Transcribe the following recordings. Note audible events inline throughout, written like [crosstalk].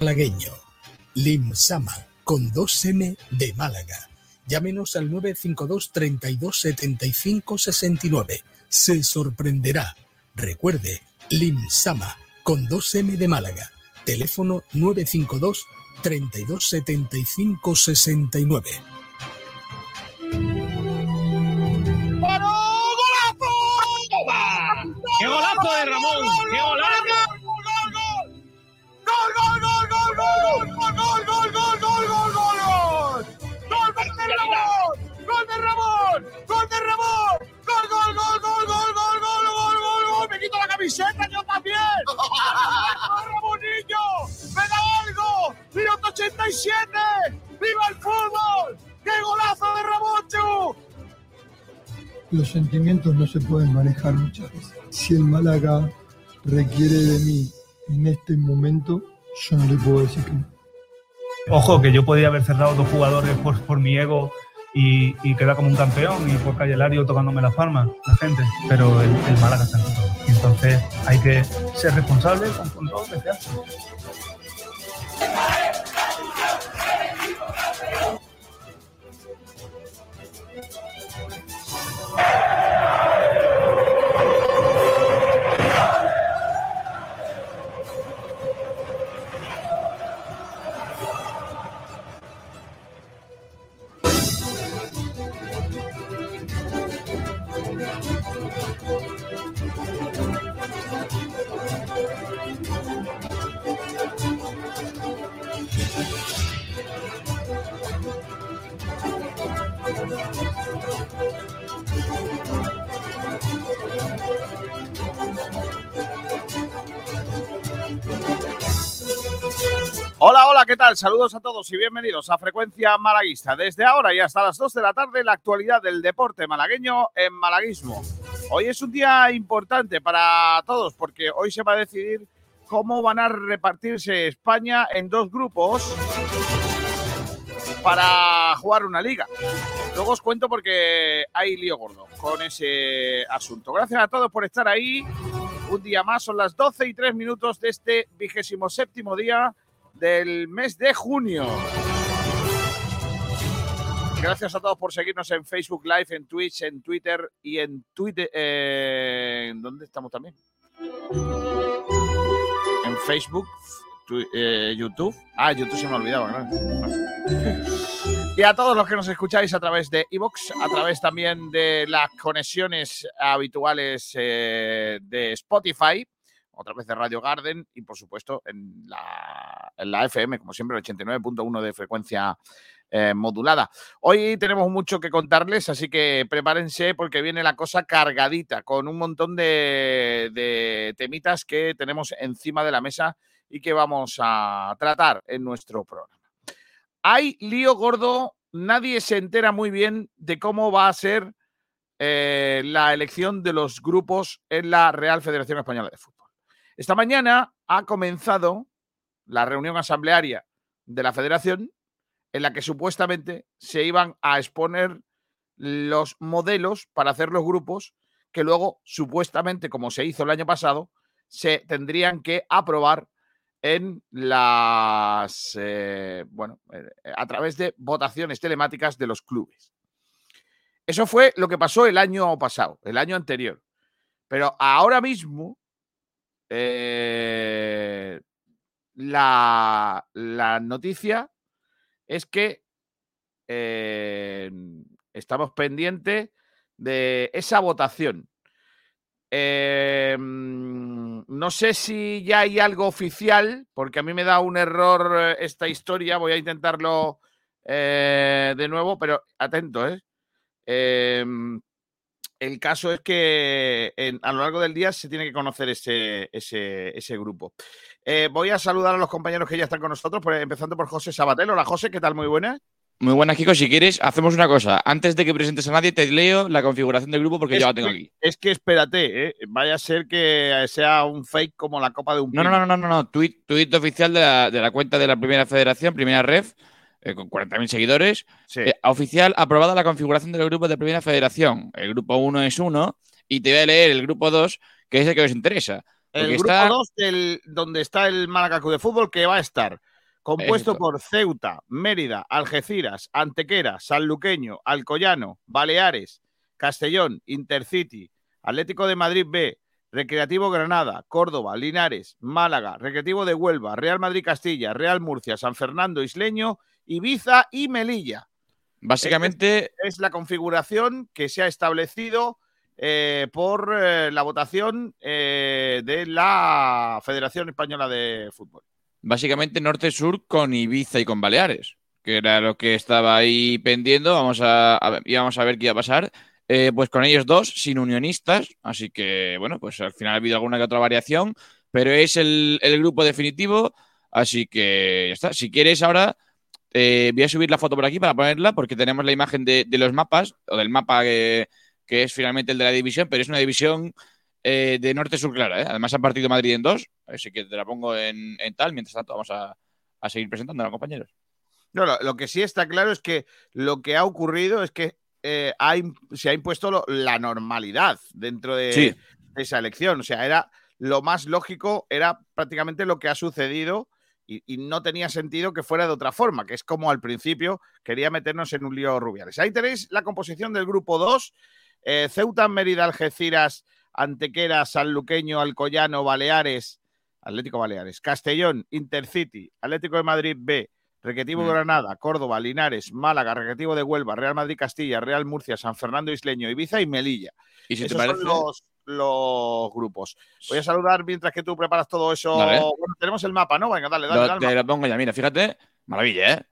malagueño. Limsama, con 2M de Málaga. Llámenos al 952 32 75 69. Se sorprenderá. Recuerde, Limsama, con 2M de Málaga. Teléfono 952 32 75 69. ¡Qué golazo de Ramón! ¡Qué golazo! ¡Gol, gol, gol, gol, gol! ¡Gol, gol, gol, gol, gol, gol, gol! ¡Gol de Ramón! ¡Gol de Ramón! ¡Gol de Ramón! ¡Gol, gol, gol, gol, gol, gol, gol, gol, gol, gol! ¡Me quito la camiseta yo también! ¡Ramonillo! ¡Me da algo! ¡Minuto 87! ¡Viva el fútbol! ¡Qué golazo de Ramón, Chu! Los sentimientos no se pueden manejar muchas veces. Si el Málaga requiere de mí en este momento, Ojo, que yo podía haber cerrado dos jugadores por, mi ego y, y quedar como un campeón y por Calle Lario tocándome las palmas, la gente. Pero el, el Málaga está en todo. Y entonces hay que ser responsable con, con todo Hola, ¿qué tal? Saludos a todos y bienvenidos a Frecuencia Malaguista. Desde ahora y hasta las 2 de la tarde, la actualidad del deporte malagueño en Malaguismo. Hoy es un día importante para todos porque hoy se va a decidir cómo van a repartirse España en dos grupos para jugar una liga. Luego os cuento porque hay lío gordo con ese asunto. Gracias a todos por estar ahí. Un día más, son las 12 y 3 minutos de este vigésimo séptimo día del mes de junio. Gracias a todos por seguirnos en Facebook Live, en Twitch, en Twitter y en Twitter. eh, ¿En dónde estamos también? En Facebook, eh, YouTube. Ah, YouTube se me ha olvidado, ¿no? [laughs] Y a todos los que nos escucháis a través de iVoox, a través también de las conexiones habituales eh, de Spotify, otra vez de Radio Garden y por supuesto en la, en la FM, como siempre, el 89.1 de frecuencia eh, modulada. Hoy tenemos mucho que contarles, así que prepárense porque viene la cosa cargadita con un montón de, temitas que tenemos encima de la mesa y que vamos a tratar en nuestro programa. Hay lío gordo, nadie se entera muy bien de cómo va a ser eh, la elección de los grupos en la Real Federación Española de Fútbol. Esta mañana ha comenzado la reunión asamblearia de la federación en la que supuestamente se iban a exponer los modelos para hacer los grupos que luego, supuestamente, como se hizo el año pasado, se tendrían que aprobar en las, eh, bueno, eh, a través de votaciones telemáticas de los clubes. Eso fue lo que pasó el año pasado, el año anterior. Pero ahora mismo, eh, la, la noticia es que eh, estamos pendientes de esa votación. Eh, no sé si ya hay algo oficial, porque a mí me da un error esta historia. Voy a intentarlo de nuevo, pero atento, ¿eh? El caso es que en- a lo largo del día se tiene que conocer ese, ese, ese grupo. Eh, voy a saludar a los compañeros que ya están con nosotros, pues, empezando por José Sabatel. Hola, José, ¿qué tal? Muy buenas. Muy buenas, Kiko. Si quieres, hacemos una cosa. Antes de que presentes a nadie, te leo la configuración del grupo porque Es ya la tengo que- aquí. Es que espérate, ¿eh? vaya a ser que sea un fake como la copa de un No, no, no, no, no, no. Tweet, tweet oficial de la, de la cuenta de la Primera Federación, Primera Ref, eh, con 40.000 seguidores. Sí. Eh, oficial, aprobada la configuración del grupo de Primera Federación. El grupo 1 es 1 y te voy a leer el grupo 2, que es el que os interesa. el grupo está- 2, donde está el Málaga de Fútbol, que va a estar compuesto por Ceuta, Mérida, Algeciras, Antequera, Sanluqueño, Alcoyano, Baleares, Castellón, Intercity, Atlético de Madrid B, Recreativo Granada, Córdoba, Linares, Málaga, Recreativo de Huelva, Real Madrid Castilla, Real Murcia, San Fernando Isleño, Ibiza y Melilla. Básicamente, Es la configuración que se ha establecido eh, por eh, la votación eh, de la Federación Española de Fútbol. básicamente norte-sur con Ibiza y con Baleares, que era lo que estaba ahí pendiendo. Vamos a, íbamos a ver qué iba a pasar. Pues con ellos dos, sin unionistas. Así que, bueno, pues al final ha habido alguna que otra variación, pero es el, el grupo definitivo. Así que ya está. Si quieres, ahora eh, voy a subir la foto por aquí para ponerla, porque tenemos la imagen de, de los mapas, o del mapa que, que es finalmente el de la división, pero es una división eh, de norte-sur clara. ¿eh? Además, han partido Madrid en dos, así que te la pongo en, en tal. Mientras tanto, vamos a, a seguir presentándola, compañeros. No, lo, lo que sí está claro es que lo que ha ocurrido es que eh, ha se ha impuesto lo- la normalidad dentro de, Sí. de esa elección. O sea, era lo más lógico, era prácticamente lo que ha sucedido y, y no tenía sentido que fuera de otra forma, que es como al principio quería meternos en un lío Rubiales. Ahí tenéis la composición del grupo 2. eh, Ceuta, Mérida, Algeciras, Antequera, Sanluqueño, Alcoyano, Baleares, Atlético Baleares, Castellón, Intercity, Atlético de Madrid B, Recreativo Mm. Granada, Córdoba, Linares, Málaga, Recreativo de Huelva, Real Madrid Castilla, Real Murcia, San Fernando Isleño, Ibiza y Melilla. Y si te parece, son los, los grupos. Voy a saludar mientras que tú preparas todo eso. Bueno, tenemos el mapa, ¿no? Venga, dale, dale. lo, dale. te lo pongo ya. Mira, fíjate, maravilla, ¿eh?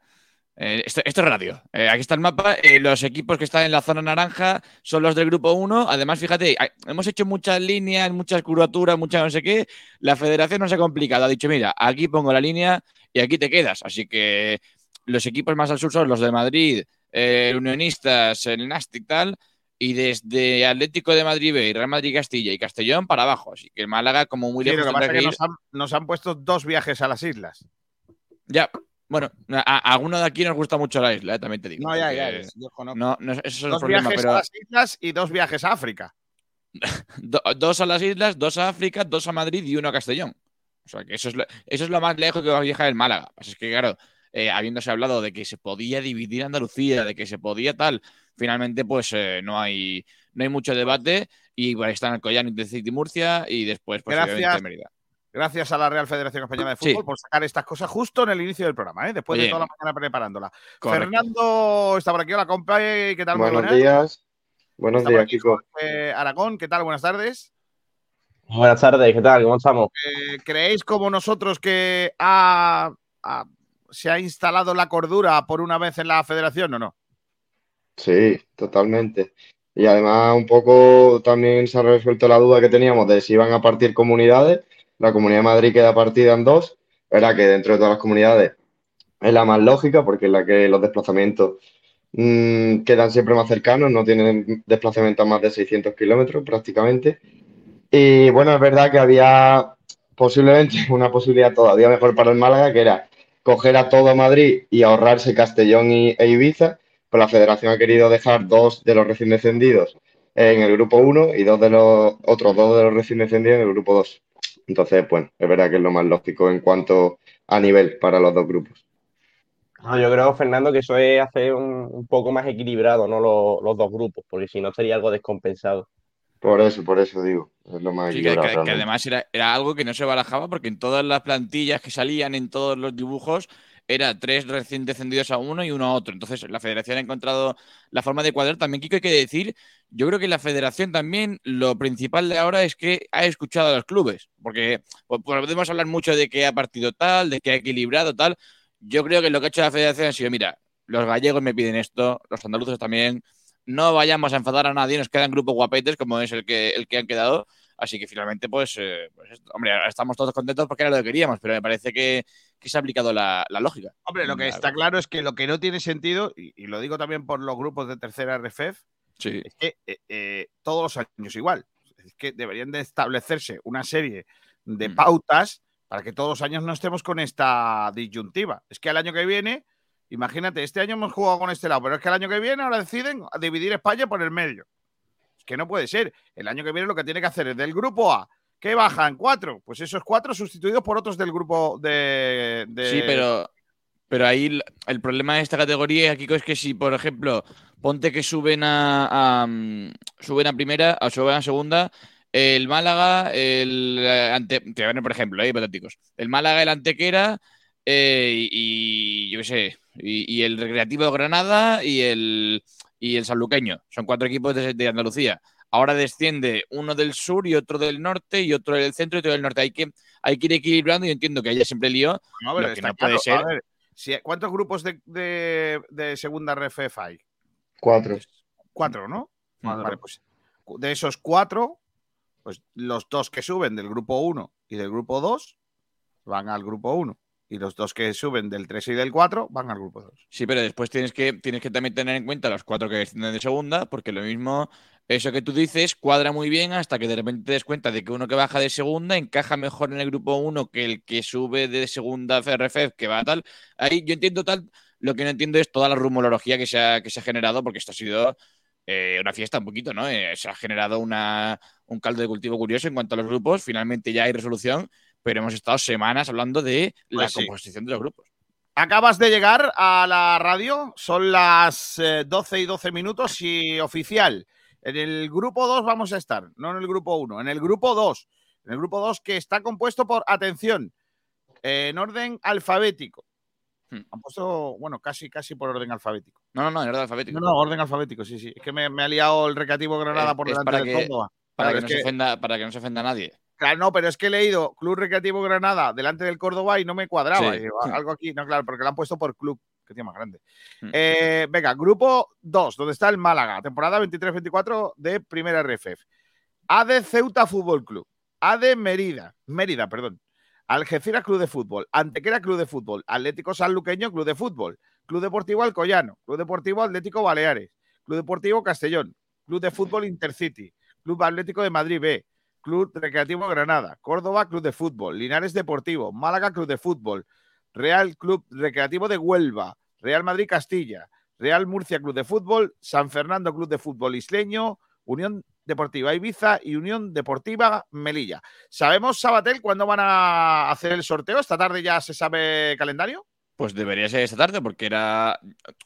Eh, esto, esto es radio. Eh, aquí está el mapa. Eh, los equipos que están en la zona naranja son los del grupo 1. Además, fíjate, hay- hemos hecho muchas líneas, muchas curvaturas, muchas no sé qué. La federación no se ha complicado. Ha dicho, mira, aquí pongo la línea y aquí te quedas. Así que los equipos más al sur son los de Madrid, el Unionistas, el Nastic tal. Y desde Atlético de Madrid B y Real Madrid Castilla y Castellón para abajo. Así que el Málaga, como muy Sí, lejos, lo que pasa tendrá es que que ir. nos han, nos han puesto dos viajes a las islas. Ya, bueno, a, a alguno de aquí nos gusta mucho la isla, eh, también te digo. No, ya, ya. Yo conozco. No, no, eso es el dos problema, viajes pero a las islas y dos viajes a África. [laughs] do- dos a las islas, dos a África, dos a Madrid y uno a Castellón. O sea, que eso es lo, eso es lo más lejos que va a viajar el Málaga. Pues es que, claro, eh, habiéndose hablado de que se podía dividir Andalucía, de que se podía tal, finalmente, pues eh, no, hay, no hay mucho debate. Y por ahí están Alcoyano, Intercity y Murcia, y después, pues, Gracias. Mérida. Gracias a la Real Federación Española de Sí. Fútbol por sacar estas cosas justo en el inicio del programa, ¿eh? después de toda la mañana preparándola. Correcto. Fernando está por aquí, hola compa, ¿qué tal? Muy Buenos buenas. días. Buenos Está días, chicos. Aragón, ¿qué tal? Buenas tardes. Buenas tardes, ¿qué tal? ¿Cómo estamos? Eh, ¿Creéis como nosotros que ha- ha- se ha instalado la cordura por una vez en la federación o no? Sí, totalmente. Y además un poco también se ha resuelto la duda que teníamos de si iban a partir comunidades. La Comunidad de Madrid queda partida en dos. Verá que dentro de todas las comunidades es la más lógica porque es la que los desplazamientos mm, quedan siempre más cercanos, no tienen desplazamientos a más de 600 kilómetros prácticamente. Y bueno, es verdad que había posiblemente [laughs] una posibilidad todavía mejor para el Málaga, que era coger a todo Madrid y ahorrarse Castellón y, e Ibiza, pero la federación ha querido dejar dos de los recién descendidos en el grupo 1 y dos de los otros dos de los recién descendidos en el grupo 2. Entonces, bueno, es verdad que es lo más lógico en cuanto a nivel para los dos grupos. No, yo creo, Fernando, que eso es hacer un, un poco más equilibrado, ¿no? Los, los dos grupos, porque si no sería algo descompensado. Por eso, por eso digo, es lo más Sí, que, equilibrado que- que realmente. además era, era algo que no se barajaba porque en todas las plantillas que salían, en todos los dibujos, era tres recién descendidos a uno y uno a otro. Entonces la federación ha encontrado la forma de cuadrar. También, Kiko, hay que decir, yo creo que la federación también, lo principal de ahora es que ha escuchado a los clubes, porque pues, podemos hablar mucho de que ha partido tal, de que ha equilibrado tal. Yo creo que lo que ha hecho la federación ha sido, mira, los gallegos me piden esto, los andaluces también, no vayamos a enfadar a nadie, nos quedan grupos guapetes como es el que, el que han quedado. Así que finalmente, pues, eh, pues hombre, estamos todos contentos porque era lo que queríamos, pero me parece que, que se ha aplicado la, la lógica. Hombre, lo que está claro es que lo que no tiene sentido, y, y lo digo también por los grupos de tercera RFEF, Sí. es que eh, eh, todos los años igual. Es que deberían de establecerse una serie de Mm. pautas para que todos los años no estemos con esta disyuntiva. Es que al año que viene, imagínate, este año hemos jugado con este lado, pero es que el año que viene ahora deciden dividir España por el medio. Que no puede ser. El año que viene lo que tiene que hacer es del grupo A. ¿Qué bajan? Cuatro. Pues esos cuatro sustituidos por otros del grupo de. Sí, pero Pero ahí el, problema de esta categoría, Kiko, es que si, por ejemplo, ponte que suben a, a, mm, suben a primera o suben a segunda, el Málaga, el eh, ante, a por ejemplo, ahí hipotéticos. El Málaga, el Antequera eh, y, yo qué sé, y, y el Recreativo Granada y el, y el Sanluqueño. Son cuatro equipos de, de Andalucía. Ahora desciende uno del sur y otro del norte y otro del centro y otro del norte. Hay que, hay que ir equilibrando. Yo entiendo que haya siempre lío. No, pero lo que está no puede claro. ser. A ver, si- ¿Cuántos grupos de, de- de segunda RFF hay? Cuatro. Cuatro, ¿no? Vale, pues de esos cuatro, pues los dos que suben del grupo 1 y del grupo 2 van al grupo 1. Y los dos que suben del 3 y del 4 van al grupo 2. Sí, pero después tienes que, tienes que también tener en cuenta los cuatro que descienden de segunda, porque lo mismo, eso que tú dices, cuadra muy bien hasta que de repente te des cuenta de que uno que baja de segunda encaja mejor en el grupo 1 que el que sube de segunda FRF, que va tal. Ahí yo entiendo tal, lo que no entiendo es toda la rumorología que se ha, que se ha generado, porque esto ha sido eh, una fiesta un poquito, ¿no? Eh, se ha generado una, un caldo de cultivo curioso en cuanto a los grupos, finalmente ya hay resolución, pero hemos estado semanas hablando de la Pues sí. composición de los grupos. Acabas de llegar a la radio, son las eh, 12 y 12 minutos y oficial. En el grupo 2 vamos a estar, no en el grupo 1, en el grupo 2. En el grupo 2 que está compuesto por, atención, eh, en orden alfabético. Hmm. Han puesto, bueno, casi, casi por orden alfabético. No, no, no, en orden alfabético. No, no, orden alfabético, sí, sí. Es que me, me ha liado el recreativo Granada Eh, por delante que- Córdoba. Para, Claro, que no se ofenda, para que no se ofenda a nadie. Claro, no, pero es que he leído Club Recreativo Granada delante del Córdoba y no me cuadraba. Sí. Y digo, algo aquí, no, claro, porque lo han puesto por club, que tiene más grande. Hmm. Eh, venga, grupo 2, donde está el Málaga, temporada 23-24 de Primera RFF. AD Ceuta Fútbol Club, AD Mérida, Mérida, perdón. Algeciras Club de Fútbol, Antequera Club de Fútbol, Atlético Sanluqueño Club de Fútbol, Club Deportivo Alcoyano, Club Deportivo Atlético Baleares, Club Deportivo Castellón, Club de Fútbol Intercity, Club Atlético de Madrid B, Club Recreativo Granada, Córdoba Club de Fútbol, Linares Deportivo, Málaga Club de Fútbol, Real Club Recreativo de Huelva, Real Madrid Castilla, Real Murcia Club de Fútbol, San Fernando Club de Fútbol Isleño, Unión Deportiva Ibiza y Unión Deportiva Melilla. ¿Sabemos, Sabatel, cuándo van a hacer el sorteo? ¿Esta tarde ya se sabe calendario? Pues debería ser esta tarde, porque era.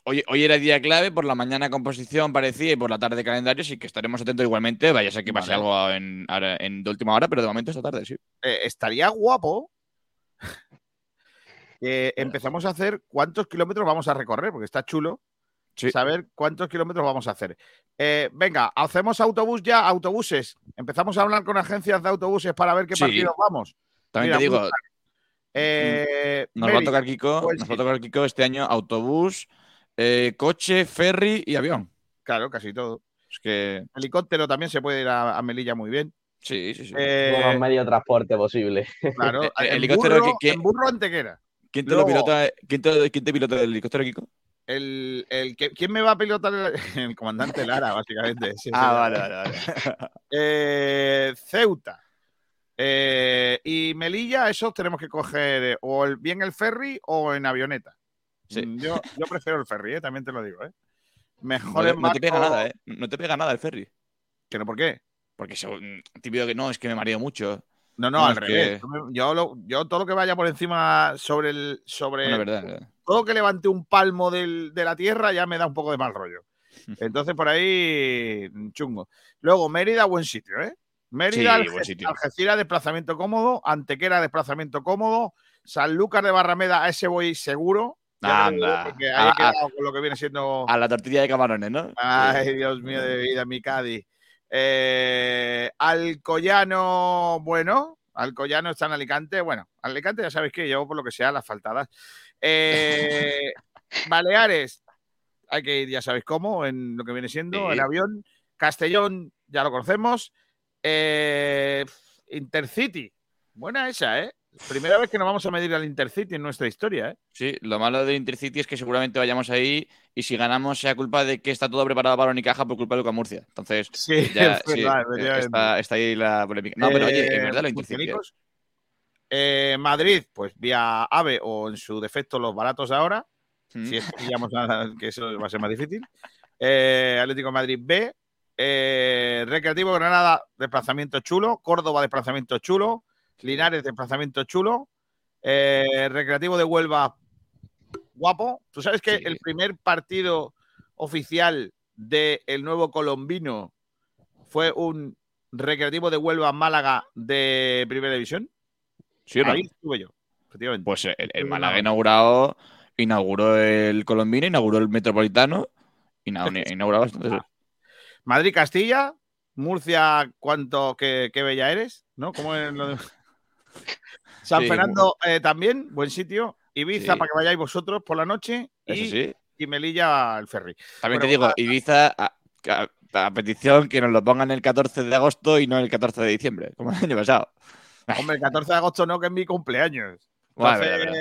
Hoy, hoy era día clave, por la mañana composición parecía y por la tarde calendario, sí que estaremos atentos igualmente. Vaya a ser que pase Vale. algo en, en de última hora, pero de momento esta tarde, sí. Eh, estaría guapo que [laughs] empezamos a hacer cuántos kilómetros vamos a recorrer, porque está chulo Sí. saber cuántos kilómetros vamos a hacer. Eh, venga, hacemos autobús ya, autobuses. Empezamos a hablar con agencias de autobuses para ver qué Sí. partidos vamos. También Mira, te digo, muy Eh, nos va a tocar Kiko, pues nos va a tocar Kiko este año autobús, eh, coche, ferry y avión. Claro, casi todo. Es que Helicóptero también se puede ir a, a Melilla muy bien. sí, sí, sí. Eh, Todo medio de transporte posible. claro, [laughs] en helicóptero burro, que- que- en burro Antequera. ¿Quién te lo pilota? ¿Quién te, quién te pilota el helicóptero, Kiko? El, el ¿Quién me va a pilotar? El, [laughs] el comandante Lara, básicamente. Sí, sí. Ah, vale, vale, vale. Eh, Ceuta. Eh, y Melilla, esos tenemos que coger eh, o el- bien el ferry o en avioneta. Sí. Mm, Yo, yo prefiero el ferry, eh, también te lo digo. Eh. No, Mejor te- en no te pega nada, ¿eh? No te pega nada el ferry. ¿Pero por qué? Porque según- típico que no, es que me mareo mucho. No, no, No, al revés. que- Yo, lo- yo todo lo que vaya por encima sobre el. Sobre Bueno, verdad, todo lo que levante un palmo del- de la tierra ya me da un poco de mal rollo. [laughs] Entonces, por ahí, chungo. Luego, Mérida, buen sitio, ¿eh? Mérida, Sí, Alge- buen sitio. Algeciras, desplazamiento cómodo. Antequera, desplazamiento cómodo. Sanlúcar de Barrameda, a ese voy seguro. Digo, Anda. Quedado con lo que viene siendo. A la tortilla de camarones, ¿no? Ay, Dios mío de vida, mi Cádiz. Eh, Alcoyano, bueno, Alcoyano está en Alicante. Bueno, Alicante ya sabéis que yo, por lo que sea, las faltadas. Eh, [laughs] Baleares, hay que ir, ya sabéis cómo, en lo que viene siendo, Sí. en avión. Castellón, ya lo conocemos. Eh, Intercity, buena esa, ¿eh? Primera vez que nos vamos a medir al Intercity en nuestra historia, ¿eh? Sí, lo malo de Intercity es que seguramente vayamos ahí y si ganamos sea culpa de que está todo preparado para Unicaja por culpa de Luca Murcia. Entonces, Sí, ya, [laughs] es sí, verdad, eh, está, está ahí la polémica. No, pero oye, Eh, es verdad lo Intercity. ¿eh? Eh, Madrid, pues vía AVE o en su defecto los baratos ahora. Mm. Si es que a- que eso va a ser más difícil. Eh, Atlético de Madrid B. Eh, Recreativo Granada, desplazamiento chulo. Córdoba, desplazamiento chulo. Linares, desplazamiento chulo. Eh, Recreativo de Huelva, guapo. ¿Tú sabes que Sí. el primer partido oficial del nuevo colombino fue un recreativo de Huelva Málaga de Primera División? ¿Sí no? Ahí estuve yo, efectivamente. Pues el, Málaga inaugurado, inauguró el Colombino, inauguró el Metropolitano, ina- [laughs] inauguró bastante. Madrid-Castilla, Murcia, ¿cuánto, qué, qué bella eres? ¿No? ¿Cómo es lo de- [laughs] San Sí, Fernando eh, también, buen sitio. Ibiza Sí. para que vayáis vosotros por la noche. Eso y, sí. y Melilla el ferry. También te digo, Ibiza, a, a- a petición que nos lo pongan el 14 de agosto y no el 14 de diciembre, como el año pasado. Hombre, el 14 de agosto no, que es mi cumpleaños. Entonces, verdad.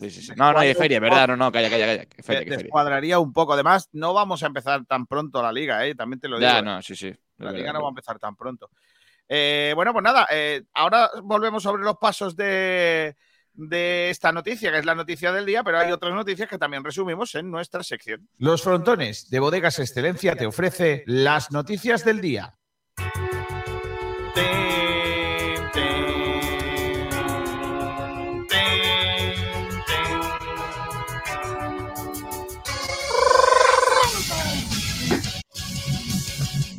Sí, sí, sí. descuadra No, no, hay un feria, ¿verdad? No, no, calla, calla, calla. que feria, de- que feria. descuadraría un poco. Además, no vamos a empezar tan pronto la liga, ¿eh? también te lo digo. Ya, ¿eh? no, sí, sí. La liga no va a empezar tan pronto. Eh, bueno, pues nada, eh, ahora volvemos sobre los pasos de, de esta noticia, que es la noticia del día, pero hay otras noticias que también resumimos en nuestra sección. Los frontones de Bodegas Excelencia te ofrece las noticias del día. Tin,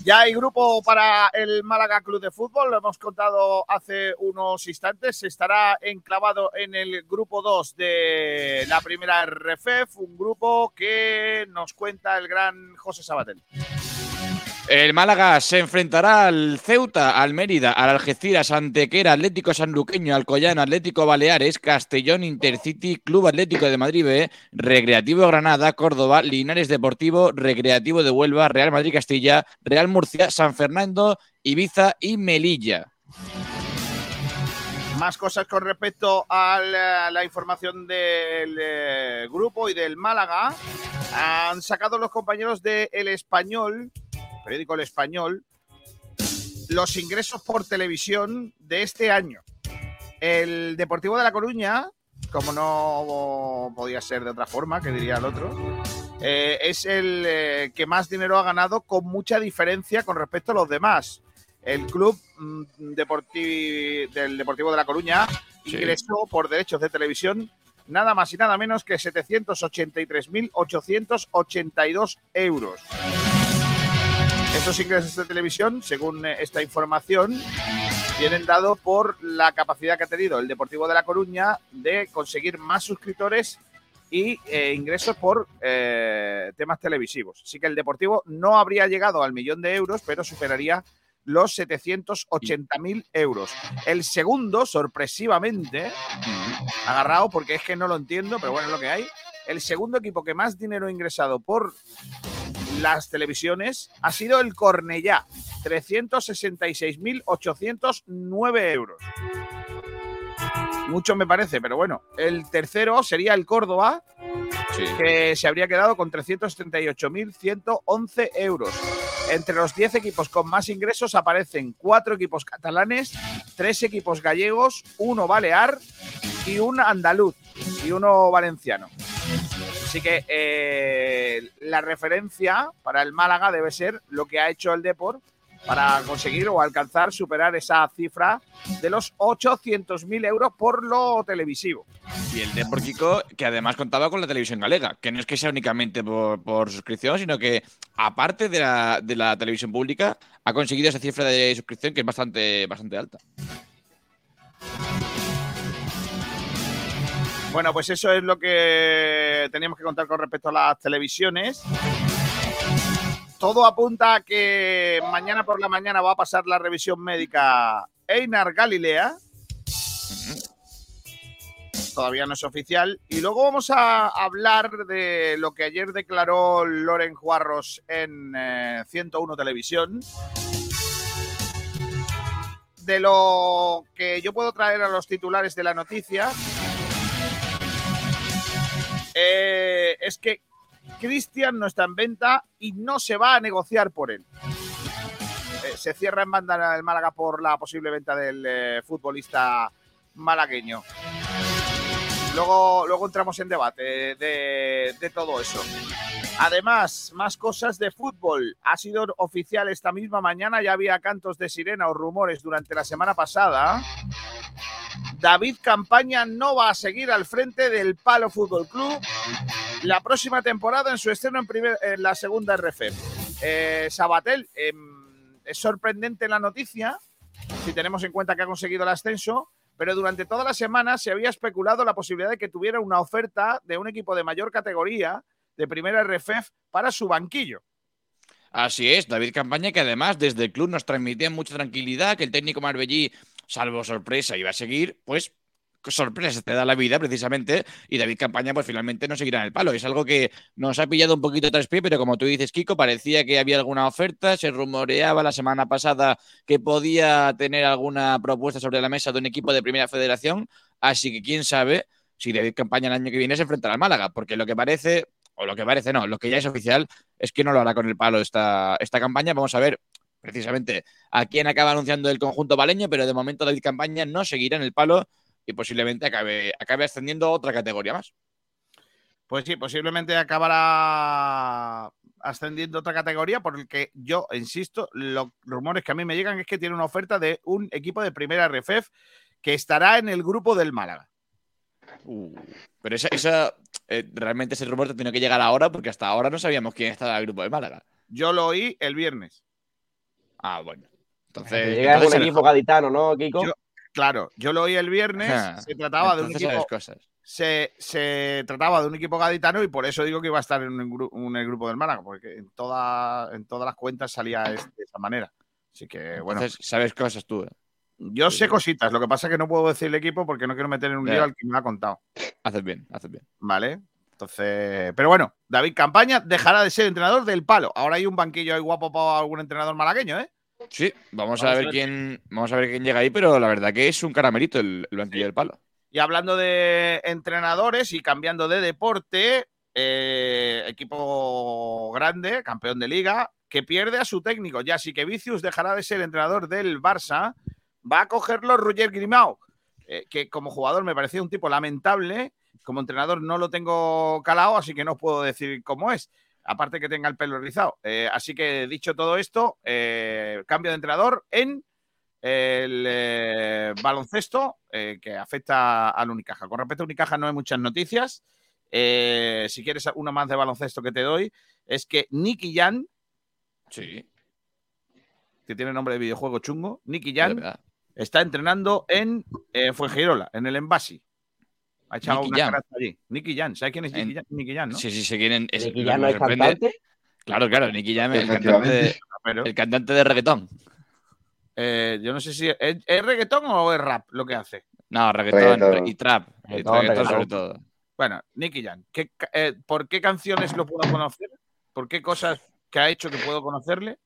Ya hay grupo para el Málaga Club de Fútbol, lo hemos contado hace unos instantes. Estará enclavado en el grupo 2 de la primera RFEF, un grupo que nos cuenta el gran José Sabatel. El Málaga se enfrentará al Ceuta, al Mérida, al Algeciras, Antequera, Atlético Sanluqueño, Alcoyano, Atlético Baleares, Castellón, Intercity, Club Atlético de Madrid B, Recreativo Granada, Córdoba, Linares Deportivo, Recreativo de Huelva, Real Madrid Castilla, Real Murcia, San Fernando, Ibiza y Melilla. Más cosas con respecto a la, información del eh, grupo y del Málaga. Han sacado los compañeros de El Español, periódico El Español, los ingresos por televisión de este año. El Deportivo de La Coruña, como no podía ser de otra forma, que diría el otro, eh, es el eh, que más dinero ha ganado con mucha diferencia con respecto a los demás. El club mm, deporti- del Deportivo de La Coruña Sí. ingresó por derechos de televisión nada más y nada menos que 783.882 euros. Estos ingresos de televisión, según eh, esta información, vienen dados por la capacidad que ha tenido el Deportivo de La Coruña de conseguir más suscriptores y eh, ingresos por eh, temas televisivos. Así que el Deportivo no habría llegado al millón de euros, pero superaría los 780.000 euros. El segundo, sorpresivamente, agarrado porque es que no lo entiendo, pero bueno, es lo que hay. El segundo equipo que más dinero ha ingresado por las televisiones ha sido el Cornellá, 366.809 euros. Mucho me parece, pero bueno. El tercero sería el Córdoba, Sí. que se habría quedado con 338.111 euros. Entre los 10 equipos con más ingresos aparecen cuatro equipos catalanes, tres equipos gallegos, uno balear y un andaluz y uno valenciano. Así que eh, la referencia para el Málaga debe ser lo que ha hecho el Deport para conseguir o alcanzar, superar esa cifra de los 800.000 euros por lo televisivo. Y el Depor Kiko, que además contaba con la televisión galega, que no es que sea únicamente por, por suscripción, sino que aparte de la, de la televisión pública, ha conseguido esa cifra de suscripción que es bastante, bastante alta. Bueno, pues eso es lo que teníamos que contar con respecto a las televisiones. Todo apunta a que mañana por la mañana va a pasar la revisión médica Einar Galilea. Todavía no es oficial. Y luego vamos a hablar de lo que ayer declaró Loren Juarros en eh, 101 Televisión. De lo que yo puedo traer a los titulares de la noticia eh, es que Cristian no está en venta y no se va a negociar por él. Eh, se cierra en banda el Málaga por la posible venta del eh, futbolista malagueño. Luego, luego entramos en debate de, de todo eso. Además, más cosas de fútbol. Ha sido oficial esta misma mañana, ya había cantos de sirena o rumores durante la semana pasada David Campaña no va a seguir al frente del Palo Fútbol Club la próxima temporada en su estreno en, primer- en la segunda RF. Eh, Sabatel, em, es sorprendente la noticia, si tenemos en cuenta que ha conseguido el ascenso, pero durante toda la semana se había especulado la posibilidad de que tuviera una oferta de un equipo de mayor categoría de primera RFF para su banquillo. Así es, David Campaña, que además desde el club nos transmitía mucha tranquilidad, que el técnico Marbellí, salvo sorpresa, iba a seguir, pues sorpresa te da la vida precisamente, y David Campaña pues finalmente no seguirá en el palo. Es algo que nos ha pillado un poquito tras pie, pero como tú dices, Kiko, parecía que había alguna oferta, se rumoreaba la semana pasada que podía tener alguna propuesta sobre la mesa de un equipo de primera federación, así que quién sabe si David Campaña el año que viene se enfrentará al Málaga, porque lo que parece, o lo que parece no, lo que ya es oficial es que no lo hará con el palo esta, esta campaña. Vamos a ver precisamente a quién acaba anunciando el conjunto baleño, pero de momento David Campaña no seguirá en el palo y posiblemente acabe, acabe ascendiendo a otra categoría más. Pues sí, posiblemente acabará ascendiendo a otra categoría, porque yo, insisto, los rumores que a mí me llegan es que tiene una oferta de un equipo de primera RFF que estará en el grupo del Málaga. Uh, pero esa, esa, eh, realmente ese rumor tiene que llegar ahora porque hasta ahora no sabíamos quién estaba en el grupo de Málaga. Yo lo oí el viernes. Ah, bueno. Entonces, llega un equipo gaditano, ¿no, Kiko? Yo- Claro, yo lo oí el viernes, Ah, se trataba de un equipo cosas. se, se trataba de un equipo gaditano y por eso digo que iba a estar en, un en el grupo del Málaga, porque en, toda, en todas las cuentas salía es- de esa manera. Así que, bueno, sabes cosas tú. eh. yo sé cositas. Lo que pasa es que no puedo decir el equipo porque no quiero meter en un lío al que me lo ha contado. Haces bien, haces bien. ¿Vale? Entonces, pero bueno, David Campaña dejará de ser entrenador del palo. Ahora hay un banquillo ahí guapo para algún entrenador malagueño, ¿eh? Sí, vamos, Vamos a a ver ver. quién, vamos a ver quién llega ahí, pero la verdad que es un caramelito el, el banquillo del palo. Y hablando de entrenadores y cambiando de deporte, eh, equipo grande, campeón de liga, que pierde a su técnico. Ya sí que Vicius dejará de ser entrenador del Barça, va a cogerlo Roger Grimau, eh, que como jugador me parecía un tipo lamentable. Como entrenador no lo tengo calado, así que no puedo decir cómo es. Aparte que tenga el pelo rizado. Eh, así que dicho todo esto, eh, cambio de entrenador en el eh, baloncesto que afecta al Unicaja. Con respecto a Unicaja no hay muchas noticias. Si quieres una más de baloncesto que te doy, es que Nicky Jan, Sí, que tiene nombre de videojuego chungo, Nicky Jan está entrenando en Fuengirola, en el Envasi. Ha echado Nicky una Jam. allí. Nicky Jan, ¿sabes quién es Nicky En- Jan? Nicky Jan, no? Sí, sí, se quieren. Es, Nicky Jam no es cantante. Claro, claro, Nicky Jam, el cantante, de, Pero el cantante de reggaetón. eh, yo no sé si es, ¿es reggaetón o es rap lo que hace. No, reggaetón, Reggaetón. y trap. Reggaetón, sobre todo. Bueno, Nicky Jan, ¿qué eh, ¿por qué canciones lo puedo conocer? ¿Por qué cosas que ha hecho que puedo conocerle?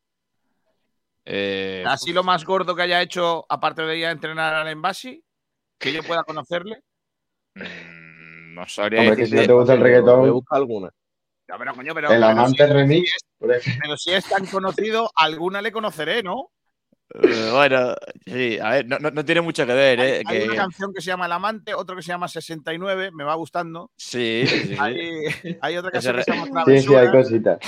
Eh, Así lo más gordo que haya hecho, aparte de ir a entrenar al Envasi, que yo pueda conocerle. Mm, no sabría Hombre, que si no te gusta el reggaetón, alguna. Pero, coño, pero, el pero amante si, remix, pero si es tan conocido, alguna le conoceré, ¿no? Eh, bueno, sí, a ver, no, no- no tiene mucho que ver, ¿eh? Hay que- una canción que se llama El Amante, otro que se llama 69, me va gustando. Sí, sí, sí. Hay, hay otra canción que se llama Sí, sí, hay Travesura. cositas.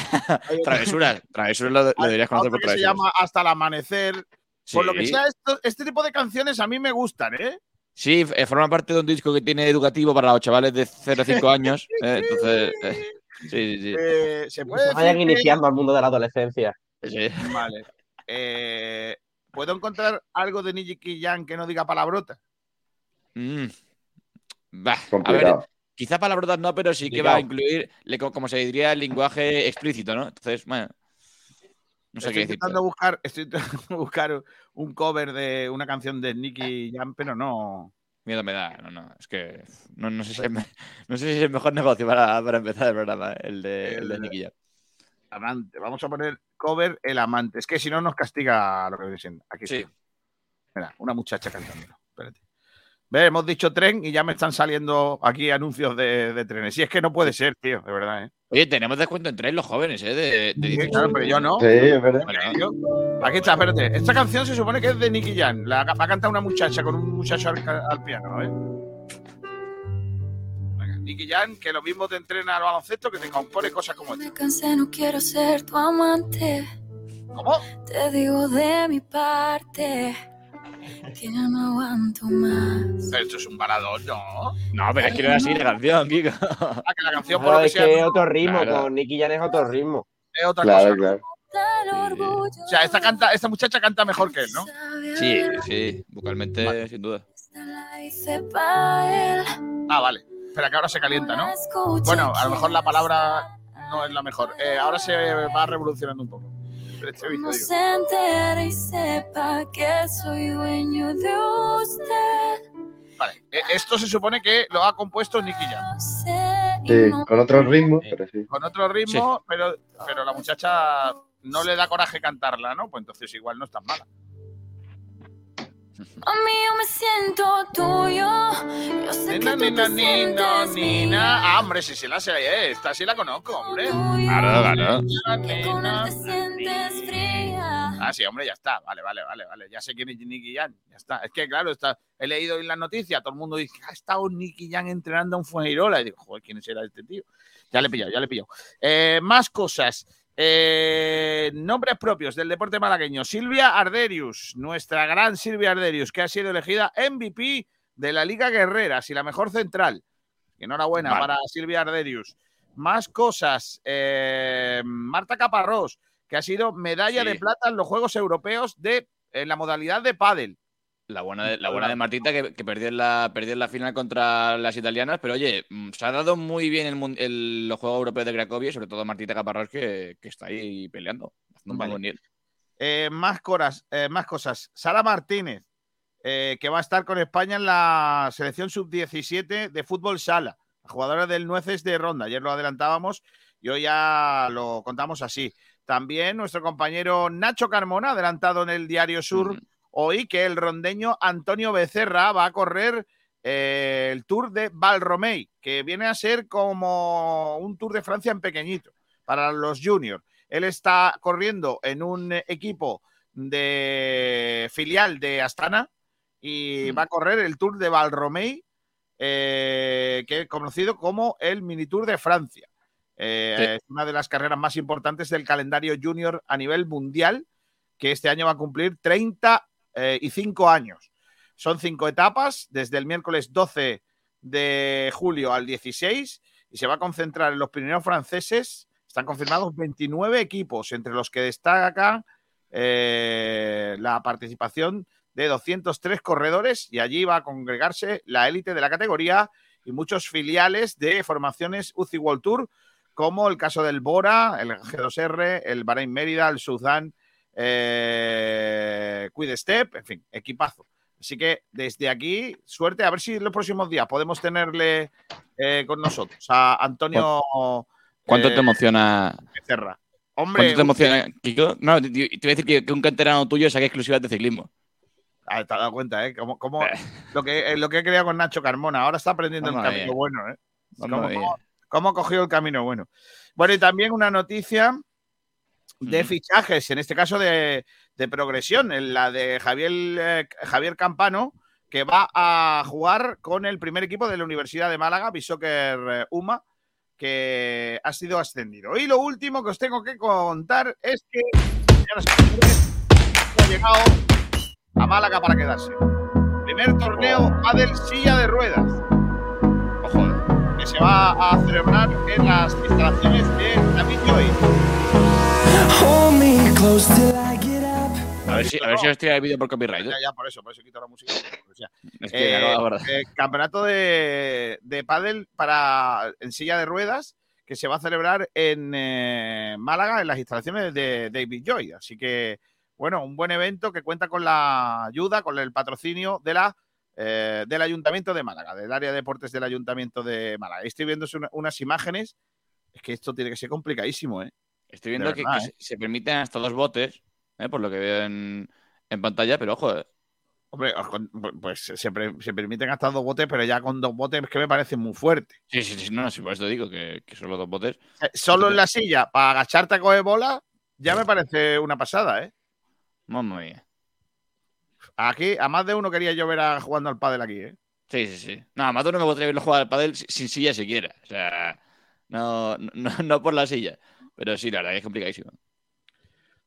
Travesuras, [laughs] travesuras lo, deberías conocer por que se travesuras. llama Hasta el Amanecer. Por lo que sea, esto- este tipo de canciones a mí me gustan, ¿eh? Sí, eh, forma parte de un disco que tiene educativo para los chavales de 0 a 5 años. eh, entonces, eh, sí, sí, sí, Eh, se Que puede se vayan decir que- iniciando al mundo de la adolescencia. sí. Vale. Eh, ¿Puedo encontrar algo de Nicky Jan que no diga palabrota? Mm. Bah, a ver, Complicado. quizá palabrotas no, pero sí que va a incluir, como se diría, el lenguaje explícito, ¿no? Entonces, bueno, no sé estoy qué decir. intentando buscar, estoy intentando [laughs] buscar un cover de una canción de Nicky Jam, pero no. Miedo me da, no, no, es que no, no sé, si es, me- [laughs] no sé si es el mejor negocio para, para empezar el programa, el de, el de El- Nicky Jam. Amante. Vamos a poner cover El Amante. Es que si no nos castiga lo que siendo. Aquí Sí. Mira, una muchacha cantando. Espérate. Ve, hemos dicho tren y ya me están saliendo aquí anuncios de, de trenes. Y es que no puede ser, tío, de verdad, ¿eh? Oye, tenemos descuento en tres los jóvenes, ¿eh? De, de Sí, 18. claro, pero yo no. Sí, es verdad. Yo- Aquí está, espérate. Esta canción se supone que es de Nicky Jan. La va a cantar una muchacha con un muchacho al, al piano, ¿eh? Venga, Nicky Jan, que lo mismo te entrena al baloncesto que te compone cosas como esta. Me cansé, no quiero ser tu amante. ¿Cómo? Te digo de mi parte. Que no aguanto más. Pero esto es un baladón, ¿no? No, pero es que no era así la canción, Kiko. Ah, que la canción por Claro, lo que es sea que es no- otro ritmo, Claro. con Nicky Jan es otro ritmo. es otra Claro, cosa. claro. O sea, esta, canta, esta muchacha canta mejor que él, ¿no? Sí, sí, vocalmente, sin duda. Ah, vale. Espera, que ahora se calienta, ¿no? Bueno, a lo mejor la palabra no es la mejor. Eh, ahora se va revolucionando un poco. No se entere y sepa que soy dueño de usted. Vale. Eh, esto se supone que lo ha compuesto Nicky Jam. Sí, con otro ritmo, pero sí. Con otro ritmo, pero, pero la muchacha no le da coraje cantarla, ¿no? Pues entonces igual no es tan mala. Nina, que tú nina, te nina, nina. Ah, hombre, sí, sí la sé, eh. Esta sí la conozco, hombre. Claro, claro. Nina. Ah, sí, hombre, ya está. Vale, vale, vale, vale. Ya sé quién es Nicky Jan. Ya está. Es que, claro, está, he leído en la noticia, todo el mundo dice, ha estado Nicky Jan entrenando a un Fuengirola. Y digo, joder, ¿quién será este tío? Ya le he pillado, ya le he pillado. Eh, más cosas. Eh, nombres propios del deporte malagueño. Silvia Arderius, nuestra gran Silvia Arderius, que ha sido elegida MVP de la Liga Guerreras y la mejor central. Enhorabuena Vale. para Silvia Arderius. Más cosas. Eh, Marta Caparrós, que ha sido medalla Sí. de plata en los Juegos Europeos de en la modalidad de pádel. La buena de, la buena de Martita que, que perdió, en la, perdió en la final contra las italianas, pero oye, mm, se ha dado muy bien el, el- los Juegos Europeos de Cracovia y sobre todo Martita Caparrós que, que está ahí peleando. Vale. nivel. Eh, más, coras, eh, más cosas. Sara Martínez, eh, que va a estar con España en la selección sub-17 de fútbol sala. La jugadora del Nueces de Ronda. Ayer lo adelantábamos y hoy ya lo contamos así. También nuestro compañero Nacho Carmona, adelantado en el Diario Sur, Mm. Hoy que el rondeño Antonio Becerra va a correr eh, el Tour de Valromey, que viene a ser como un Tour de Francia en pequeñito para los juniors. Él está corriendo en un equipo de filial de Astana y Mm. va a correr el Tour de Valromey, eh, que es conocido como el Mini Tour de Francia. Eh, Sí. Es una de las carreras más importantes del calendario junior a nivel mundial, que este año va a cumplir 35 años. Son cinco etapas, desde el miércoles 12 de julio al 16, y se va a concentrar en los Pirineos franceses. Están confirmados 29 equipos, entre los que destaca eh, la participación de 203 corredores, y allí va a congregarse la élite de la categoría y muchos filiales de formaciones UCI World Tour, como el caso del Bora, el G2R, el Bahrein Mérida, el Suzán, eh, Quid Step, en fin, equipazo. Así que desde aquí, suerte, a ver si en los próximos días podemos tenerle eh, con nosotros a Antonio ¿Cuánto eh, te emociona? Becerra. Hombre, ¿Cuánto te emociona, Kiko? No, te, te iba a decir que, que un canterano tuyo saque exclusivas de ciclismo. Ah, te has dado cuenta, ¿eh? Como, como lo, que, eh, lo que he creado con Nacho Carmona. Ahora está aprendiendo el camino bueno, ¿eh? ¿Cómo, cómo- cómo ha cogido el camino bueno? Bueno, y también una noticia de fichajes, en este caso de, de progresión, en la de Javier, eh, Javier Campano, que va a jugar con el primer equipo de la Universidad de Málaga, Bishoker eh, UMA, que ha sido ascendido. Y lo último que os tengo que contar es que ha llegado a Málaga para quedarse. Primer torneo Padel Silla de Ruedas. Ojo, que se va a celebrar en las instalaciones de David Joy. A ver si, a ver si os tira el vídeo por copyright. ¿eh? Ya, ya, por eso, por eso quito la música. O sea, Es que eh, eh, campeonato de, de pádel para en silla de ruedas que se va a celebrar en eh, Málaga en las instalaciones de David Joy. Así que, bueno, un buen evento que cuenta con la ayuda, con el patrocinio de la eh, del Ayuntamiento de Málaga, del área de deportes del Ayuntamiento de Málaga. Estoy viendo una- unas imágenes. Es que esto tiene que ser complicadísimo, ¿eh? Estoy viendo que, verdad, que ¿eh? se, permiten hasta dos botes, ¿eh? por lo que veo en, en pantalla, pero ojo, ¿eh? Hombre, pues se, permiten hasta dos botes, pero ya con dos botes es que me parece muy fuerte. Sí, sí, sí, no, no, sí, por eso digo que, que solo dos botes. Eh, Solo en la silla, para agacharte a coger bola, ya me parece una pasada, ¿eh? Mamma mía. Aquí, a más de uno quería yo ver a, jugando al pádel aquí, ¿eh? Sí, sí, sí. No, más de uno me podría verlo jugar al pádel sin, sin silla siquiera. O sea, no, no, no por la silla. Pero sí, la verdad que es complicadísimo.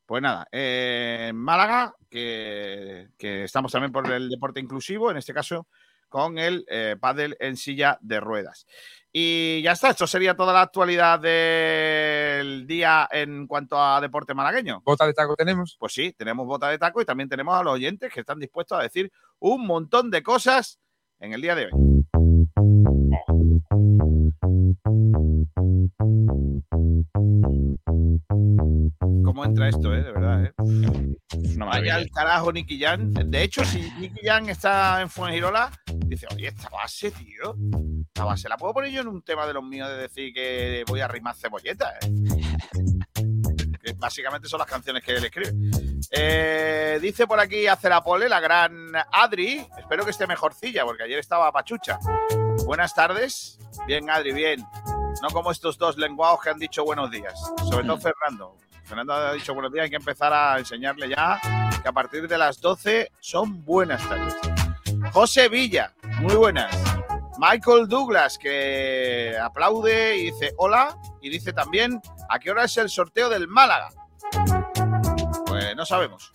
Pues nada, eh, en Málaga, que, que estamos también por el deporte inclusivo, en este caso con el eh, pádel en silla de ruedas. Y ya está, esto sería toda la actualidad del día en cuanto a deporte malagueño. ¿Bota de taco tenemos? Pues sí, tenemos bota de taco y también tenemos a los oyentes que están dispuestos a decir un montón de cosas en el día de hoy. Entra esto, eh? De verdad, eh. Una Vaya al carajo Nicky Jan. De hecho, si Nicky Jan está en Fuengirola, dice, oye, esta base, tío. Esta base la puedo poner yo en un tema de los míos de decir que voy a arrimar cebolletas, ¿eh? [laughs] Que básicamente son las canciones que él escribe. Eh, dice por aquí Acerapole, la gran Adri. Espero que esté mejorcilla, porque ayer estaba pachucha. Buenas tardes. Bien, Adri, bien. No como estos dos lenguados que han dicho buenos días. Sobre todo [laughs] Fernando. Fernando ha dicho buenos días, hay que empezar a enseñarle ya que a partir de las 12 son buenas tardes. José Villa, muy buenas. Michael Douglas, que aplaude y dice hola. Y dice también, ¿a qué hora es el sorteo del Málaga? Pues no sabemos.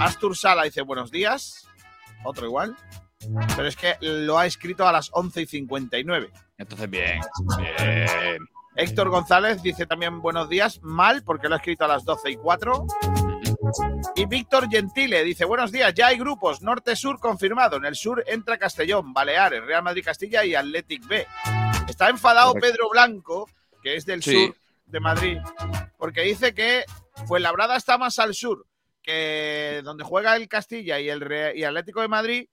Astur Sala dice buenos días. Otro igual. Pero es que lo ha escrito a las 11 y 59. Entonces, bien. Bien. Héctor González dice también buenos días, mal, porque lo ha escrito a las 12 y 4. Y Víctor Gentile dice buenos días, ya hay grupos, norte-sur confirmado. En el sur entra Castellón, Baleares, Real Madrid-Castilla y Athletic B. Está enfadado. Pedro Blanco, que es del Sí. sur de Madrid, porque dice que Fuenlabrada está más al sur que donde juega el Castilla y el Re- y Atlético de Madrid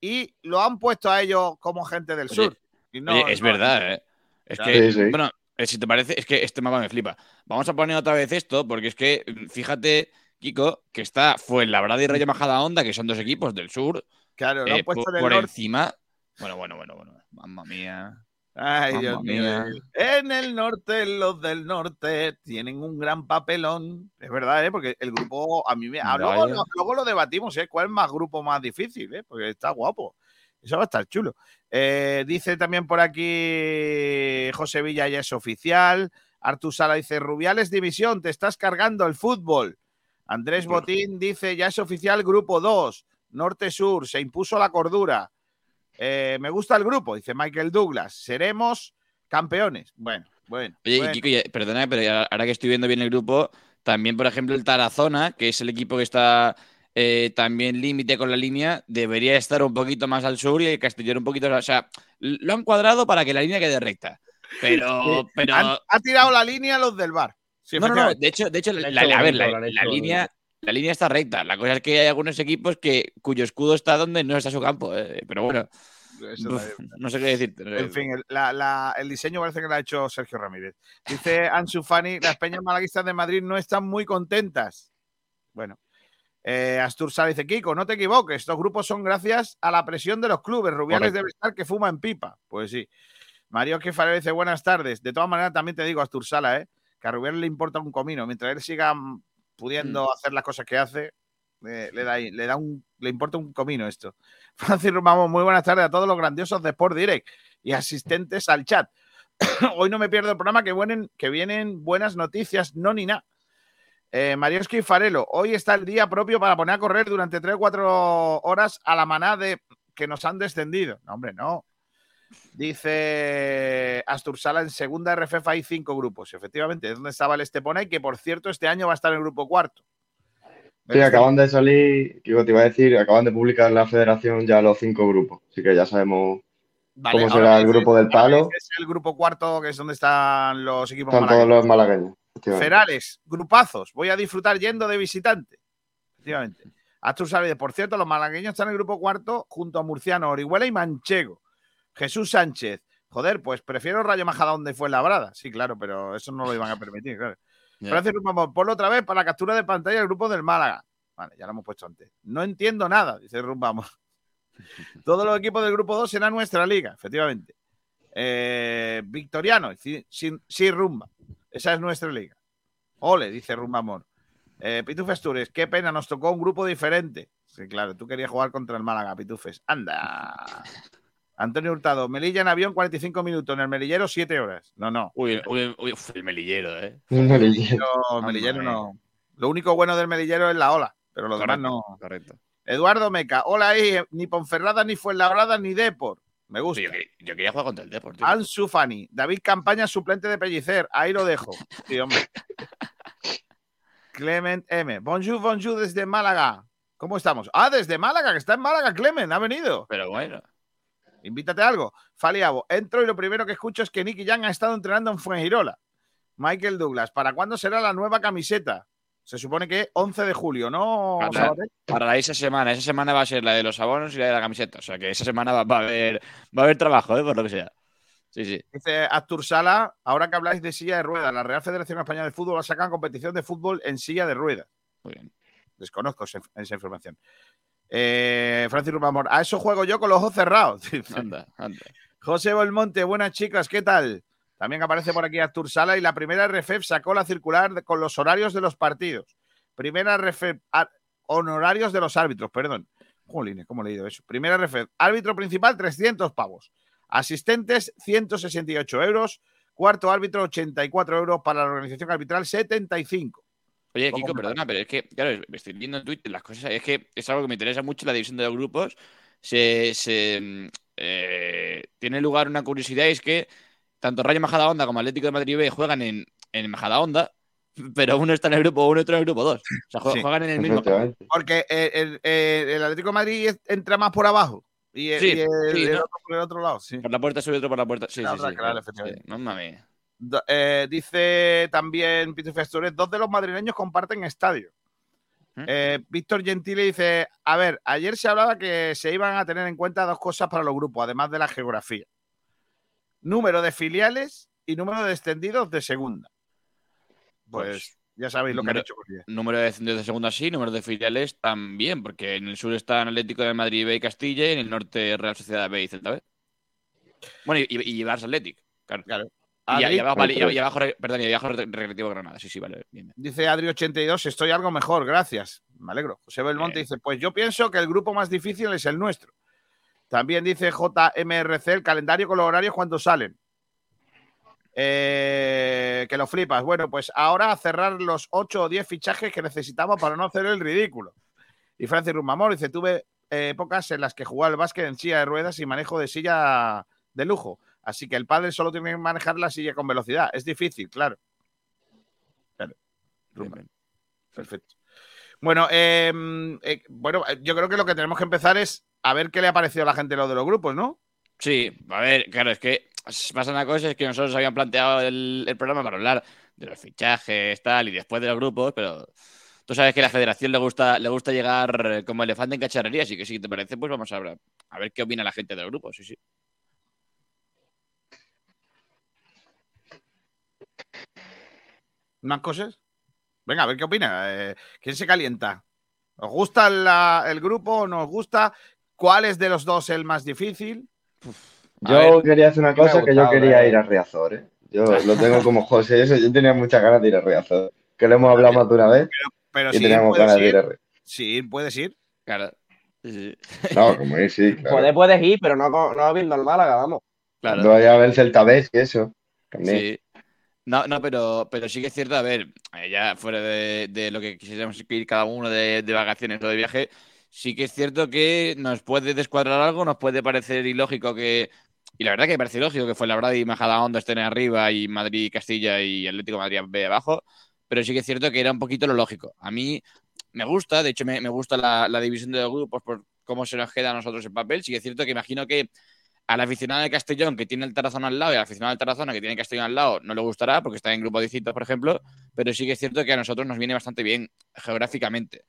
y lo han puesto a ellos como gente del Oye, sur. Y no- Oye, es no- verdad, ¿eh? Es que, Sí, sí. bueno, si te parece, es que este mapa me flipa. Vamos a poner otra vez esto, porque es que, mm, fíjate, Kiko, que está Fuenlabrada y Rayo Majadahonda, que son dos equipos del sur, Claro, lo han eh, puesto por, del por norte. encima. Bueno, bueno, bueno, bueno. Mamma mía. Ay, Mamma Dios mío. En el norte, los del norte tienen un gran papelón. Es verdad, ¿eh? Porque el grupo, a mí me. ah, luego, luego lo debatimos, ¿eh? ¿Cuál es más grupo más difícil, ¿eh? Porque está guapo. Eso va a estar chulo. Eh, dice también por aquí José Villa, ya es oficial. Artur Sala dice: Rubiales División, te estás cargando el fútbol. Andrés. Botín dice: Ya es oficial grupo 2, norte-sur, se impuso la cordura. Eh, me gusta el grupo, dice Michael Douglas. Seremos campeones. Bueno, bueno. Oye, bueno. Kiko, ya- perdona, pero ahora que estoy viendo bien el grupo, también, por ejemplo, el Tarazona, que es el equipo que está eh, también límite con la línea, debería estar un poquito más al sur y el Castellón un poquito. O sea, lo han cuadrado para que la línea quede recta. Pero, [laughs] pero Han- ha tirado la línea los del bar. Sí, No, no, no. De hecho, de hecho, la, a ver, la, línea, la línea está recta. La cosa es que hay algunos equipos que cuyo escudo está donde no está su campo. eh, Pero bueno, uf, no sé qué decirte. En fin, el, la- la- el diseño parece que lo ha hecho Sergio Ramírez. Dice Ansu Fani, las peñas malaguistas de Madrid no están muy contentas. Bueno. Eh, Astur Sala dice, Kiko, no te equivoques, estos grupos son gracias a la presión de los clubes. Rubiales Correcto. debe estar que fuma en pipa. Pues sí. Mario Kefare dice, buenas tardes. De todas maneras, también te digo, Astur Sala, ¿eh? que a Rubiales le importa un comino. Mientras él siga mm, pudiendo hacer las cosas que hace, eh, le, da, le, da un, le importa un comino esto. [laughs] Francis Rumamos, muy buenas tardes a todos los grandiosos de Sport Direct y asistentes al chat. [coughs] Hoy no me pierdo el programa, que, vienen, que vienen buenas noticias, no ni nada. Eh, Marioski Farelo, hoy está el día propio para poner a correr durante 3 o 4 horas a la maná de que nos han descendido. No, hombre, no. Dice Astursala en segunda RFF hay cinco grupos. Efectivamente, es donde estaba el Estepona y que por cierto este año va a estar en el grupo cuarto. Sí, acaban de salir, que te iba a decir, acaban de publicar en la federación ya los cinco grupos, así que ya sabemos Vale, cómo será el grupo del palo. dices el grupo cuarto, que es donde están los equipos Están todos los malagueños. Ferales, grupazos. Voy a disfrutar yendo de visitante. Efectivamente. Sala, por cierto, los malagueños están en el grupo cuarto junto a Murciano, Orihuela y Manchego. Jesús Sánchez. Joder, pues prefiero Rayo Majadahonda y Fuenlabrada. Sí, claro, pero eso no lo iban a permitir, claro. [laughs] Ya. Francis ponlo otra vez para la captura de pantalla del grupo del Málaga. Vale, ya lo hemos puesto antes. No entiendo nada, dice Rumbamos. [laughs] Todos los equipos del grupo 2 serán nuestra liga, efectivamente. Eh, Victoriano, sí, sí, sí, Rumba. Esa es nuestra liga. Ole, dice Rumbamor. Eh, Pitufes Tures, qué pena, nos tocó un grupo diferente. Sí, claro, tú querías jugar contra el Málaga, Pitufes. Anda. Antonio Hurtado, Melilla en avión 45 minutos, en el Melillero 7 horas. No, no. Uy, uy, uy, uf, el melillero, ¿eh. Un melillero. Hombre. Melillero no. Lo único bueno del Melillero es la ola, pero lo demás no. Correcto. Eduardo Meca, hola ahí, ni Ponferrada, ni Fuenlabrada, ni Depor. Me gusta. Yo, quería- yo quería jugar contra el Deport. tío. Ansu Fani, David Campaña, suplente de Pellicer. Ahí lo dejo. Sí, hombre. Clement M. Bonjour, bonjour desde Málaga. ¿Cómo estamos? Ah, desde Málaga, que está en Málaga, Clement, ha venido. Pero bueno. Invítate a algo. Faliabo, entro y lo primero que escucho es que Nicky Young ha estado entrenando en Fuengirola. Michael Douglas, ¿para cuándo será la nueva camiseta? Se supone que 11 de julio, ¿no? Para, esa semana. Esa semana va a ser la de los abonos y la de la camiseta. O sea que esa semana va, va a haber va a haber trabajo, ¿eh? por lo que sea. Sí, sí. Dice Astur Sala, ahora que habláis de silla de ruedas, la Real Federación Española de Fútbol va a sacar competición de fútbol en silla de ruedas. Muy bien. Desconozco esa, esa información. Eh, Francis Rubamor, a eso juego yo con los ojos cerrados. [laughs] Anda, anda. José Belmonte, buenas chicas, ¿qué tal? También aparece por aquí Astur Sala y la primera RFEF sacó la circular con los horarios de los partidos. Primera RFEF, a- honorarios de los árbitros, perdón. Jolines, ¿cómo he leído eso? Primera RFEF, árbitro principal, 300 pavos. Asistentes, 168 euros. Cuarto árbitro, 84 euros. Para la organización arbitral, 75. Oye, ¿Cómo Kiko, perdona, pero es que, claro, me estoy viendo en Twitter las cosas. Es que es algo que me interesa mucho la división de los grupos. Se, se, mm, eh, tiene lugar una curiosidad y es que tanto Rayo Majadahonda como Atlético de Madrid B juegan en, en Majadahonda, [laughs] pero uno está en el grupo 1 y otro en el grupo 2. O sea, Sí. juegan en el mismo. Porque eh, el, el- el Atlético de Madrid entra más por abajo. Y, el- Sí, y el, sí, el ¿no? otro por el otro lado, sí. Por la puerta sur y otro por la puerta. Sí, La sí, otra, sí, claro, sí, efectivamente. sí. Mamma mía. Eh, dice también Peter Festures, dos de los madrileños comparten estadio. ¿Mm? Eh, Víctor Gentile dice, a ver, ayer se hablaba que se iban a tener en cuenta dos cosas para los grupos, además de la geografía. Número de filiales y número de extendidos de segunda. Pues, Pues, ya sabéis lo que han hecho con ella. Número de descendidos de segunda sí, número de filiales también, porque en el sur están Atlético de Madrid B y Castilla y en el norte Real Sociedad B y Celta B. Bueno, y, y, y Barça Athletic, claro. Claro. Y, y Adri- abajo, vale, y- y abajo, perdón, y abajo re- Recreativo Granada. Sí, sí, vale, bien. bien. Dice Adri82, estoy algo mejor, gracias. Me alegro. José Belmonte dice, pues yo pienso que el grupo más difícil es el nuestro. También dice JMRC, el calendario con los horarios cuando salen. Eh, que lo flipas. Bueno, pues ahora a cerrar los 8 o 10 fichajes que necesitamos para no hacer el ridículo. Y Francis Rumamor dice, tuve eh, épocas en las que jugaba al básquet en silla de ruedas y manejo de silla de lujo. Así que el padre solo tiene que manejar la silla con velocidad. Es difícil, claro. Perfecto. Bueno, eh, eh, bueno, yo creo que lo que tenemos que empezar es a ver qué le ha parecido a la gente lo de los grupos, ¿no? Sí, a ver, claro, es que pasa una cosa, es que nosotros habíamos planteado el, el programa para hablar de los fichajes, tal, y después de los grupos, pero tú sabes que a la federación le gusta, le gusta llegar como elefante en cacharrería, así que si te parece, pues vamos a ver, a ver qué opina la gente de los grupos, sí, sí. ¿Más cosas? Venga, a ver qué opina. Eh, ¿Quién se calienta? ¿Os gusta la- el grupo no os gusta? ¿Cuál es de los dos el más difícil? Yo ver, quería hacer una cosa que yo quería eh. ir a Riazor, ¿eh? Yo [laughs] lo tengo como José, eso, yo tenía muchas ganas de ir a Riazor. Que lo hemos hablado más de una vez Pero y sí, teníamos puedes ganas de ir a ir. Riazor. Sí, puedes ir. claro. Sí, No, [laughs] como ir, sí, claro. Puedes, puedes ir, pero no, no viendo el Málaga, vamos. claro. Cuando vaya a ver el Celta B y eso. También. Sí. No, no, pero, pero sí que es cierto, a ver, eh, ya fuera de, de lo que quisiéramos ir cada uno de, de vacaciones o de viaje, sí que es cierto que nos puede descuadrar algo, nos puede parecer ilógico que, y la verdad que me parece ilógico que fue la verdad y Majadahonda estén arriba y Madrid, Castilla y Atlético de Madrid B abajo, pero sí que es cierto que era un poquito lo lógico. A mí me gusta, de hecho me, me gusta la, la división de los grupos por cómo se nos queda a nosotros el papel, sí que es cierto que imagino que al aficionado de Castellón que tiene el Tarazona al lado y al aficionado del Tarazona que tiene Castellón al lado no le gustará porque está en grupos distintos, por ejemplo, pero sí que es cierto que a nosotros nos viene bastante bien geográficamente.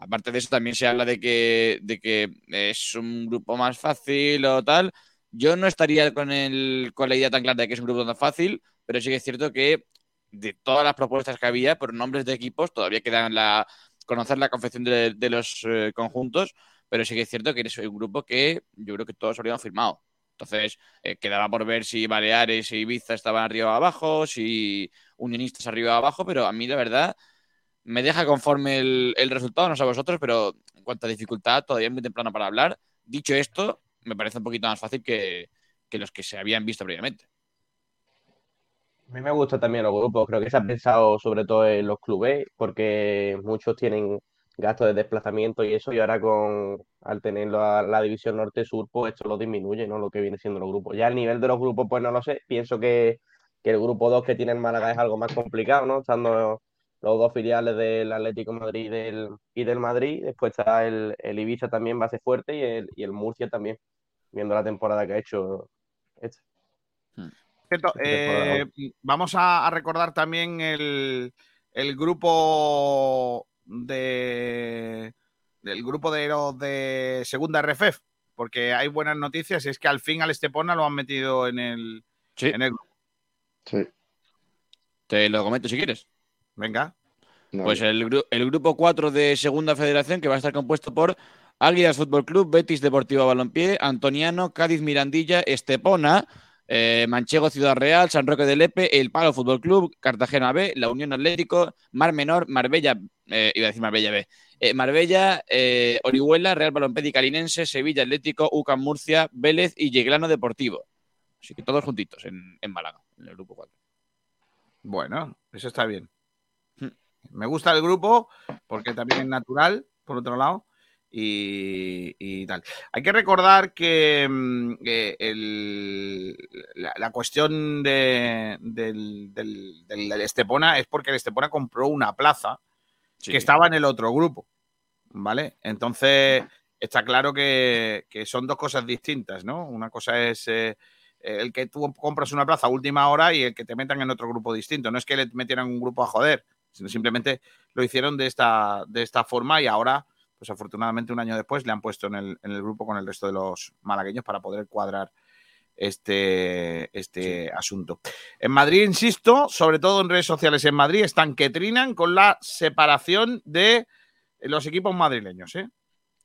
Aparte de eso, también se habla de que, de que es un grupo más fácil o tal. Yo no estaría con, el, con la idea tan clara de que es un grupo tan fácil, pero sí que es cierto que de todas las propuestas que había por nombres de equipos, todavía quedan conocer la confección de, los eh, conjuntos, pero sí que es cierto que eres un grupo que yo creo que todos habríamos firmado. Entonces, eh, quedaba por ver si Baleares y Ibiza estaban arriba o abajo, si Unionistas arriba o abajo, pero a mí la verdad me deja conforme el, resultado, no sé a vosotros, pero en cuanto a dificultad, todavía es muy temprano para hablar. Dicho esto, me parece un poquito más fácil que, que los que se habían visto previamente. A mí me gusta también los grupos, creo que se ha pensado sobre todo en los clubes, porque muchos tienen gastos de desplazamiento y eso, y ahora con al tener la, la división norte-sur, pues esto lo disminuye, ¿no? Lo que viene siendo los grupos. Ya el nivel de los grupos, pues no lo sé, pienso que, que el grupo 2 que tiene el Málaga es algo más complicado, ¿no? Estando los dos filiales del Atlético de Madrid y del, y del Madrid, después está el, el Ibiza también base fuerte y el, y el Murcia también, viendo la temporada que ha hecho. este. Cierto, eh, vamos a, a recordar también el, el grupo de del grupo de los de segunda RFF, porque hay buenas noticias y es que al fin al Estepona lo han metido en el, en el grupo. Sí. Te lo comento si quieres. Venga. No, Pues el, gru- el grupo 4 de Segunda Federación, que va a estar compuesto por Águilas Fútbol Club, Betis Deportivo Balompié, Antoniano, Cádiz Mirandilla, Estepona, eh, Manchego Ciudad Real, San Roque de Lepe, El Palo Fútbol Club, Cartagena B, La Unión Atlético, Mar Menor, Marbella, eh, iba a decir Marbella B, eh, Marbella, eh, Orihuela, Real Balompié Calinense, Sevilla Atlético, UCAM Murcia, Vélez y Yeglano Deportivo. Así que todos juntitos en, en Málaga, en el grupo 4. Bueno, eso está bien. Me gusta el grupo porque también es natural, por otro lado, y, y tal. Hay que recordar que, mm, que el- la, la cuestión de- del, del- del- del Estepona es porque el Estepona compró una plaza Sí. que estaba en el otro grupo, ¿vale? Entonces, está claro que, que son dos cosas distintas, ¿no? Una cosa es eh, el que tú compras una plaza a última hora y el que te metan en otro grupo distinto. No es que le metieran un grupo a joder, sino simplemente lo hicieron de esta, de esta forma y ahora, pues afortunadamente un año después, le han puesto en el, en el grupo con el resto de los malagueños para poder cuadrar este, este asunto. En Madrid, insisto, sobre todo en redes sociales en Madrid, están que trinan con la separación de los equipos madrileños. ¿eh?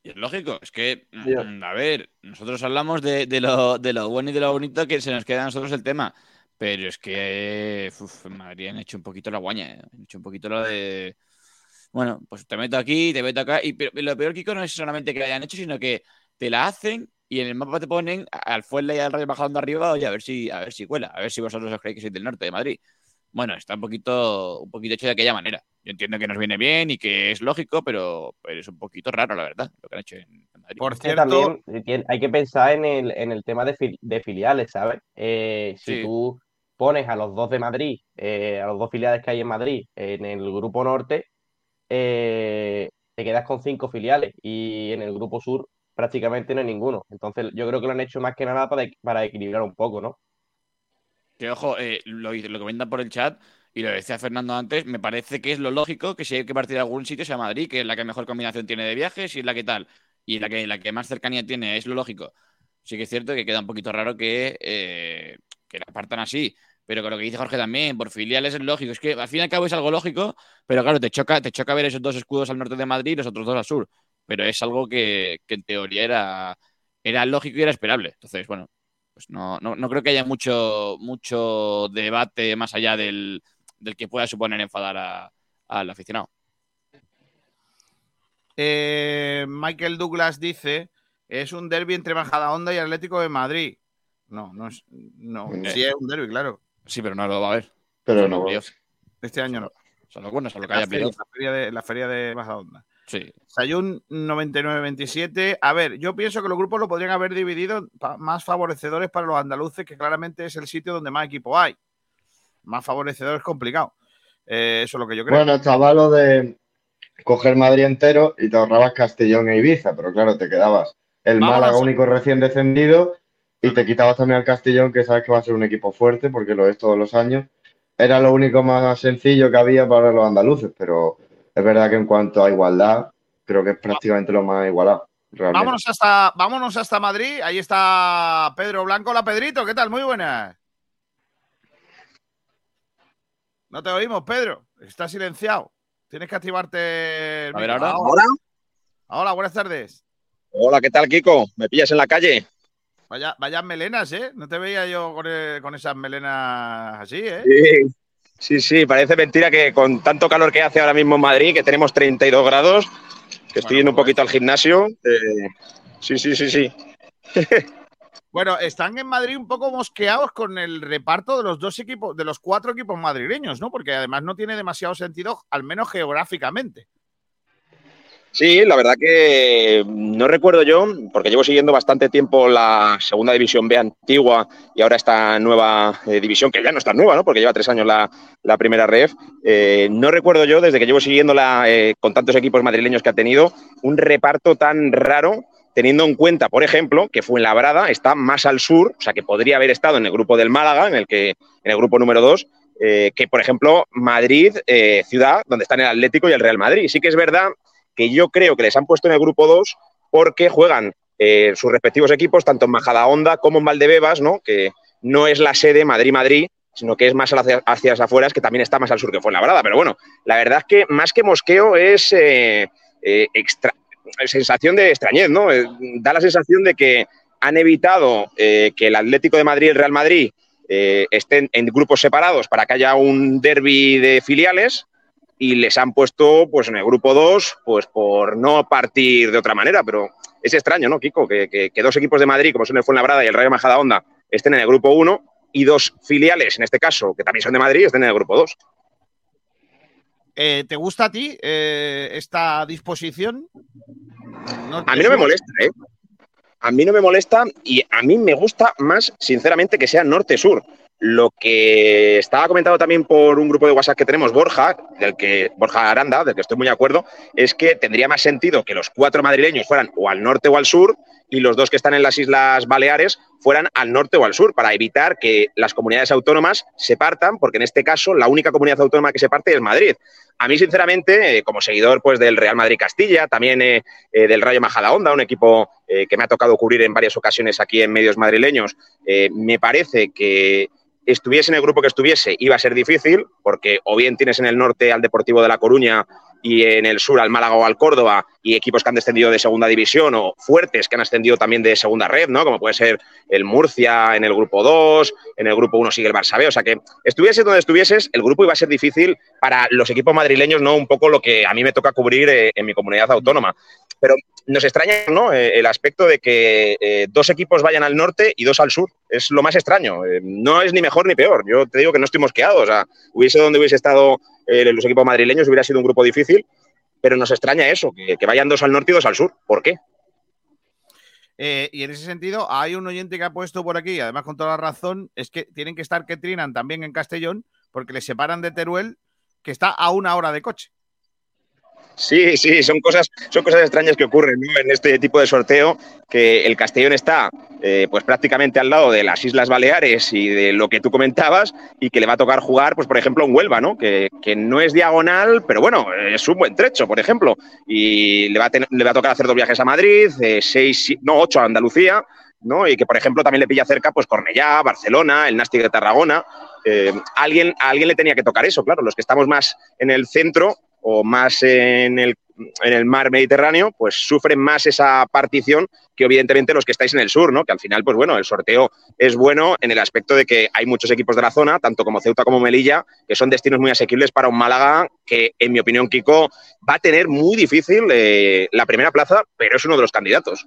Y es lógico, es que, mm, a ver, nosotros hablamos de, de lo, de lo bueno y de lo bonito que se nos queda a nosotros el tema, pero es que uf, en Madrid han hecho un poquito la guaña, ¿eh? han hecho un poquito lo de, bueno, pues te meto aquí, te meto acá, y, pero- lo peor, Kiko, no es solamente que la hayan hecho, sino que te la hacen y en el mapa te ponen al Fuenla y al Rayo bajando arriba, oye, a ver si, a ver si cuela, a ver si vosotros os creéis que sois del norte de Madrid. Bueno, está un poquito, un poquito hecho de aquella manera. Yo entiendo que nos viene bien y que es lógico, pero, pero es un poquito raro, la verdad, lo que han hecho en, Madrid. Por cierto, también eh, hay que pensar en el, en el tema de, fil- de filiales, ¿sabes? Eh, si Sí. tú pones a los dos de Madrid, eh, a los dos filiales que hay en Madrid, en el grupo norte, eh, te quedas con cinco filiales y en el grupo sur prácticamente no hay ninguno. Entonces yo creo que lo han hecho más que nada para, para equilibrar un poco, ¿no? Que ojo, eh, lo, lo comentan por el chat y lo decía Fernando antes, me parece que es lo lógico que si hay que partir de algún sitio sea Madrid, que es la que mejor combinación tiene de viajes y es la que tal, y la que, la que más cercanía tiene, es lo lógico. Sí que es cierto que queda un poquito raro que, eh, que la partan así, pero con lo que dice Jorge también, por filiales es lógico, es que al fin y al cabo es algo lógico, pero claro, te choca, te choca ver esos dos escudos al norte de Madrid y los otros dos al sur, pero es algo que, que en teoría era, era lógico y era esperable. Entonces, bueno, pues no, no, no creo que haya mucho, mucho debate más allá del, del que pueda suponer enfadar a- al aficionado. eh, Michael Douglas dice, es un derby entre Majadahonda y Atlético de Madrid. No, no es, no, No. sí es un derby, claro. Sí, pero no lo va a ver. Pero no. Este año no. Son los buenos, son lo que La haya feria, playoff. la feria de, la feria de Majadahonda. Sí. Sayun 99-27. A ver, yo pienso que los grupos lo podrían haber dividido pa- más favorecedores para los andaluces, que claramente es el sitio donde más equipos hay. Más favorecedor es complicado. Eh, eso es lo que yo creo. Bueno, estaba lo de coger Madrid entero y te ahorrabas Castellón e Ibiza, pero claro, te quedabas el Málaga único recién descendido y te quitabas también al Castellón, que sabes que va a ser un equipo fuerte porque lo es todos los años. Era lo único más sencillo que había para los andaluces, pero es verdad que en cuanto a igualdad, creo que es prácticamente lo más igualado. Realmente. Vámonos hasta, vámonos hasta Madrid. Ahí está Pedro Blanco. Hola, Pedrito. ¿Qué tal? Muy buenas. No te oímos, Pedro. Está silenciado. Tienes que activarte. el A ver, ahora. ¿Ahora? Hola, buenas tardes. Hola, ¿qué tal, Kiko? ¿Me pillas en la calle? Vaya, vaya melenas, ¿eh? No te veía yo con, eh, con esas melenas así, ¿eh? Sí. Sí, sí, parece mentira que con tanto calor que hace ahora mismo en Madrid, que tenemos 32 grados, que estoy yendo un pues- poquito al gimnasio. eh, sí, sí, sí, sí. Bueno, están en Madrid un poco mosqueados con el reparto de los dos equipos, de los cuatro equipos madrileños, ¿no? Porque además no tiene demasiado sentido, al menos geográficamente. Sí, la verdad que no recuerdo yo, porque llevo siguiendo bastante tiempo la segunda división B antigua y ahora esta nueva eh, división, que ya no está nueva, ¿no? Porque lleva tres años la, primera ref. Eh, no recuerdo yo, desde que llevo siguiéndola eh, con tantos equipos madrileños que ha tenido, un reparto tan raro, teniendo en cuenta, por ejemplo, que Fuenlabrada está más al sur, o sea, que podría haber estado en el grupo del Málaga, en el, que, en el grupo número dos, que, por ejemplo, Madrid, ciudad, donde están el Atlético y el Real Madrid. Sí que es verdad que yo creo que les han puesto en el grupo 2 porque juegan eh, sus respectivos equipos, tanto en Majadahonda como en Valdebebas, ¿no? que no es la sede Madrid-Madrid, sino que es más hacia, hacia, las afueras, que también está más al sur que Fuenlabrada. Pero bueno, la verdad es que más que mosqueo es eh, eh, sensación de extrañez, ¿no? da la sensación de que han evitado que el Atlético de Madrid y el Real Madrid estén en grupos separados para que haya un derby de filiales y les han puesto pues en el grupo 2 pues por no partir de otra manera, pero es extraño, ¿no, Kiko? Que, que, dos equipos de Madrid, como son el Fuenlabrada y el Rayo Majadahonda, estén en el grupo 1 y dos filiales, en este caso, que también son de Madrid, estén en el grupo 2. Eh, ¿Te gusta a ti eh, esta disposición? No a mí no me molesta, ¿eh? A mí no me molesta y a mí me gusta más, sinceramente, que sea norte-sur. Lo que estaba comentado también por un grupo de WhatsApp que tenemos, Borja, del que, Borja Aranda, del que estoy muy de acuerdo, es que tendría más sentido que los cuatro madrileños fueran o al norte o al sur y los dos que están en las Islas Baleares fueran al norte o al sur, para evitar que las comunidades autónomas se partan, porque en este caso la única comunidad autónoma que se parte es Madrid. A mí, sinceramente, eh, como seguidor pues, del Real Madrid Castilla, también eh, eh, del Rayo Majadahonda, un equipo que me ha tocado cubrir en varias ocasiones aquí en medios madrileños, me parece que estuviese en el grupo que estuviese, iba a ser difícil, porque o bien tienes en el norte al Deportivo de La Coruña y en el sur al Málaga o al Córdoba, y equipos que han descendido de segunda división o fuertes que han ascendido también de segunda red, ¿no? Como puede ser el Murcia en el grupo 2, en el grupo 1 sigue el Barça B. O sea que estuviese donde estuvieses, el grupo iba a ser difícil para los equipos madrileños, ¿no? Un poco lo que a mí me toca cubrir eh, en mi comunidad autónoma. Pero nos extraña ¿no? Eh, el aspecto de que eh, dos equipos vayan al norte y dos al sur. Es lo más extraño. Eh, no es ni mejor ni peor. Yo te digo que no estoy mosqueado. O sea, hubiese donde hubiese estado los equipos madrileños, hubiera sido un grupo difícil. Pero nos extraña eso, que, que vayan dos al norte y dos al sur. ¿Por qué? y en ese sentido, hay un oyente que ha puesto por aquí, además con toda la razón, es que tienen que estar que trinan también en Castellón, porque les separan de Teruel, que está a una hora de coche. Sí, sí, son cosas, son cosas extrañas que ocurren en este tipo de sorteo, que el Castellón está eh, pues prácticamente al lado de las Islas Baleares y de lo que tú comentabas, y que le va a tocar jugar, pues por ejemplo, en Huelva, ¿no? Que, no es diagonal, pero bueno, es un buen trecho, por ejemplo. Y le va a, le va a tocar hacer dos viajes a Madrid, eh, seis, no, ocho a Andalucía, ¿no? Y que, por ejemplo, también le pilla cerca, pues Cornellá, Barcelona, el Nástic de Tarragona. Eh, alguien, a alguien le tenía que tocar eso, claro. Los que estamos más en el centro, o más en el, en el mar Mediterráneo, pues sufren más esa partición que evidentemente los que estáis en el sur, ¿no? Que al final, pues bueno, el sorteo es bueno en el aspecto de que hay muchos equipos de la zona, tanto como Ceuta como Melilla, que son destinos muy asequibles para un Málaga que, en mi opinión, Kiko, va a tener muy difícil eh, la primera plaza, pero es uno de los candidatos.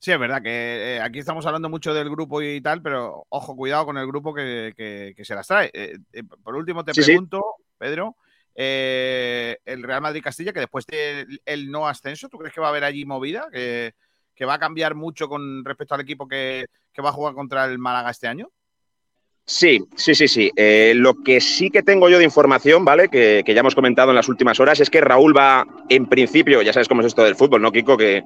Sí, es verdad que eh, aquí estamos hablando mucho del grupo y tal, pero ojo, cuidado con el grupo que, se las trae. Eh, por último, te pregunto, Pedro, eh, el Real Madrid Castilla, que después del no ascenso, ¿tú crees que va a haber allí movida? ¿Que, va a cambiar mucho con respecto al equipo que, que va a jugar contra el Málaga este año? Sí, sí, sí, sí. Eh, lo que sí que tengo yo de información, ¿vale? Que, ya hemos comentado en las últimas horas, es que Raúl va, en principio, ya sabes cómo es esto del fútbol, ¿no, Kiko? Que,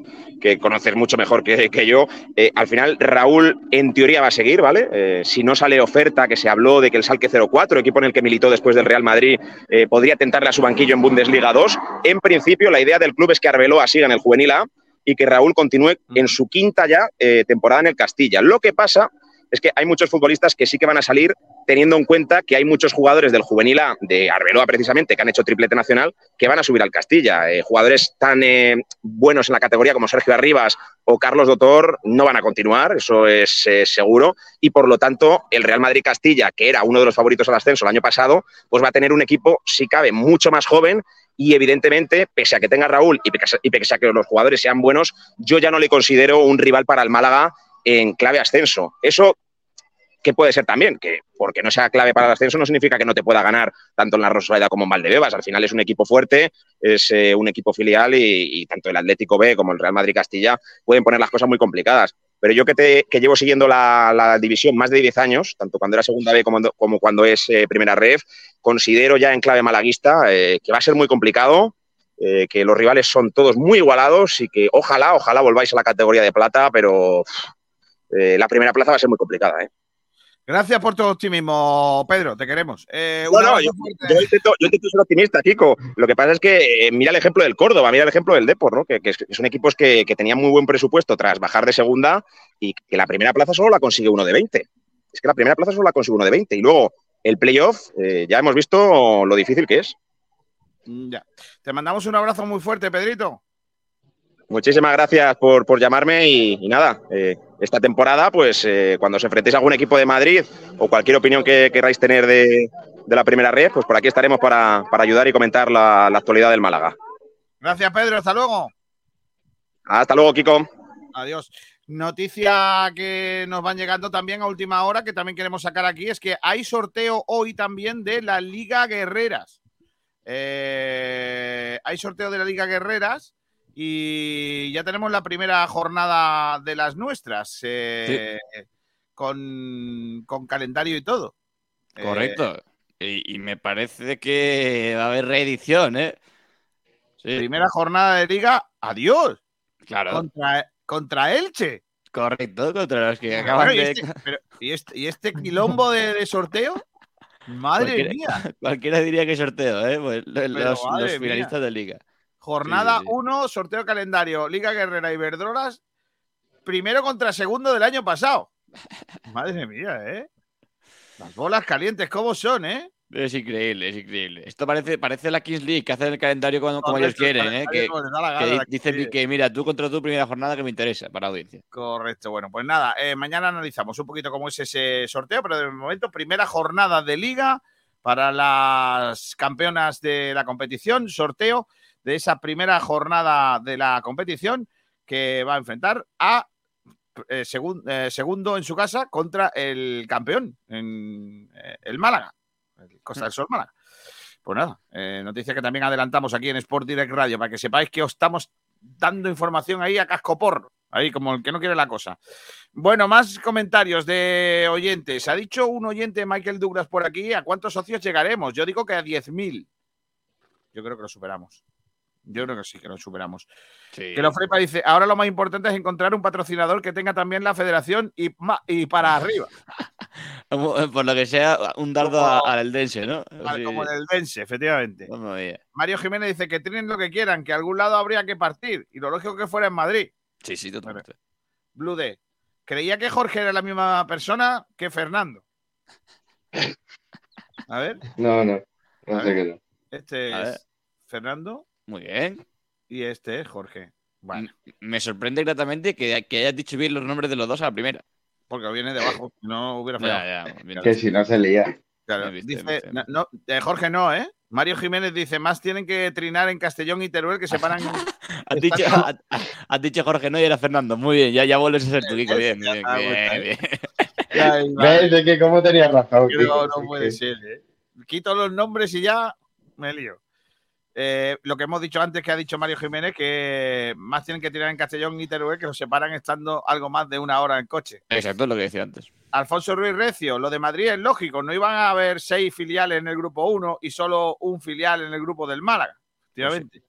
conoces mucho mejor que, yo. Eh, al final, Raúl, en teoría, va a seguir, ¿vale? Eh, si no sale oferta, que se habló de que el Salque 04, equipo en el que militó después del Real Madrid, podría tentarle a su banquillo en Bundesliga 2. En principio, la idea del club es que Arbeloa siga en el Juvenil A y que Raúl continúe en su quinta ya temporada en el Castilla. Lo que pasa es que hay muchos futbolistas que sí que van a salir teniendo en cuenta que hay muchos jugadores del juvenil A, de Arbeloa precisamente, que han hecho triplete nacional, que van a subir al Castilla. Eh, jugadores tan eh, buenos en la categoría como Sergio Arribas o Carlos Dotor no van a continuar, eso es eh, seguro, y por lo tanto el Real Madrid Castilla, que era uno de los favoritos al ascenso el año pasado, pues va a tener un equipo, si cabe, mucho más joven y evidentemente, pese a que tenga Raúl y pese a que los jugadores sean buenos, yo ya no le considero un rival para el Málaga en clave ascenso. Eso, ¿qué puede ser también? Que porque no sea clave para el ascenso no significa que no te pueda ganar tanto en la Rosaleda como en Valdebebas. Al final es un equipo fuerte, es eh, un equipo filial y, tanto el Atlético B como el Real Madrid Castilla pueden poner las cosas muy complicadas. Pero yo que, te, que llevo siguiendo la, la división más de 10 años, tanto cuando era segunda B como, como cuando es eh, primera ref, considero ya en clave malaguista eh, que va a ser muy complicado, que los rivales son todos muy igualados y que ojalá, ojalá volváis a la categoría de plata, pero la primera plaza va a ser muy complicada. ¿eh? Gracias por tu optimismo, Pedro, te queremos. Eh, No, no, yo, yo intento, yo intento ser optimista, Kiko. Lo que pasa es que eh, mira el ejemplo del Córdoba, mira el ejemplo del Depor, ¿no? que, son equipos que, que tenían muy buen presupuesto tras bajar de segunda y que la primera plaza solo la consigue uno de 20. Es que la primera plaza solo la consigue uno de 20. Y luego el playoff, eh, ya hemos visto lo difícil que es. Mm, Ya. Te mandamos un abrazo muy fuerte, Pedrito. Muchísimas gracias por, por llamarme y, y nada, eh, esta temporada, pues eh, cuando os enfrentéis a algún equipo de Madrid o cualquier opinión que queráis tener de, de la primera red, pues por aquí estaremos para, para ayudar y comentar la, la actualidad del Málaga. Gracias, Pedro. Hasta luego. Hasta luego, Kiko. Adiós. Noticia que nos van llegando también a última hora, que también queremos sacar aquí, es que hay sorteo hoy también de la Liga Guerreras. Eh, hay sorteo de la Liga Guerreras y ya tenemos la primera jornada de las nuestras, eh, con, con calendario y todo. Eh, Correcto. Y, y me parece que va a haber reedición, ¿eh? Sí, primera jornada de Liga, adiós, claro. contra, contra Elche. Correcto, contra los que acaban Bueno, y, de. este, pero- y este- y este quilombo de, de sorteo, madre Cualquiera- mía. [laughs] Cualquiera diría que sorteo, ¿eh? Pues lo- los, mía. finalistas de liga. Jornada Sí, sí, sí. 1, sorteo calendario, Liga Guerrera y Verdrolas, primero contra segundo del año pasado. [laughs] Madre mía, ¿eh? Las bolas calientes, ¿cómo son, eh? Es increíble, es increíble. Esto parece, parece la Kings League, que hacen el calendario como, como ellos Correcto, el quieren, ¿eh? Que, la que mira, tú contra tu primera jornada que me interesa para la audiencia. Correcto, bueno, pues nada, eh, mañana analizamos un poquito cómo es ese sorteo, pero de momento, primera jornada de liga para las campeonas de la competición, sorteo de esa primera jornada de la competición que va a enfrentar a eh, eh, segundo en su casa contra el campeón, en eh, el Málaga, el Costa del Sol Málaga. Pues nada, eh, noticia que también adelantamos aquí en Sport Direct Radio para que sepáis que os estamos dando información ahí a casco porro, ahí como el que no quiere la cosa. Bueno, más comentarios de oyentes. Ha dicho un oyente, Michael Douglas, por aquí, ¿a cuántos socios llegaremos? Yo digo que a 10.000. Yo creo que lo superamos. Yo creo que sí, que lo superamos. Sí. Que lo Frepa dice, ahora lo más importante es encontrar un patrocinador que tenga también la federación y, y para [laughs] arriba, eh, Por lo que sea, un dardo Como- al Eldense, ¿no? al- Sí. como el Dense, efectivamente. Mario Jiménez dice que tienen lo que quieran, que a algún lado habría que partir y lo lógico que fuera en Madrid. Sí, sí, totalmente. Blue D. Creía que Jorge era la misma persona que Fernando. [laughs] A ver, No, no. No sé ver. qué no. este es Fernando Muy bien. y este es Jorge. Bueno, Me sorprende gratamente que, que hayas dicho bien los nombres de los dos a la primera. porque viene debajo, si no hubiera fallado. Ya, ya. bien. Que si no se lía. Claro, dice, no, no, eh, Jorge no, ¿eh? Mario Jiménez dice, más tienen que trinar en Castellón y Teruel que se paran. [laughs] Has dicho, has, has dicho Jorge no y era Fernando. Muy bien, ya, ya vuelves a ser tu Kiko. Bien, Ya bien, bien, bien. Ay, madre, ¿Ves? De que cómo tenías razón. Kiko? no, puede ser, ¿eh? Quito los nombres y ya me lío. Eh, lo que hemos dicho antes que ha dicho Mario Jiménez, que más tienen que tirar en Castellón y Teruel, que los separan estando algo más de una hora en coche. Exacto, es lo que decía antes. Alfonso Ruiz Recio, lo de Madrid es lógico, no iban a haber seis filiales en el grupo 1 y solo un filial en el grupo del Málaga, efectivamente.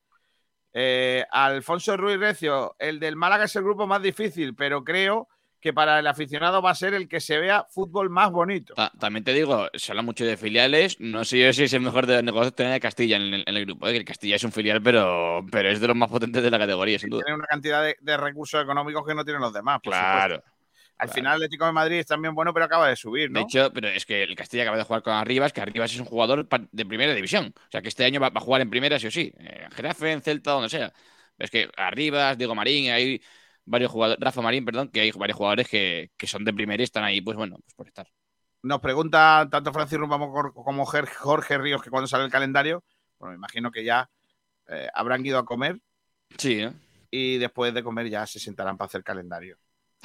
Eh, Alfonso Ruiz Recio, el del Málaga es el grupo más difícil, pero creo que para el aficionado va a ser el que se vea fútbol más bonito. Ta- también te digo, se habla mucho de filiales. No sé yo si es el mejor de los negocios tener a Castilla en el, en el grupo. ¿eh? Que el Castilla es un filial, pero, pero es de los más potentes de la categoría, sin duda. Tiene una cantidad de, de recursos económicos que no tienen los demás. por supuesto. Claro. Al claro. final, el Atlético de Madrid es también bueno, pero acaba de subir, ¿no? De hecho, pero es que el Castilla acaba de jugar con Arribas, que Arribas es un jugador de primera división. O sea, que este año va, va a jugar en primera sí o sí. Eh, En Getafe, en Celta, donde sea. Es que Arribas, Diego Marín, hay varios jugadores, Rafa Marín, perdón, que hay varios jugadores que, que son de primera y están ahí, pues bueno, pues por estar. Nos pregunta tanto Francis Rumamo cor- como Jorge Ríos que cuando sale el calendario, bueno, me imagino que ya eh, habrán ido a comer Sí, ¿no? y después de comer ya se sentarán para hacer calendario.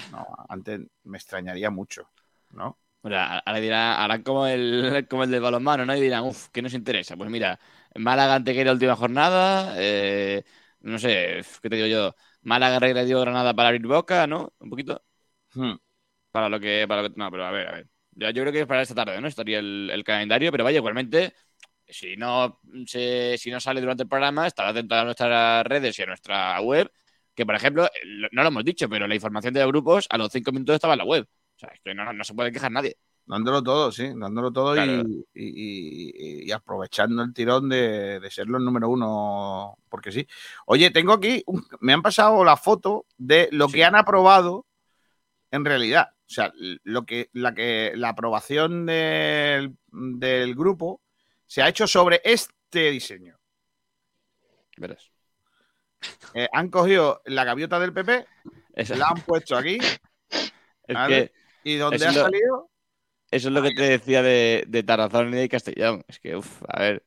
No, antes me extrañaría mucho, ¿no? Sea, ahora dirán, harán como el, [laughs] como el del balonmano, ¿no? Y dirán, uff, ¿qué nos interesa? Pues mira, Málaga Antequera última jornada, eh, no sé, ¿qué te digo yo? Málaga dio Granada para abrir boca, ¿no? Un poquito. Hmm. Para lo que, para lo que, no, pero a ver, a ver. Ya, yo creo que es para esta tarde, ¿no? Estaría el, el calendario, pero vaya, igualmente, si no, se, si no sale durante el programa, estará atento a nuestras redes y a nuestra web, que por ejemplo, lo- no lo hemos dicho, pero la información de los grupos a los cinco minutos estaba en la web. O sea, es que no, no se puede quejar nadie. Dándolo todo, sí, dándolo todo y- Claro. y, y- y aprovechando el tirón de, de ser los número uno, porque sí. Oye, tengo aquí, un- me han pasado la foto de lo que han aprobado en realidad. O sea, lo que, la, que, la aprobación del, del grupo se ha hecho sobre este diseño. Verás. Eh, han cogido la gaviota del PP, Esa- la han puesto aquí, [laughs] Es ¿vale? que y donde ha salido, eso es lo que te decía de, de Tarazón y de Castellón. Es que, uff, a ver.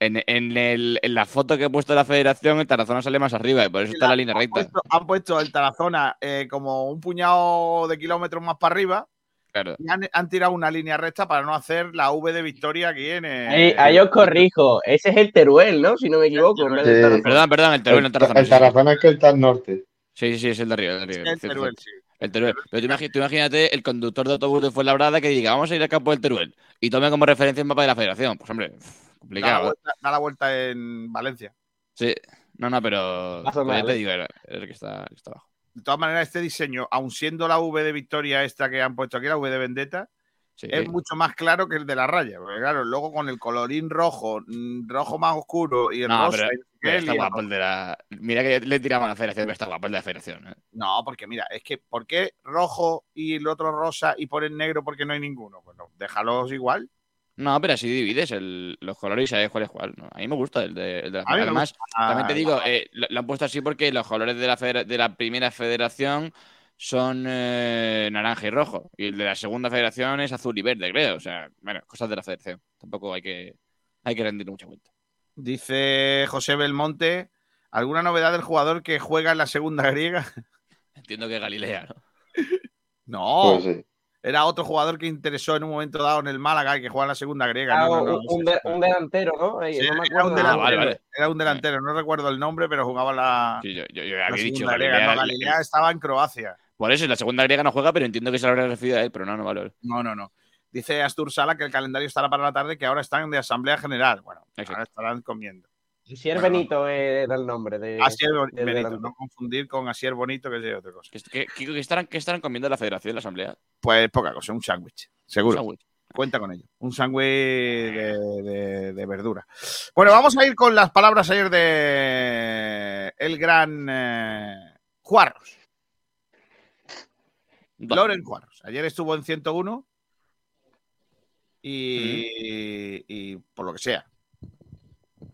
En, en el- en la foto que he puesto de la federación, el Tarazona sale más arriba y por eso está la línea han recta. puesto, han puesto el Tarazona eh, como un puñado de kilómetros más para arriba Claro. y han, han tirado una línea recta para no hacer la V de Victoria aquí en. eh, Ahí, ahí os corrijo, ese es el Teruel, ¿no? Si no me equivoco. Sí. Perdón, perdón, el Teruel, no el Tarazona. El sí, sí. Tarazona es que está al norte. Sí, sí, sí, es el de arriba. El, de arriba, el Teruel, sí. El Teruel. Pero tú, imagínate el conductor de autobús de Fuenlabrada que diga, vamos a ir al campo del Teruel y tome como referencia el mapa de la federación. Pues hombre, uf, Da la, complicado. ¿eh? vuelta, da la vuelta en Valencia. Sí, no, no, pero ya te digo, era- era el que está, el que está abajo. De todas maneras, este diseño, aun siendo la V de Victoria esta que han puesto aquí, la V de Vendetta, Sí. es mucho más claro que el de la raya. Porque claro, luego con el colorín rojo, mm, rojo más oscuro y el No, rosa. pero- Pero está guapo el de la. Mira que le tiramos a la federación, pero está guapo el de la federación. ¿eh? No, porque mira, es que ¿por qué rojo y el otro rosa y ponen negro porque no hay ninguno? Bueno, déjalos igual. No, pero así divides el- los colores y sabes cuál es cuál. ¿no? A mí me gusta el de, el de la Además, también te digo, eh, lo, lo han puesto así porque los colores de la, de la primera federación son eh, naranja y rojo. Y el de la segunda federación es azul y verde, creo. O sea, bueno, cosas de la federación. Tampoco hay que, hay que rendir mucha cuenta. Dice José Belmonte, ¿alguna novedad del jugador que juega en la segunda griega? [laughs] Entiendo que Galilea, ¿no? No, Pues sí. era otro jugador que interesó en un momento dado en el Málaga y que juega en la segunda griega. Ah, No, no, no, un, no un sé. de- un delantero, ¿no? Ahí, Sí, no me era un delantero, Ah, vale, vale. era un delantero, no recuerdo el nombre, pero jugaba la, Sí, yo, yo- yo la había dicho segunda griega. Galilea. No, Galilea estaba en Croacia. Por eso, en la segunda griega no juega, pero entiendo que se lo habrá referido a él, pero no, no vale. No, no, no. Dice Astur Sala que el calendario estará para la tarde, que ahora están de Asamblea General. Bueno, Exacto. ahora estarán comiendo. Asier Bueno, Benito era el nombre de. Asier Benito, no confundir con Asier Bonito, que es otra cosa. ¿Qué, qué- qué- qué estarán, qué estarán comiendo en la federación, la asamblea? Pues poca cosa, un sándwich, seguro. Un sándwich. Cuenta con ello. Un sándwich de, de- de verdura. Bueno, vamos a ir con las palabras ayer de el gran eh, Juarros. Do- Loren Juarros. Ayer estuvo en 101 y, y por lo que sea,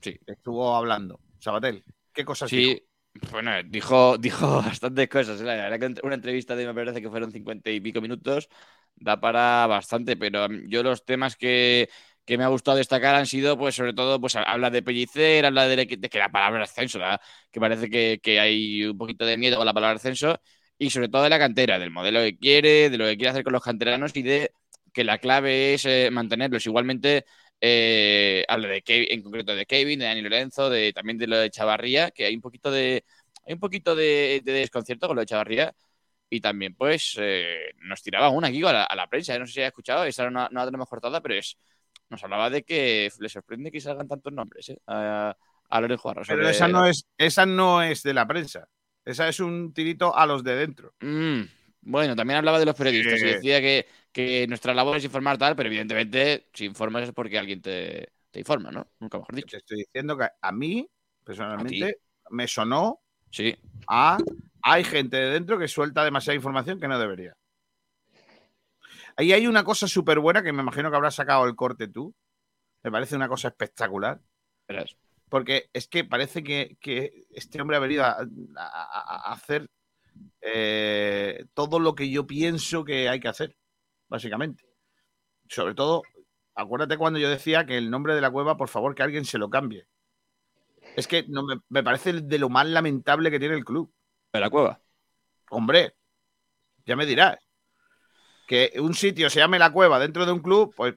Sí. estuvo hablando. Sabatel, ¿qué cosas dijo? Sí, bueno, dijo, dijo [laughs] bastantes cosas. La verdad que una entrevista de me parece que fueron cincuenta y pico minutos, da para bastante, pero um, yo los temas que, que me ha gustado destacar han sido, pues, sobre todo, pues habla de Pellicer, habla de, de que la palabra ascenso, que parece que, que hay un poquito de miedo con la palabra ascenso, y sobre todo de la cantera, del modelo que quiere, de lo que quiere hacer con los canteranos y de que la clave es eh, mantenerlos. Igualmente, eh, habla de Kevin, en concreto de Kevin, de Dani Lorenzo, de, también de lo de Chavarría, que hay un poquito de, hay un poquito de, de desconcierto con lo de Chavarría. Y también, pues, eh, nos tiraba una aquí a la, a la prensa. ¿eh? No sé si ha escuchado, esa no, no la tenemos cortada, pero es, nos hablaba de que le sorprende que salgan tantos nombres ¿eh? a, a Loren Juarro. Pero esa no, es, esa no es de la prensa. Esa es un tirito a los de dentro. Mm, bueno, también hablaba de los periodistas y Sí. decía que, que nuestra labor es informar tal, pero evidentemente si informas es porque alguien te, te informa, ¿no? Nunca mejor dicho. Te estoy diciendo que a mí, personalmente, me sonó Sí, a. Hay gente de dentro que suelta demasiada información que no debería. Ahí hay una cosa súper buena que me imagino que habrás sacado el corte tú. Me parece una cosa espectacular. verás. Porque es que parece que, que este hombre ha venido a, a- a- a hacer eh, todo lo que yo pienso que hay que hacer, básicamente. Sobre todo, acuérdate cuando yo decía que el nombre de la cueva, por favor, que alguien se lo cambie. Es que no, me, me parece de lo más lamentable que tiene el club. ¿De la cueva? Hombre, Ya me dirás. Que un sitio se llame la cueva dentro de un club, pues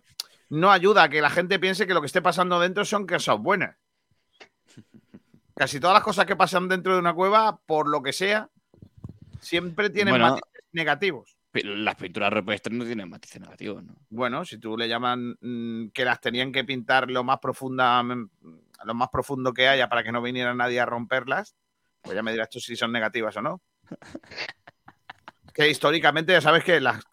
no ayuda a que la gente piense que lo que esté pasando dentro son cosas buenas. Casi todas las cosas que pasan dentro de una cueva, por lo que sea, siempre tienen Bueno. matices negativos. Las pinturas rupestres no tienen matices negativos, ¿no? Bueno, si tú le llaman mm, que las tenían que pintar lo más profunda, mm, lo más profundo que haya para que no viniera nadie a romperlas, pues ya me dirás tú si son negativas o no. [laughs] que históricamente ya sabes que las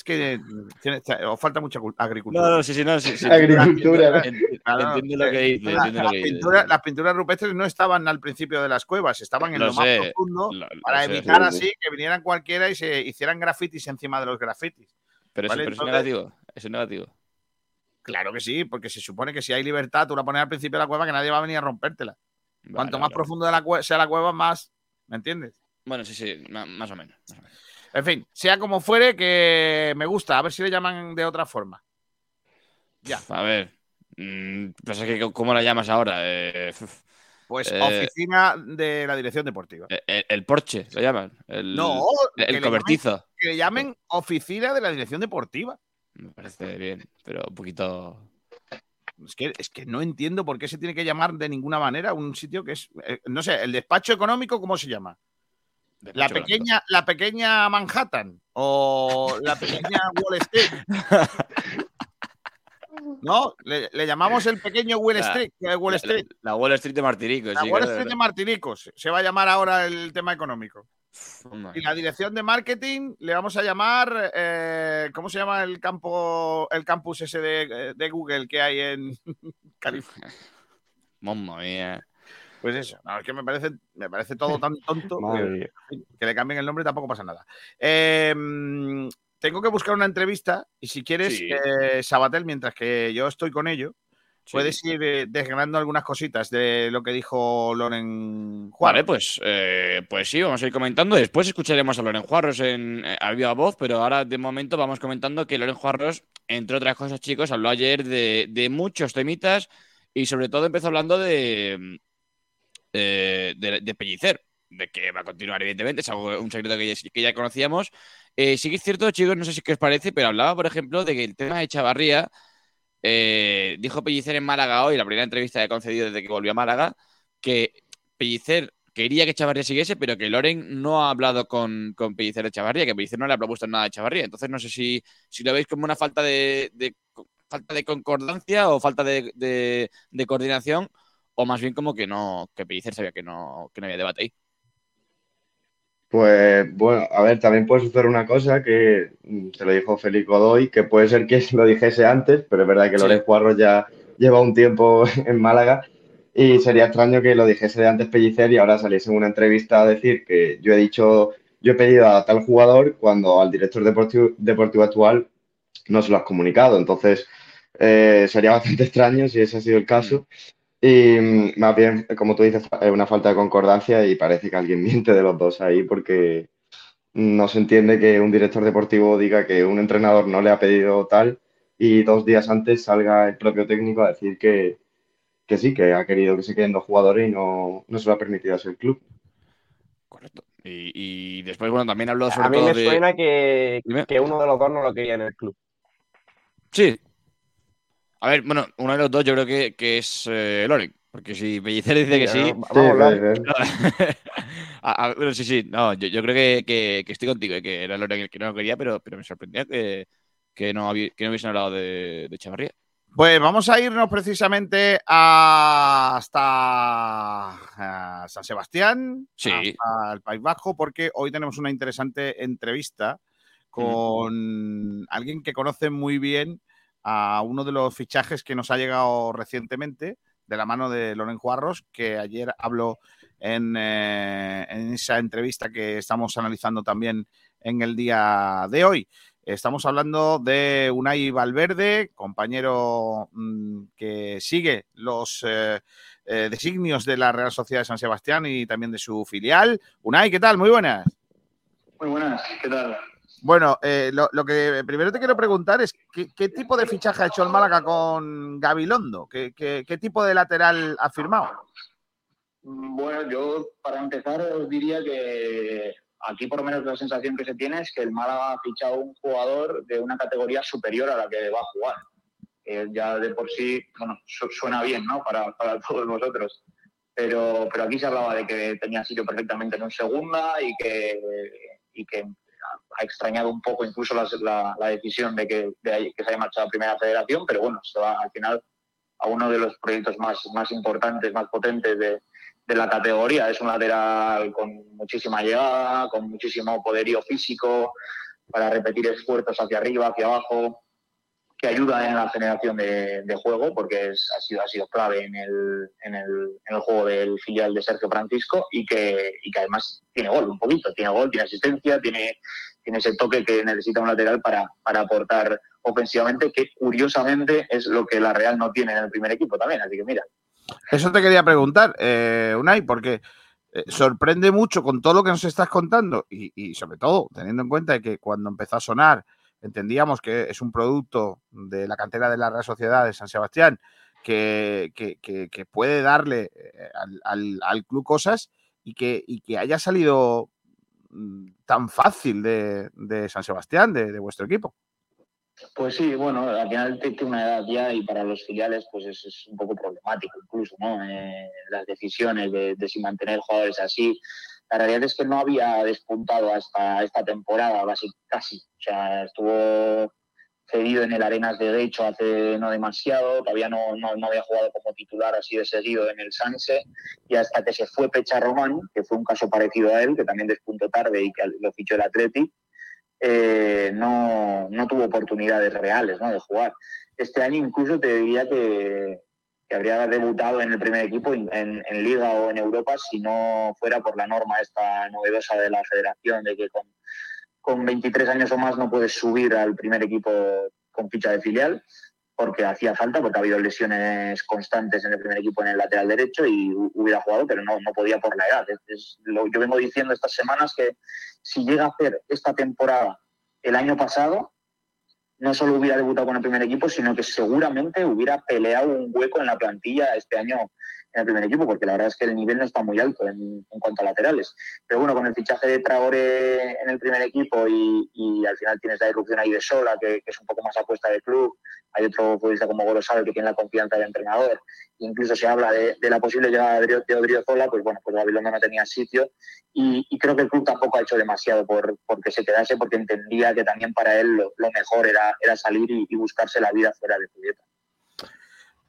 es que mm, tiene- os falta mucha cul- agricultura. No, no, sí, sí, no, sí, sí. Agricultura. Entiendo lo que eh, dice, la- las, pinturas, rupestres no estaban al principio de las cuevas, estaban en lo, Lo más sé, profundo lo- lo para sé. evitar sí, sí. así que vinieran cualquiera y se hicieran grafitis encima de los grafitis. Pero, eso, pero es negativo. Eso es negativo. Claro que sí, porque se supone que si hay libertad, tú la pones al principio de la cueva que nadie va a venir a rompértela. Vale, Cuanto más vale. profundo de la cue- sea la cueva, más. ¿Me entiendes? Bueno, sí, sí, ma- más o menos. más o menos. En fin, sea como fuere, que me gusta. A ver si le llaman de otra forma. Ya. A ver. mm, pues es que, ¿cómo la llamas ahora? Eh, Pues Eh, oficina de la dirección deportiva. el, el Porsche, lo llaman. El, No, el cobertizo. llamen- que le llamen oficina de la dirección deportiva. Me parece bien, pero un poquito. Es que, es que no entiendo por qué se tiene que llamar de ninguna manera un sitio que es. eh, no sé, el despacho económico, ¿cómo se llama? La pequeña, la pequeña Manhattan o la pequeña Wall Street. [laughs] No, le, le llamamos el pequeño Wall La- Street. eh, Wall La, Street. la Wall Street de Martirico. La sí, Wall Street de claro. Martinicos. Se va a llamar ahora el tema económico. Y la dirección de marketing le vamos a llamar. eh, ¿Cómo se llama el campo, el campus ese de, de Google que hay en [laughs] California? Mamma mía. Pues eso, no, es que me parece, me parece todo tan [laughs] tonto que, le cambien el nombre tampoco pasa nada. Eh, mm, tengo que buscar una entrevista y si quieres, Sí. eh, Sabatel, mientras que yo estoy con ello, Sí. puedes ir eh, desgranando algunas cositas de lo que dijo Loren Juan. Vale, pues, eh, pues sí, vamos a ir comentando. Después escucharemos a Loren Juarros en, eh, a viva voz, pero ahora de momento vamos comentando que Loren Juarros, entre otras cosas, chicos, habló ayer de, de muchos temitas y sobre todo empezó hablando de, eh, de, de Pellicer, de que va a continuar, evidentemente, es algo, un secreto que ya, conocíamos. Eh, sí que es cierto, chicos, no sé si qué os parece, pero hablaba, por ejemplo, de que el tema de Chavarría, eh, dijo Pellicer en Málaga hoy, la primera entrevista que concedido desde que volvió a Málaga, que Pellicer quería que Chavarría siguiese, pero que Loren no ha hablado con, con Pellicer de Chavarría, que Pellicer no le ha propuesto nada de Chavarría. Entonces no sé si, si lo veis como una falta de, falta de concordancia o falta de- de coordinación, o más bien como que no, que Pellicer sabía que no, que no había debate ahí. Pues bueno, a ver, también puede suceder una cosa que mm, se lo dijo Félix Godoy, que puede ser que [laughs] lo dijese antes, pero es verdad que Sí. Juarros ya lleva un tiempo [laughs] en Málaga y sería extraño que lo dijese de antes Pellicer y ahora saliese en una entrevista a decir que yo he dicho, yo he pedido a tal jugador cuando al director deportivo, deportivo actual no se lo has comunicado. Entonces, eh, sería bastante [laughs] extraño si ese ha sido el caso. Y mm, más bien, como tú dices, es una falta de concordancia y parece que alguien [laughs] miente de los dos ahí porque no se entiende que un director deportivo diga que un entrenador no le ha pedido tal y dos días antes salga el propio técnico a decir que, que sí, que ha querido que se queden dos jugadores y no, no se lo ha permitido así el club. Correcto. Y, y después, bueno, también habló sobre A mí todo me de... suena que, que uno de los dos no lo quería en el club. Sí. A ver, bueno, uno de los dos yo creo que, que es eh, Loren. Porque si Pellicer dice que sí. Sí, [laughs] sí, sí. [laughs] A- a- bueno, sí, sí. No, yo, yo creo que, que- que estoy contigo, eh, que era Loren el que no lo quería, pero, pero me sorprendía que, que, no, había- que no hubiesen hablado de, de Chavarría. Pues vamos a irnos precisamente a- hasta a San Sebastián, Sí. hasta el País Vasco, porque hoy tenemos una interesante entrevista con alguien que conoce muy bien a uno de los fichajes que nos ha llegado recientemente de la mano de Loren Juarros, que ayer habló en, eh, esa entrevista que estamos analizando también en el día de hoy. Estamos hablando de Unai Valverde, compañero mm, que sigue los eh, eh, designios de la Real Sociedad de San Sebastián y también de su filial. Unai, ¿qué tal? Muy buenas. Muy buenas, ¿qué tal? Bueno, eh, lo, que primero te quiero preguntar es ¿qué, tipo de fichaje ha hecho el Málaga con Gabilondo? ¿Qué, qué, tipo de lateral ha firmado? Bueno, yo para empezar os diría que aquí por lo menos la sensación que se tiene es que el Málaga ha fichado un jugador de una categoría superior a la que va a jugar. Eh, ya de por sí, bueno, suena bien, ¿no? Para, para [laughs] todos nosotros. Pero, pero aquí se hablaba de que tenía sitio perfectamente en un segunda y que, y que ha extrañado un poco incluso la, la, decisión de que, de que se haya marchado a Primera Federación, pero bueno, se va al final a uno de los proyectos más, más importantes, más potentes de, de la categoría. Es un lateral con muchísima llegada, con muchísimo poderío físico para repetir esfuerzos hacia arriba, hacia abajo, que ayuda en la generación de, juego, porque ha, sido, ha sido clave en el, en, el, en el juego del filial de Sergio Francisco y que, y que además tiene gol un poquito, tiene gol, tiene asistencia, tiene, tiene ese toque que necesita un lateral para, para aportar ofensivamente, que curiosamente es lo que la Real no tiene en el primer equipo también. Así que mira, eso te quería preguntar, eh, Unai, porque eh, sorprende mucho con todo lo que nos estás contando y, sobre todo teniendo en cuenta que cuando empezó a sonar entendíamos que es un producto de la cantera de la Real Sociedad de San Sebastián que, puede darle eh, al, club cosas y que, que haya salido tan fácil de, San Sebastián, de vuestro equipo. Pues sí, bueno, al final tiene una edad ya y para los filiales pues es, un poco problemático incluso, ¿no? Eh, las decisiones de, si mantener jugadores así. La realidad es que no había despuntado hasta esta temporada, casi. O sea, estuvo cedido en el Arenas de Derecho hace no demasiado, todavía no, no, no, había jugado como titular así de seguido en el Sanse, y hasta que se fue Pecha Román, que fue un caso parecido a él, que también despuntó tarde y que lo fichó el Atleti, eh, no, no, tuvo oportunidades reales ¿no? de jugar. Este año incluso te diría que, que habría debutado en el primer equipo en, en, Liga o en Europa si no fuera por la norma esta novedosa de la federación de que con, con 23 años o más no puedes subir al primer equipo con ficha de filial porque hacía falta, porque ha habido lesiones constantes en el primer equipo en el lateral derecho y hubiera jugado, pero no, no podía por la edad. yo vengo diciendo estas semanas que si llega a hacer esta temporada el año pasado, no solo hubiera debutado con el primer equipo, sino que seguramente hubiera peleado un hueco en la plantilla este año en el primer equipo, porque la verdad es que el nivel no está muy alto en, cuanto a laterales. Pero bueno, con el fichaje de Traore en el primer equipo y, al final tienes la irrupción ahí de Sola, que, es un poco más apuesta del club, hay otro futbolista como Gorosal que tiene la confianza del entrenador, incluso se habla de, la posible llegada de, de Zola, pues bueno, pues Babilonia no tenía sitio y, creo que el club tampoco ha hecho demasiado por porque se quedase, porque entendía que también para él lo, mejor era, era salir y, buscarse la vida fuera de Julieta.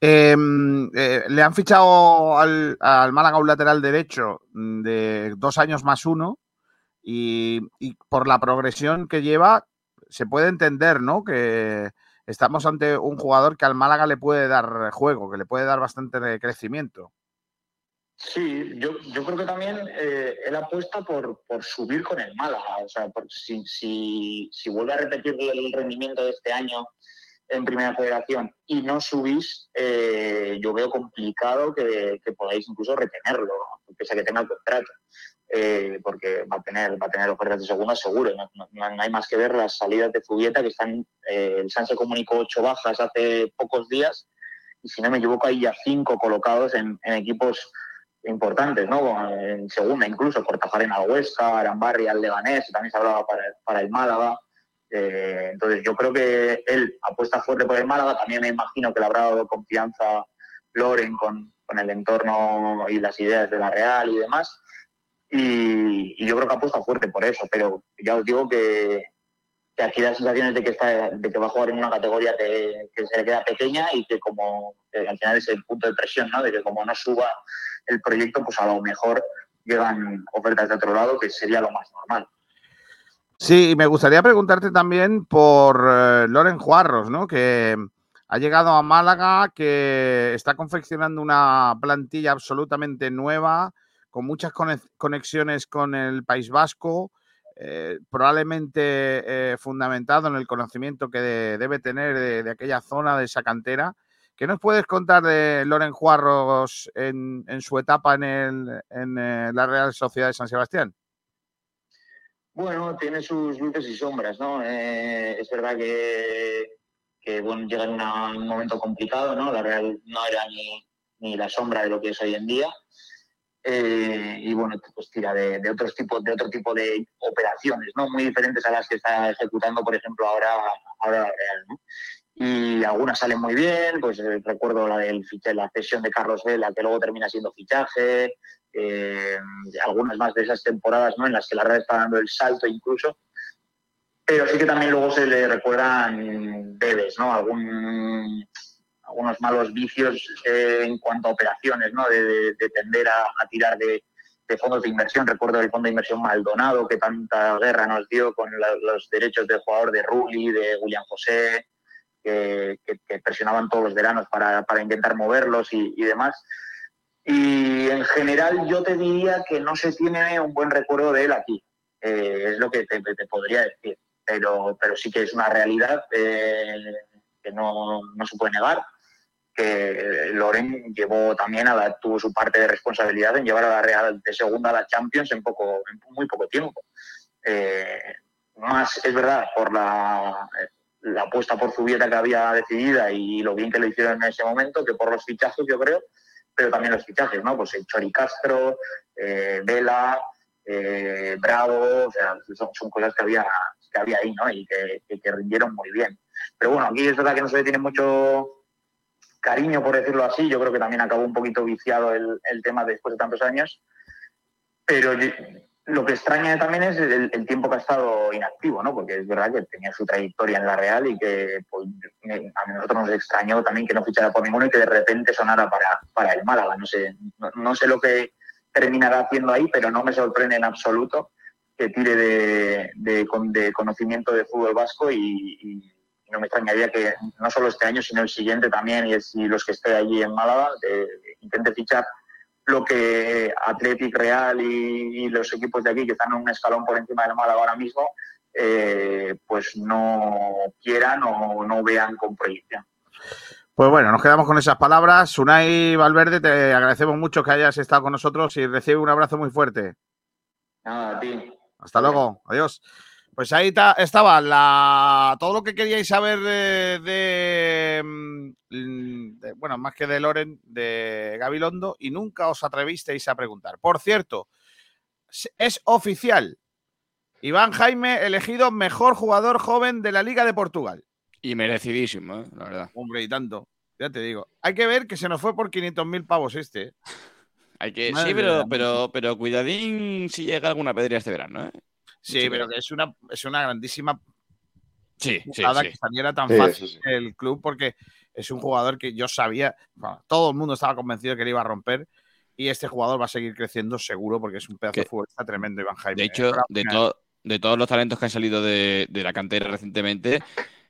Em, eh, le han fichado al, Málaga un lateral derecho de dos años más uno y, por la progresión que lleva se puede entender, ¿no? Que estamos ante un jugador que al Málaga le puede dar juego, que le puede dar bastante crecimiento. Sí, yo, creo que también eh, él apuesta por, subir con el Málaga. O sea, si, si, si vuelve a repetir el rendimiento de este año en Primera Federación y no subís, eh, yo veo complicado que, podáis incluso retenerlo, pese a que tenga el contrato. Eh, porque va a tener va a tener ofertas de segunda seguro. No, hay más que ver las salidas de Fuguieta que están. Eh, el San se comunicó ocho bajas hace pocos días y si no me equivoco hay ya cinco colocados en, equipos importantes, ¿no? En segunda incluso, Cortajarena al Huesca, Arambarri al Leganés, también se hablaba para, para el Málaga. Eh, entonces yo creo que él apuesta fuerte por el Málaga, también me imagino que le habrá dado confianza Loren con, el entorno y las ideas de la Real y demás. Y, yo creo que apuesta fuerte por eso, pero ya os digo que, aquí da sensaciones de que, está, de que va a jugar en una categoría que, se le queda pequeña y que como al final es el punto de presión, ¿no? de que como no suba el proyecto, pues a lo mejor llegan ofertas de otro lado, que sería lo más normal. Sí, y me gustaría preguntarte también por eh, Loren Juarros, ¿no? Que ha llegado a Málaga, que está confeccionando una plantilla absolutamente nueva, con muchas conexiones con el País Vasco, eh, probablemente eh, fundamentado en el conocimiento que debe tener de, aquella zona, de esa cantera. ¿Qué nos puedes contar de Loren Juarros en, su etapa en, en la Real Sociedad de San Sebastián? Bueno, tiene sus luces y sombras, ¿no? Eh, es verdad que, llega en un momento complicado, ¿no? La Real no era ni, la sombra de lo que es hoy en día. eh, y bueno, pues tira de, otros tipos, de otro tipo de operaciones, ¿no? Muy diferentes a las que está ejecutando, por ejemplo, ahora, la Real. Y algunas salen muy bien, pues eh, recuerdo la del la cesión de Carlos Vela, que luego termina siendo fichaje, algunas más de esas temporadas, ¿no? En las que la Real está dando el salto incluso. Pero sí que también luego se le recuerdan debes, ¿no? Algún, algunos malos vicios eh, en cuanto a operaciones, ¿no? De, de- de tender a, tirar de, fondos de inversión. Recuerdo el fondo de inversión Maldonado, que tanta guerra nos dio con los derechos del jugador de Rulli, de William José, que presionaban todos los veranos para, para intentar moverlos y, y demás. Y en general yo te diría que no se tiene un buen recuerdo de él aquí. Eh, es lo que te, te podría decir. Pero, pero sí que es una realidad eh, que no, no se puede negar que Loren llevó también tuvo su parte de responsabilidad en llevar a la Real de segunda a la Champions en poco en muy poco tiempo. Eh, más es verdad por la, la apuesta por Zubieta que había decidida y lo bien que lo hicieron en ese momento que por los fichajes yo creo, pero también los fichajes, ¿no? Pues el Chori Castro, eh, Vela, eh, Bravo, o sea, son, cosas que había que había ahí, ¿no? Y que, que- rindieron muy bien. Pero bueno, aquí es verdad que no se tiene mucho cariño, por decirlo así. Yo creo que también acabó un poquito viciado el, el tema después de tantos años. Pero lo que extraña también es el, tiempo que ha estado inactivo, ¿no? Porque es verdad que tenía su trayectoria en la Real y que pues, a nosotros nos extrañó también que no fichara por ninguno y que de repente sonara para, para el Málaga. No sé, no, sé lo que terminará haciendo ahí, pero no me sorprende en absoluto que tire de, de de conocimiento de fútbol vasco y, y no me extrañaría que no solo este año, sino el siguiente también y, es- y los que esté allí en Málaga eh, intente fichar lo que Athletic Real y, y los equipos de aquí que están en un escalón por encima del Málaga ahora mismo, eh, pues no quieran o no vean con proyección. Pues bueno, nos quedamos con esas palabras. Unai Valverde, te agradecemos mucho que hayas estado con nosotros y recibe un abrazo muy fuerte. Nada, a ti. Hasta luego, adiós. Pues ahí ta- estaba la, todo lo que queríais saber de, de, mm, de- bueno, más que de Loren, de Gabilondo, y nunca os atrevisteis a preguntar. Por cierto, es oficial. Iván Jaime elegido mejor jugador joven de la Liga de Portugal. Y merecidísimo, ¿eh? la verdad. Hombre, y tanto. Ya te digo. Hay que ver que se nos fue por 500.000 pavos este. ¿eh? Hay que, Madre sí, pero, pero, pero cuidadín si llega alguna pedrea este verano, ¿eh? Sí, pero que es una, es una grandísima Sí, sí, jugada sí. que saliera tan Sí, fácil el club porque es un jugador que yo sabía, bueno, todo el mundo estaba convencido de que le iba a romper y este jugador va a seguir creciendo seguro porque es un pedazo Que- de futbolista tremendo, Iván Jaime. De hecho, de, to- de todos los talentos que han salido de, de la cantera recientemente,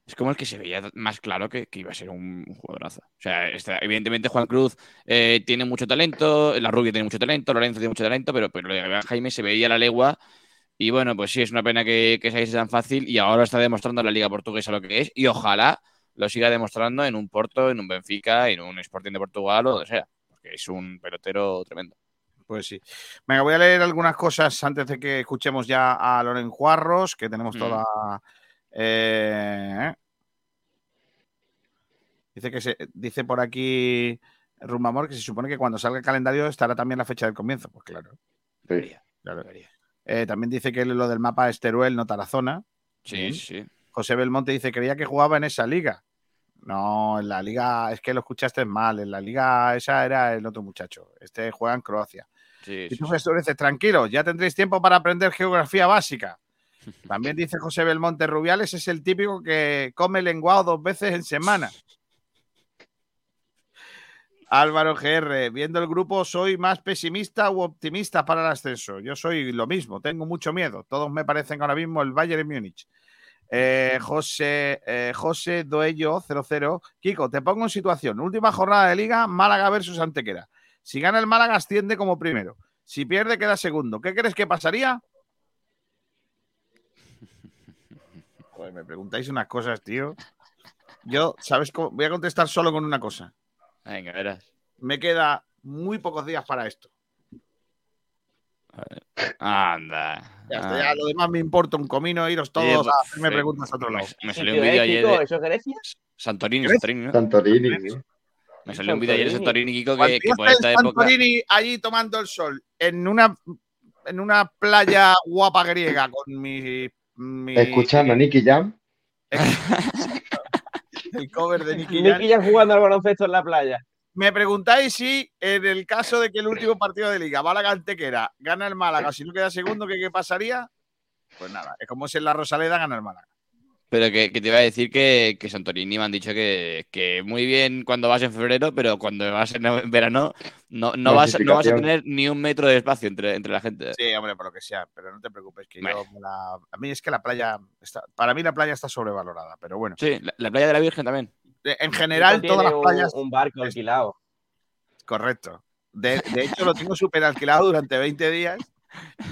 es como el que se veía más claro que, que iba a ser un, un jugadorazo. O sea, está- evidentemente Juan Cruz eh, tiene mucho talento, la Rubia tiene mucho talento, Lorenzo tiene mucho talento, pero, pero Jaime se veía a la legua. Y bueno, pues sí, es una pena que, que se tan fácil y ahora está demostrando la Liga Portuguesa lo que es y ojalá lo siga demostrando en un Porto, en un Benfica, en un Sporting de Portugal o donde sea, porque es un pelotero tremendo. Pues sí. Venga, voy a leer algunas cosas antes de que escuchemos ya a Loren Juarros, que tenemos Mm. toda. eh, Dice que se, dice por aquí Rumamor que se supone que cuando salga el calendario estará también la fecha del comienzo. Pues claro. Sí. claro. Eh, también dice que lo del mapa es Teruel, no Tarazona. Sí, sí. José Belmonte dice, creía que jugaba en esa liga. No, en la liga, es que lo escuchaste mal. En la liga esa era el otro muchacho. Este juega en Croacia. Sí, Y sí, tú, sí. Dices, tranquilo, ya tendréis tiempo para aprender geografía básica. [laughs] También dice José Belmonte Rubiales, es el típico que come lenguado dos veces en semana. Álvaro GR, viendo el grupo, ¿soy más pesimista u optimista para el ascenso? Yo soy lo mismo, tengo mucho miedo. Todos me parecen ahora mismo el Bayern Múnich. Eh, José, eh, José Doello 00. Kiko, te pongo en situación. Última jornada de liga, Málaga versus Antequera. Si gana el Málaga, asciende como primero. Si pierde, queda segundo. ¿Qué crees que pasaría? Me preguntáis unas cosas, tío. Yo, ¿sabes? Voy a contestar solo con una cosa. Venga, verás. Me queda muy pocos días para esto. Anda. Ya, está, Ah. ya lo demás me importa un comino, iros todos Oye, a hacerme sí. preguntas a otro lado. Me, me ¿Qué salió un ciudad vídeo es, ayer Kiko? de ¿Eso es Grecia? Santorini. Santorini, ¿no? Santorini. sí. Me salió un vídeo ayer de Santorini, Kiko, que, que yo por esta en época. Santorini allí tomando el sol en una, en una playa guapa griega con mi, mi- Escuchando a Nicky Jam. El cover de Nicky Jam. Nicky ya jugando al baloncesto en la playa. Me preguntáis si en el caso de que el último partido de liga, Málaga Antequera, gana el Málaga, si no queda segundo, ¿qué, qué pasaría? Pues nada, es como si en la Rosaleda gana el Málaga. Pero que, que te iba a decir que, que Santorini me han dicho que, que muy bien cuando vas en febrero, pero cuando vas en [laughs] verano no, no, vas, no vas a tener ni un metro de espacio entre, entre la gente. Sí, hombre, por lo que sea, pero no te preocupes, que Bueno. yo me la- A mí es que la playa, está... para mí la playa está sobrevalorada, pero bueno. Sí, la, la playa de la Virgen también. De- En general, todas las un- playas... Un, barco alquilado. Correcto. De, de hecho, lo tengo súper alquilado durante 20 días,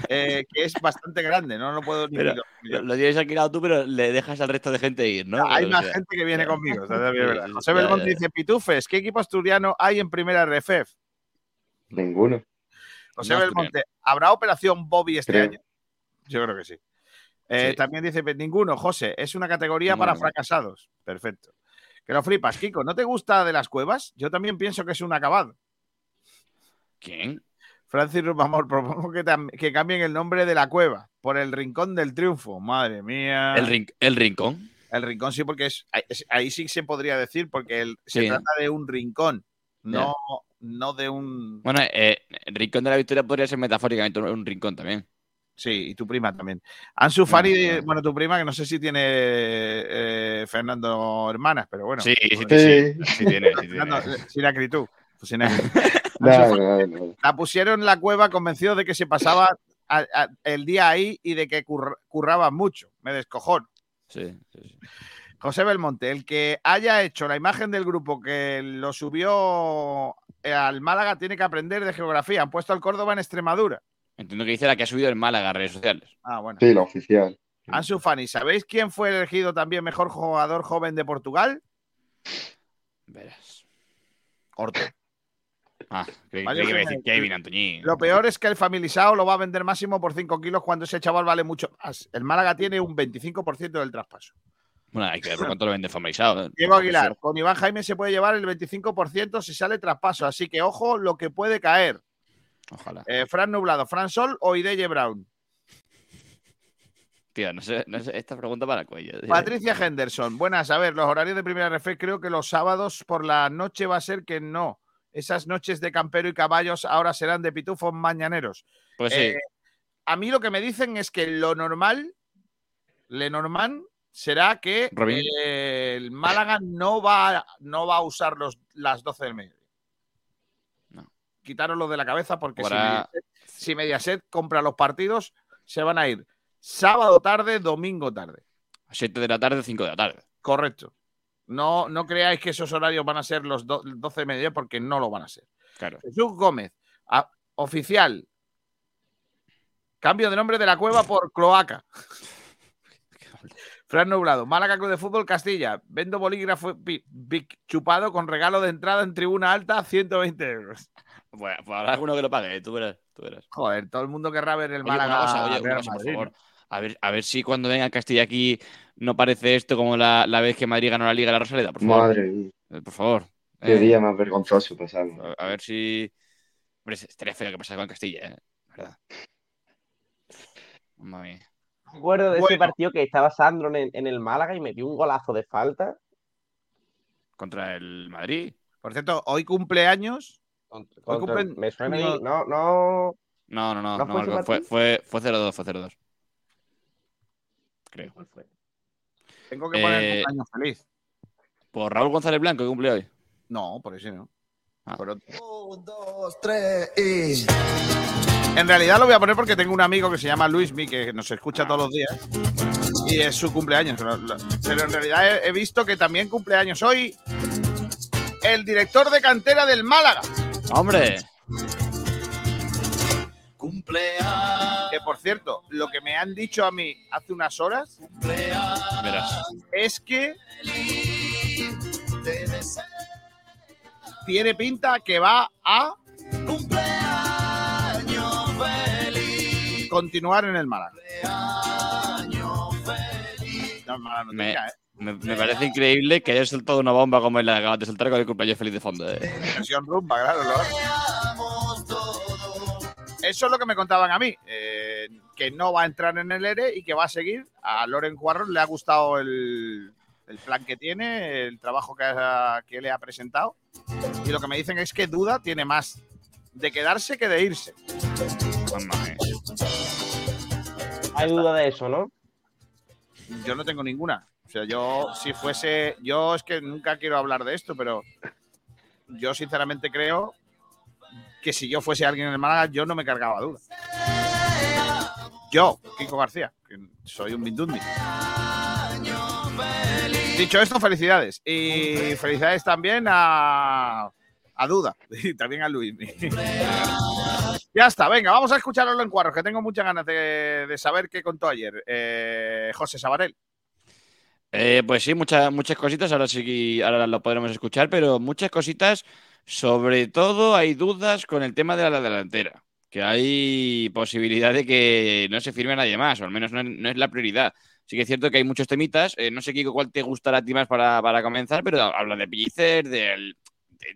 eh, que es bastante grande, no lo puedo ni... Pero Lo, tienes alquilado tú, pero le dejas al resto de gente ir, ¿no? Hay más sea, gente que viene ya. conmigo. es [laughs] verdad. José Belmonte dice, Pitufes, ¿qué equipo asturiano hay en primera RFF? Ninguno. José No, Belmonte, ¿habrá operación Bobby este Creo. año? Yo creo que sí. Eh, Sí. También dice, "Pues ninguno, José, es una categoría para no. fracasados. Perfecto. Que lo flipas, Kiko, ¿no te gusta de las cuevas? Yo también pienso que es un acabado. ¿Quién? Francis Rubamor, [laughs] propongo que, tam- que cambien el nombre de la cueva por el Rincón del Triunfo. Madre mía. El, rin- el rincón. El rincón sí, porque es, ahí- es- ahí sí se podría decir, porque el- se Sí. trata de un rincón, no, no de un. Bueno, eh, el rincón de la victoria podría ser metafóricamente un, un rincón también. Sí, y tu prima también. Ansu Fari, No, no. bueno, tu prima, que no sé si tiene eh, Fernando hermanas, pero bueno. Sí, sí, sí, Sí. sí tiene, sí Fernando, tiene. sin acritud. pues sin acritud. [laughs] La pusieron en la cueva convencido de que se pasaba a- a- el día ahí y de que curr- curraban mucho. Me descojón. Sí, sí, sí. José Belmonte, el que haya hecho la imagen del grupo que lo subió eh, al Málaga tiene que aprender de geografía. Han puesto al Córdoba en Extremadura. Entiendo que dice la que ha subido el Málaga a redes sociales. Ah, bueno. Sí, la oficial. Ansu Fani, ¿sabéis quién fue elegido también mejor jugador joven de Portugal? Verás. Orto. Ah, creí, que iba a decir Kevin Antoñín. Lo peor es que el familisao lo va a vender máximo por 5 kilos cuando ese chaval vale mucho más. El Málaga tiene un 25% del traspaso. Bueno, hay que ver cuánto lo vende familiarizado. ¿eh? Diego Aguilar, con Iván Jaime se puede llevar el 25% si sale traspaso, así que ojo lo que puede caer. Ojalá. Eh, Fran Nublado, Fran Sol o Ideye Brown. Tío, no sé, no sé, esta pregunta para el cuello. Patricia Henderson, buenas. A ver, los horarios de primera RF creo que los sábados por la noche va a ser que no. Esas noches de campero y caballos ahora serán de pitufos mañaneros. Pues sí. Eh, a mí lo que me dicen es que lo normal, le normal, será que eh, el Málaga no va, no va a usar los, las 12 del mediodía. No. Quitároslo de la cabeza porque si Mediaset, si Mediaset compra los partidos, se van a ir sábado tarde, domingo tarde. A 7 de la tarde, 5 de la tarde. Correcto. No, no creáis que esos horarios van a ser los do- 12 de mediodía porque no lo van a ser. Claro. Jesús Gómez, a- oficial. Cambio de nombre de la cueva por cloaca. [laughs] Fran Nublado, Málaga Club de Fútbol Castilla. Vendo bolígrafo chupado con regalo de entrada en tribuna alta, 120 euros. Pues, pues habrá alguno que lo pague, tú verás. Tú verás. Joder, todo el mundo querrá ver el Oye, Málaga. una cosa, oye, una Real cosa, por Madrid, favor. A ver, a ver si cuando venga Castilla aquí no parece esto como la, la vez que Madrid ganó la Liga de la Rosaleda, por favor. Madre mía, Eh, Por favor. qué Eh, día más vergonzoso pasamos. a, a ver si. Hombre, estaría feo que pasara con Castilla, ¿eh? La ¿Verdad? Mía. Me acuerdo de ese partido que estaba Sandro en, en el Málaga y metió un golazo de falta. Contra el Madrid. Por cierto, hoy cumpleaños. Contra- me suena No, no. No, no, no. ¿No no, fue fue, fue, fue 0-2, fue 0-2. Creo. Tengo que poner Eh, cumpleaños feliz. Por Raúl González Blanco, que cumple hoy. No, por eso no. Ah. Por otro. Un, dos, tres y. En realidad lo voy a poner porque tengo un amigo que se llama Luismi, que nos escucha todos los días. Y es su cumpleaños. Pero, en realidad he, he visto que también cumpleaños hoy el director de cantera del Málaga. ¡Hombre! Cumpleaños. Que por cierto, lo que me han dicho a mí hace unas horas Verás. es que tiene pinta que va a continuar en el Málaga. No Me- ¿eh? Me, me parece increíble que hayas soltado una bomba como la acabas de soltar con el cumpleaños feliz de fondo. ¿eh? Versión rumba, claro. ¿no? Eso es lo que me contaban a mí, eh, que no va a entrar en el ERE y que va a seguir. A Loren Cuarros le ha gustado el, el plan que tiene, el trabajo que, ha- que le ha presentado. Y lo que me dicen es que Duda tiene más de quedarse que de irse. Hay duda de eso, ¿no? Yo no tengo ninguna. O sea, yo si fuese, yo es que nunca quiero hablar de esto, pero yo sinceramente creo que si yo fuese alguien en el Málaga, yo no me cargaba a duda. Yo, Kiko García, que soy un bindundi. Dicho esto, felicidades. Y felicidades también a, a Duda [laughs] y también a Luis. [laughs] ya está, venga, vamos a escucharlo en cuadros, que tengo muchas ganas de, de saber qué contó ayer eh, José Sabarel. Eh, pues sí, muchas, muchas cositas, ahora sí ahora lo podremos escuchar, pero muchas cositas, sobre todo hay dudas con el tema de la delantera, que hay posibilidad de que no se firme nadie más, o al menos no, es- la prioridad. Sí que es cierto que hay muchos temitas, eh, no sé Kiko cuál te gustará a ti más para, para comenzar, pero habla de Pellicer, de,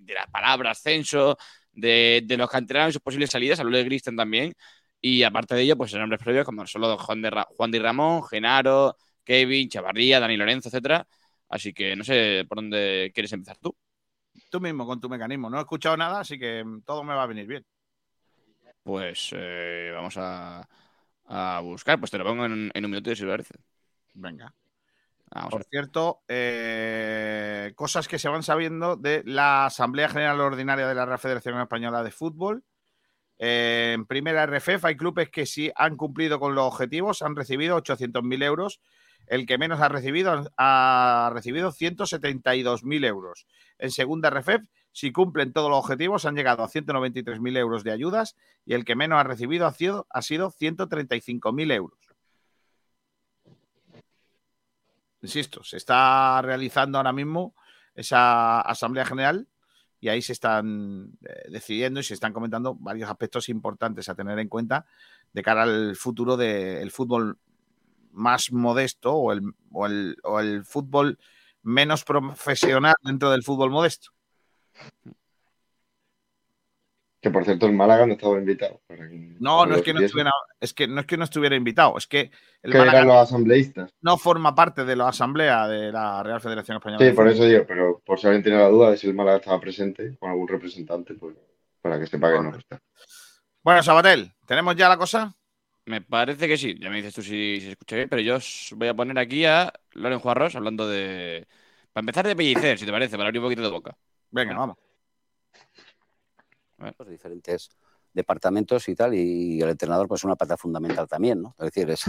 de la palabra ascenso, de, de los canteranos y sus posibles salidas, habló de Gristen también, y aparte de ello, pues en nombres previos como solo Juan de, Juan Di Ramón, Genaro, Kevin, Chavarría, Dani Lorenzo, etcétera. Así que no sé por dónde quieres empezar tú. Tú mismo con tu mecanismo. No he escuchado nada, así que mm, todo me va a venir bien. Pues eh, vamos a, a buscar. Pues te lo pongo en, en un minuto si te parece. Venga. Vamos Por cierto, eh, cosas que se van sabiendo de la Asamblea General Ordinaria de la Real Federación Española de Fútbol. Eh, en primera RFF hay clubes que sí han cumplido con los objetivos, han recibido 800.000 euros. El que menos ha recibido ha recibido 172.000 euros. En segunda RFF, si cumplen todos los objetivos, han llegado a 193.000 euros de ayudas y el que menos ha recibido ha sido, ha sido 135.000 euros. Insisto, se está realizando ahora mismo esa Asamblea General y ahí se están eh, decidiendo y se están comentando varios aspectos importantes a tener en cuenta de cara al futuro del fútbol más modesto o el, o el- o el fútbol menos profesional dentro del fútbol modesto. Que por cierto, el Málaga no estaba invitado. para que- No, no es que no estuviera, es que no es que no estuviera invitado, es que el Que Málaga eran los asambleístas. no forma parte de la asamblea de la Real Federación Española. Sí, por eso digo, pero por si alguien tiene la duda de si el Málaga estaba presente con algún representante, pues para que sepa que no está. Bueno, Sabatel, ¿tenemos ya la cosa? Me parece que sí. Ya me dices tú si, si se escucha bien, pero yo os voy a poner aquí a Loren Juarros hablando de. Para empezar de Pellicer, si te parece, para abrir un poquito de boca. Venga, vamos. los diferentes departamentos y tal, y el entrenador pues una pata fundamental también, ¿no? Es decir, es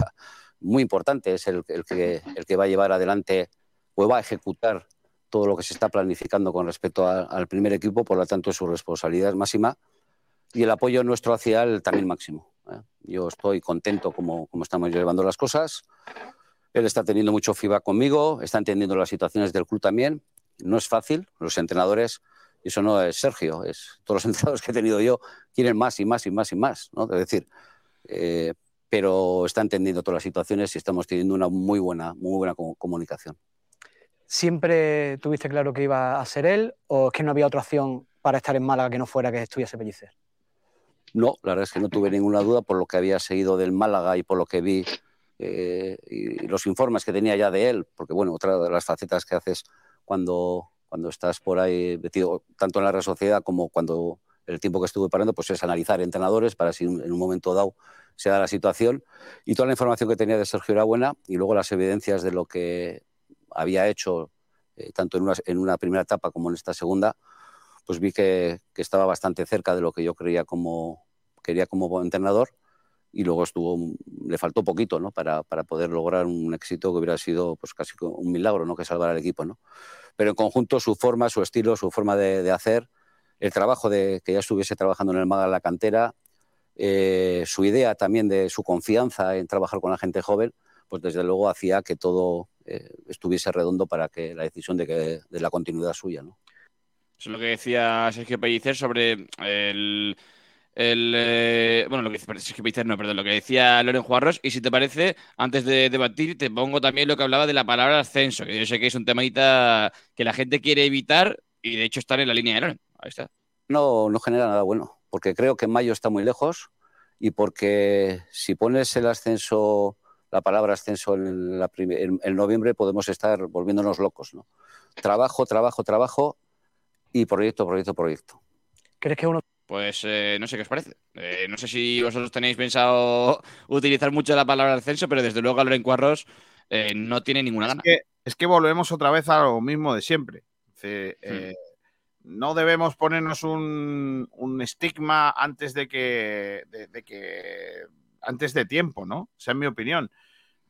muy importante, es el, el que, el que va a llevar adelante o va a ejecutar todo lo que se está planificando con respecto a- al primer equipo, por lo tanto su responsabilidad es máxima y el apoyo nuestro hacia él también máximo. Yo estoy contento como, como estamos llevando las cosas, él está teniendo mucho feedback conmigo, está entendiendo las situaciones del club también, no es fácil, los entrenadores y eso no es Sergio, es todos los [laughs] entrenadores que he tenido yo quieren más y más y más y más, ¿no? Es decir, eh, pero está entendiendo todas las situaciones y estamos teniendo una muy buena, muy buena co- comunicación. ¿Siempre tuviste claro que iba a ser él o es que no había otra opción para estar en Málaga que no fuera que estuviese Pellicer? No, la verdad es que no tuve ninguna duda por lo que había seguido del Málaga y por lo que vi eh, y, los informes que tenía ya de él, porque bueno, otra de las facetas que haces cuando, cuando estás por ahí metido tanto en la Real Sociedad como cuando el tiempo que estuve parando, pues es analizar entrenadores para si en un momento dado se da la situación. Y toda la información que tenía de Sergio era buena y luego las evidencias de lo que había hecho eh, tanto en una, en una primera etapa como en esta segunda, pues vi que estaba bastante cerca de lo que yo creía como, quería como entrenador y luego estuvo, le faltó poquito ¿no? para, para poder lograr un éxito que hubiera sido pues casi un milagro ¿no? que salvar al equipo. ¿no? Pero en conjunto su forma, su estilo, su forma de, de hacer, el trabajo de que ya estuviese trabajando en el Málaga la cantera, eh, su idea también de su confianza en trabajar con la gente joven, pues desde luego hacía que todo eh, estuviese redondo para que la decisión de, que, de la continuidad suya. ¿no? Eso es lo que decía Sergio Pellicer sobre el, el, eh, bueno, lo que, no, perdón, lo que decía Loren Juarros, y si te parece, antes de debatir, te pongo también lo que hablaba de la palabra ascenso, que yo sé que es un temadita que la gente quiere evitar y de hecho estar en la línea de Loren. Ahí está. No, no genera nada bueno, porque creo que mayo está muy lejos y porque si pones el ascenso, la palabra ascenso en, la en, en noviembre, podemos estar volviéndonos locos, ¿no? Trabajo, trabajo, trabajo y proyecto, proyecto, proyecto. ¿Crees que uno pues eh, no sé qué os parece. Eh, no sé si vosotros tenéis pensado utilizar mucho la palabra ascenso, pero desde luego Loren Cuarros eh, no tiene ninguna gana. Es que, es que, volvemos otra vez a lo mismo de siempre. Eh, hmm. No debemos ponernos un, un estigma antes de que, de, de que antes de tiempo, ¿no? Esa es mi opinión.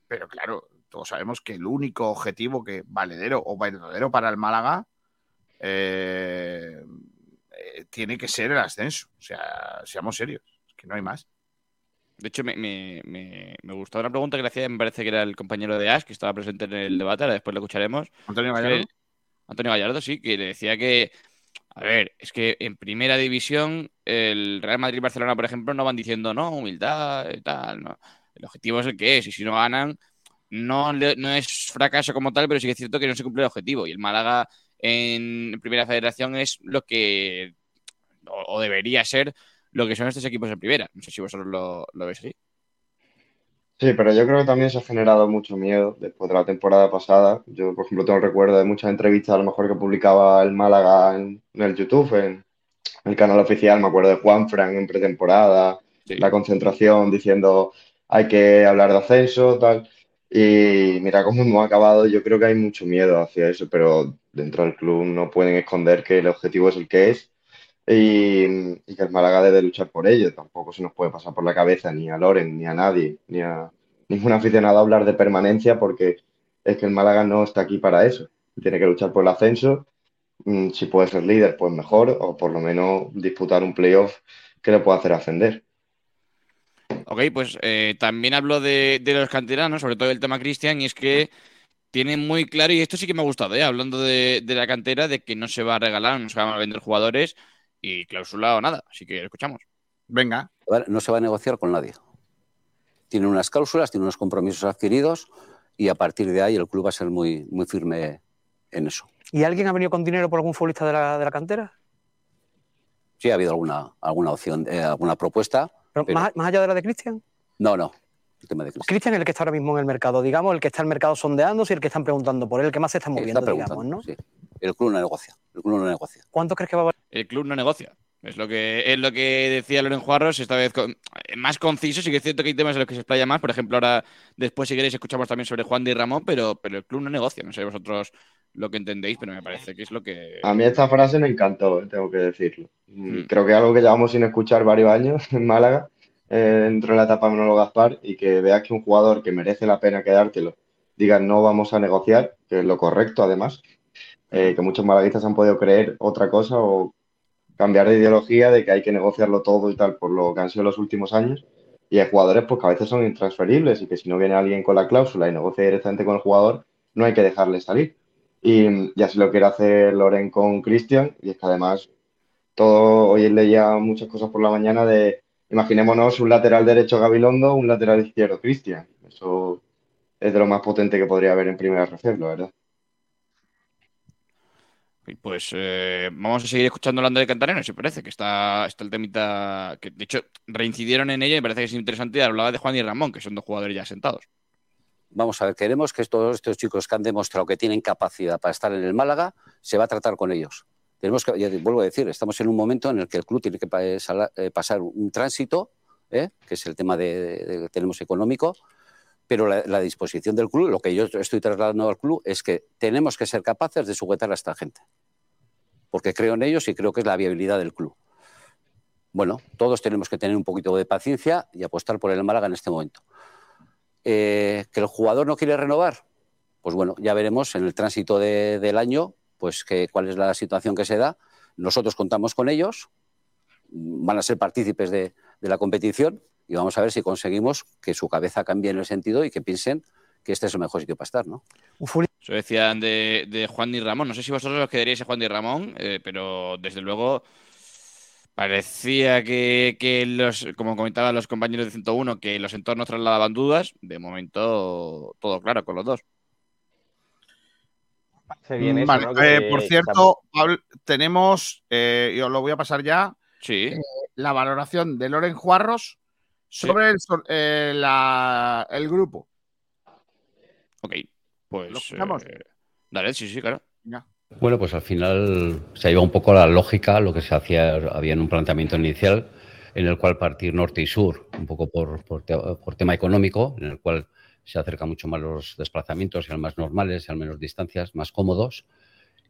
Pero claro, todos sabemos que el único objetivo que valedero o verdadero para el Málaga eh, eh, tiene que ser el ascenso. O sea, seamos serios, es que no hay más. De hecho, me, me, me, me, gustó una pregunta que le hacía, me parece que era el compañero de Ash, que estaba presente en el debate, ahora después lo escucharemos. Antonio Gallardo. Que, Antonio Gallardo, sí, que le decía que, a ver, es que en primera división el Real Madrid y Barcelona, por ejemplo, no van diciendo, no, humildad y tal, no. El objetivo es el que es, y si no ganan, no, no es fracaso como tal, pero sí que es cierto que no se cumple el objetivo. Y el Málaga en primera federación es lo que, o, o, debería ser, lo que son estos equipos en primera. No sé si vosotros lo, lo veis así. Sí, pero yo creo que también se ha generado mucho miedo después de la temporada pasada. Yo, por ejemplo, tengo recuerdo de muchas entrevistas a lo mejor que publicaba el Málaga en, en el YouTube, en, el canal oficial. Me acuerdo de Juan Fran en pretemporada, sí. la concentración diciendo hay que hablar de ascenso, tal. Y mira cómo hemos acabado. Yo creo que hay mucho miedo hacia eso, pero dentro del club no pueden esconder que el objetivo es el que es y, que el Málaga debe luchar por ello. Tampoco se nos puede pasar por la cabeza ni a Loren, ni a nadie, ni a ningún aficionado a hablar de permanencia porque es que el Málaga no está aquí para eso. Tiene que luchar por el ascenso. Mm, si puede ser líder, pues mejor, o por lo menos disputar un playoff que le pueda hacer ascender. Ok, pues eh, también hablo de, de, los canteranos, sobre todo el tema Cristian, y es que tienen muy claro, y esto sí que me ha gustado, ¿eh? hablando de, de, la cantera, de que no se va a regalar, no se van a vender jugadores y cláusula o nada. Así que escuchamos. Venga. No se va a negociar con nadie. Tiene unas cláusulas, tiene unos compromisos adquiridos y a partir de ahí el club va a ser muy, muy firme en eso. ¿Y alguien ha venido con dinero por algún futbolista de la, de la cantera? Sí, ha habido alguna, alguna opción, eh, alguna propuesta. ¿Pero, pero... Más, más allá de la de Cristian? No, no. Cristian es el que está ahora mismo en el mercado, digamos, el que está en el mercado sondeándose y el que están preguntando por él, el que más se está moviendo, está digamos, ¿no? Sí. El club no negocia. El club no negocia. ¿Cuánto crees que va a valer? El club no negocia. Es lo que, es lo que decía Loren Juarros, esta vez con, más conciso. Sí que es cierto que hay temas en los que se explaya más. Por ejemplo, ahora después, si queréis, escuchamos también sobre Juan de Ramón, pero, pero el club no negocia. No sé vosotros lo que entendéis, pero me parece que es lo que. A mí esta frase me encantó, eh, tengo que decirlo. Hmm. Creo que es algo que llevamos sin escuchar varios años [laughs] en Málaga eh, dentro de la etapa Manolo Gaspar y que veas que un jugador que merece la pena quedártelo diga no vamos a negociar, que es lo correcto además, eh, que muchos malaguistas han podido creer otra cosa o cambiar de ideología de que hay que negociarlo todo y tal por lo que han sido los últimos años. Y hay jugadores pues, que a veces son intransferibles y que si no viene alguien con la cláusula y negocia directamente con el jugador, no hay que dejarle salir. Y, y así lo quiere hacer Loren con Cristian. Y es que además, todo, hoy leía muchas cosas por la mañana de Imaginémonos un lateral derecho Gabilondo, un lateral izquierdo Cristian. Eso es de lo más potente que podría haber en primera la verdad. Pues eh, vamos a seguir escuchando hablando de Cantareno, si parece que está, está el temita que de hecho reincidieron en ella y me parece que es interesante. Hablaba de Juan y Ramón, que son dos jugadores ya sentados. Vamos a ver, queremos que todos estos chicos que han demostrado que tienen capacidad para estar en el Málaga, se va a tratar con ellos tenemos que, ya vuelvo a decir, estamos en un momento en el que el club tiene que pasar un tránsito, ¿eh? que es el tema de, de tenemos económico, pero la, la, disposición del club, lo que yo estoy trasladando al club, es que tenemos que ser capaces de sujetar a esta gente, porque creo en ellos y creo que es la viabilidad del club. Bueno, todos tenemos que tener un poquito de paciencia y apostar por el Málaga en este momento. Eh, ¿Que el jugador no quiere renovar? Pues bueno, ya veremos en el tránsito de, del año pues que, cuál es la situación que se da. Nosotros contamos con ellos, van a ser partícipes de, la competición y vamos a ver si conseguimos que su cabeza cambie en el sentido y que piensen que este es el mejor sitio para estar, ¿no? Eso decían de, de Juan y Ramón. No sé si vosotros os quedaríais a Juan y Ramón, eh, pero desde luego Parecía que, que los, como comentaban los compañeros de 101, que los entornos trasladaban dudas. De momento, todo claro con los dos. Se viene eso, Vale, ¿no? eh, Que por cierto, Pablo, tenemos, eh, y os lo voy a pasar ya, Sí. eh, la valoración de Loren Juarros sobre el, sor- eh, la- el grupo. Ok, pues. ¿Lo escuchamos? eh, dale, sí, sí, claro. Bueno, pues al final se ha llevado un poco la lógica, lo que se hacía, había en un planteamiento inicial, en el cual partir norte y sur, un poco por, por, te- por tema económico, en el cual se acercan mucho más los desplazamientos, sean más normales, sean menos distancias, más cómodos.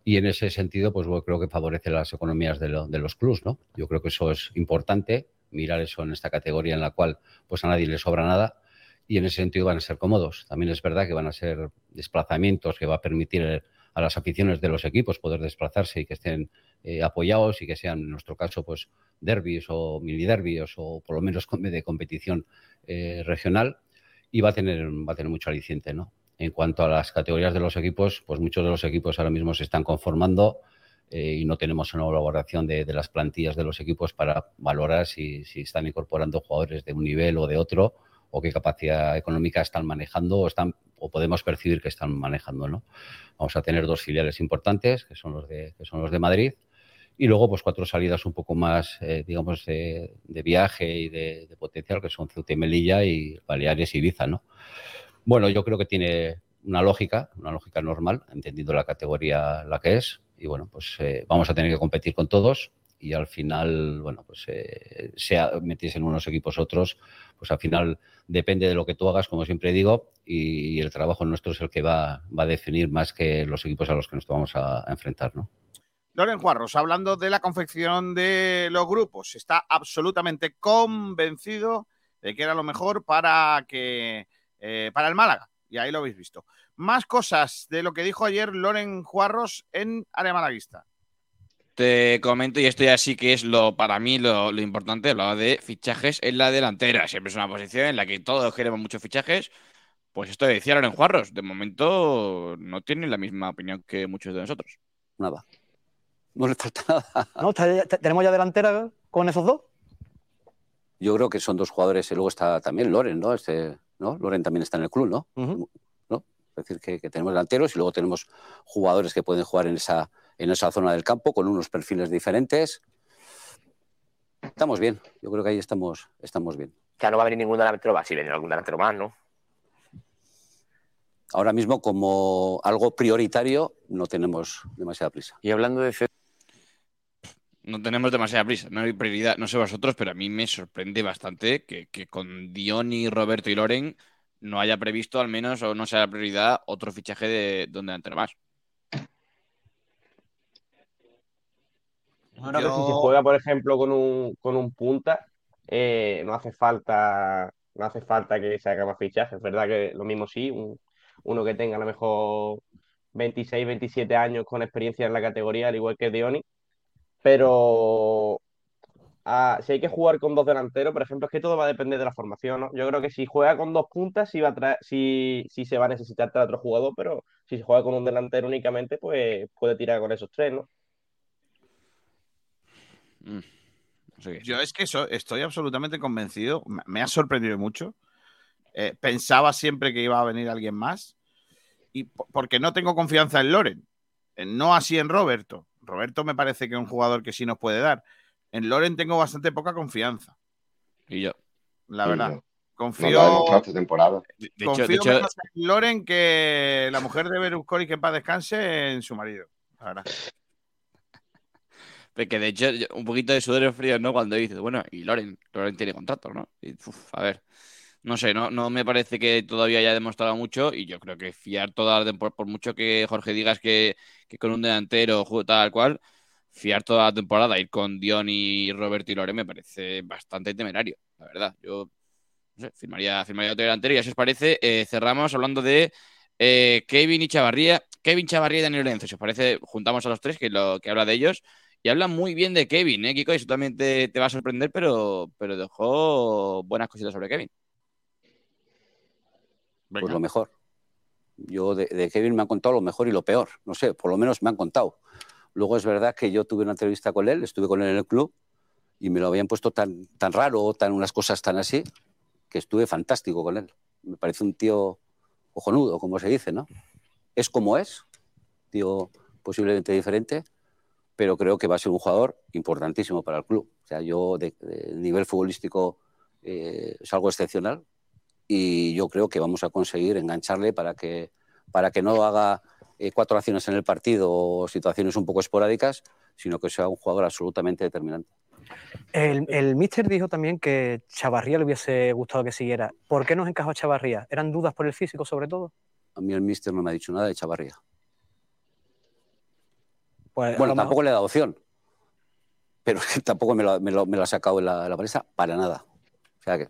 Y en ese sentido, pues yo creo que favorece las economías de, lo- de los clubs, ¿no? Yo creo que eso es importante, mirar eso en esta categoría en la cual pues a nadie le sobra nada y en ese sentido van a ser cómodos. También es verdad que van a ser desplazamientos que va a permitir eh, a las aficiones de los equipos poder desplazarse y que estén eh, apoyados y que sean, en nuestro caso, pues derbis o mini derbis o por lo menos de competición eh, regional y va a tener va a tener mucho aliciente, ¿no? En cuanto a las categorías de los equipos, pues muchos de los equipos ahora mismo se están conformando y no tenemos una elaboración de, de las plantillas de los equipos para valorar si, si están incorporando jugadores de un nivel o de otro o qué capacidad económica están manejando o, están, o podemos percibir que están manejando. ¿no? Vamos a tener dos filiales importantes, que son los de, que son los de Madrid, y luego pues cuatro salidas un poco más, eh, digamos, de, de viaje y de, potencial, que son Ceuta y Melilla y Baleares y Ibiza. ¿no? Bueno, yo creo que tiene una lógica, una lógica normal, entendiendo la categoría la que es, y bueno, pues eh, vamos a tener que competir con todos y al final, bueno, pues eh, sea meterse en unos equipos otros, pues al final depende de lo que tú hagas, como siempre digo, y, el trabajo nuestro es el que va, va, a definir más que los equipos a los que nos vamos a, a enfrentar, ¿no? Loren Juarros, hablando de la confección de los grupos, está absolutamente convencido de que era lo mejor para que eh, para el Málaga. Y ahí lo habéis visto. Más cosas de lo que dijo ayer Loren Juarros en Área Malaguista. Te comento, y esto ya sí que es lo para mí lo, lo importante, hablaba de fichajes en la delantera. Siempre es una posición en la que todos queremos muchos fichajes. Pues esto decía Loren Juarros. De momento no tiene la misma opinión que muchos de nosotros. Nada. No le falta nada. ¿No? ¿Tenemos ya delantera con esos dos? Yo creo que son dos jugadores. Y luego está también Loren, ¿no? Este, ¿no? Loren también está en el club, ¿no? Uh -huh. ¿no? Es decir, que, que, tenemos delanteros y luego tenemos jugadores que pueden jugar en esa, en esa zona del campo con unos perfiles diferentes. Estamos bien. Yo creo que ahí estamos, estamos bien. Ya no va a venir ningún delantero más. Si viene algún delantero más, ¿no? Ahora mismo, como algo prioritario, no tenemos demasiada prisa. Y hablando de no tenemos demasiada prisa, no hay prioridad, no sé vosotros, pero a mí me sorprende bastante que, que, con Diony, Roberto y Loren no haya previsto al menos o no sea prioridad otro fichaje de donde delantero más. Yo creo que si se juega, por ejemplo, con un, con un punta, eh, no hace falta no hace falta que se haga más fichajes. Es verdad que lo mismo sí, un, uno que tenga a lo mejor 26, 27 años con experiencia en la categoría, al igual que Diony, pero ah, si hay que jugar con dos delanteros, por ejemplo, es que todo va a depender de la formación, ¿no? Yo creo que si juega con dos puntas, sí, va a sí, sí se va a necesitar traer otro jugador, pero si se juega con un delantero únicamente, pues puede tirar con esos tres, ¿no? Mm. No sé Yo es que eso, estoy absolutamente convencido, me ha sorprendido mucho. Eh, pensaba siempre que iba a venir alguien más, y porque no tengo confianza en Loren, no así en Roberto. Roberto me parece que es un jugador que sí nos puede dar. En Loren tengo bastante poca confianza. Y yo. La verdad. yo. Confío, esta temporada. De confío de hecho- menos en Loren que la mujer de Berlusconi que en paz descanse en su marido. La verdad. Porque de hecho, un poquito de sudores fríos, ¿no? Cuando dices, bueno, y Loren, Loren tiene contrato, ¿no? A ver, no sé, no, no me parece que todavía haya demostrado mucho y yo creo que fiar toda la temporada, por mucho que Jorge digas que, que con un delantero tal cual, fiar toda la temporada, ir con Dion y Roberto y Loren me parece bastante temerario, la verdad. Yo, no sé, firmaría, firmaría otro delantero y así os parece, eh, cerramos hablando de eh, Kevin y Chavarría, Kevin Chavarría y Daniel Lorenzo, si os parece, juntamos a los tres que, lo, que habla de ellos. Y habla muy bien de Kevin, ¿eh, Kiko? Eso también te, te va a sorprender, pero, pero dejó buenas cositas sobre Kevin. Pues lo mejor. Yo de, de, Kevin me han contado lo mejor y lo peor. No sé, por lo menos me han contado. Luego es verdad que yo tuve una entrevista con él, estuve con él en el club y me lo habían puesto tan, tan raro, tan unas cosas tan así, que estuve fantástico con él. Me parece un tío ojonudo, como se dice, ¿no? Es como es, tío posiblemente diferente, pero creo que va a ser un jugador importantísimo para el club. O sea, yo de, de nivel futbolístico eh, es algo excepcional y yo creo que vamos a conseguir engancharle para que, para que no haga eh, cuatro acciones en el partido o situaciones un poco esporádicas, sino que sea un jugador absolutamente determinante. El, el míster dijo también que Chavarría le hubiese gustado que siguiera. ¿Por qué nos encajó Chavarría? ¿Eran dudas por el físico sobre todo? A mí el míster no me ha dicho nada de Chavarría. Pues, bueno, tampoco le he dado opción, pero [laughs] tampoco me lo, me lo- me lo ha sacado en la, en la prensa para nada. O sea que,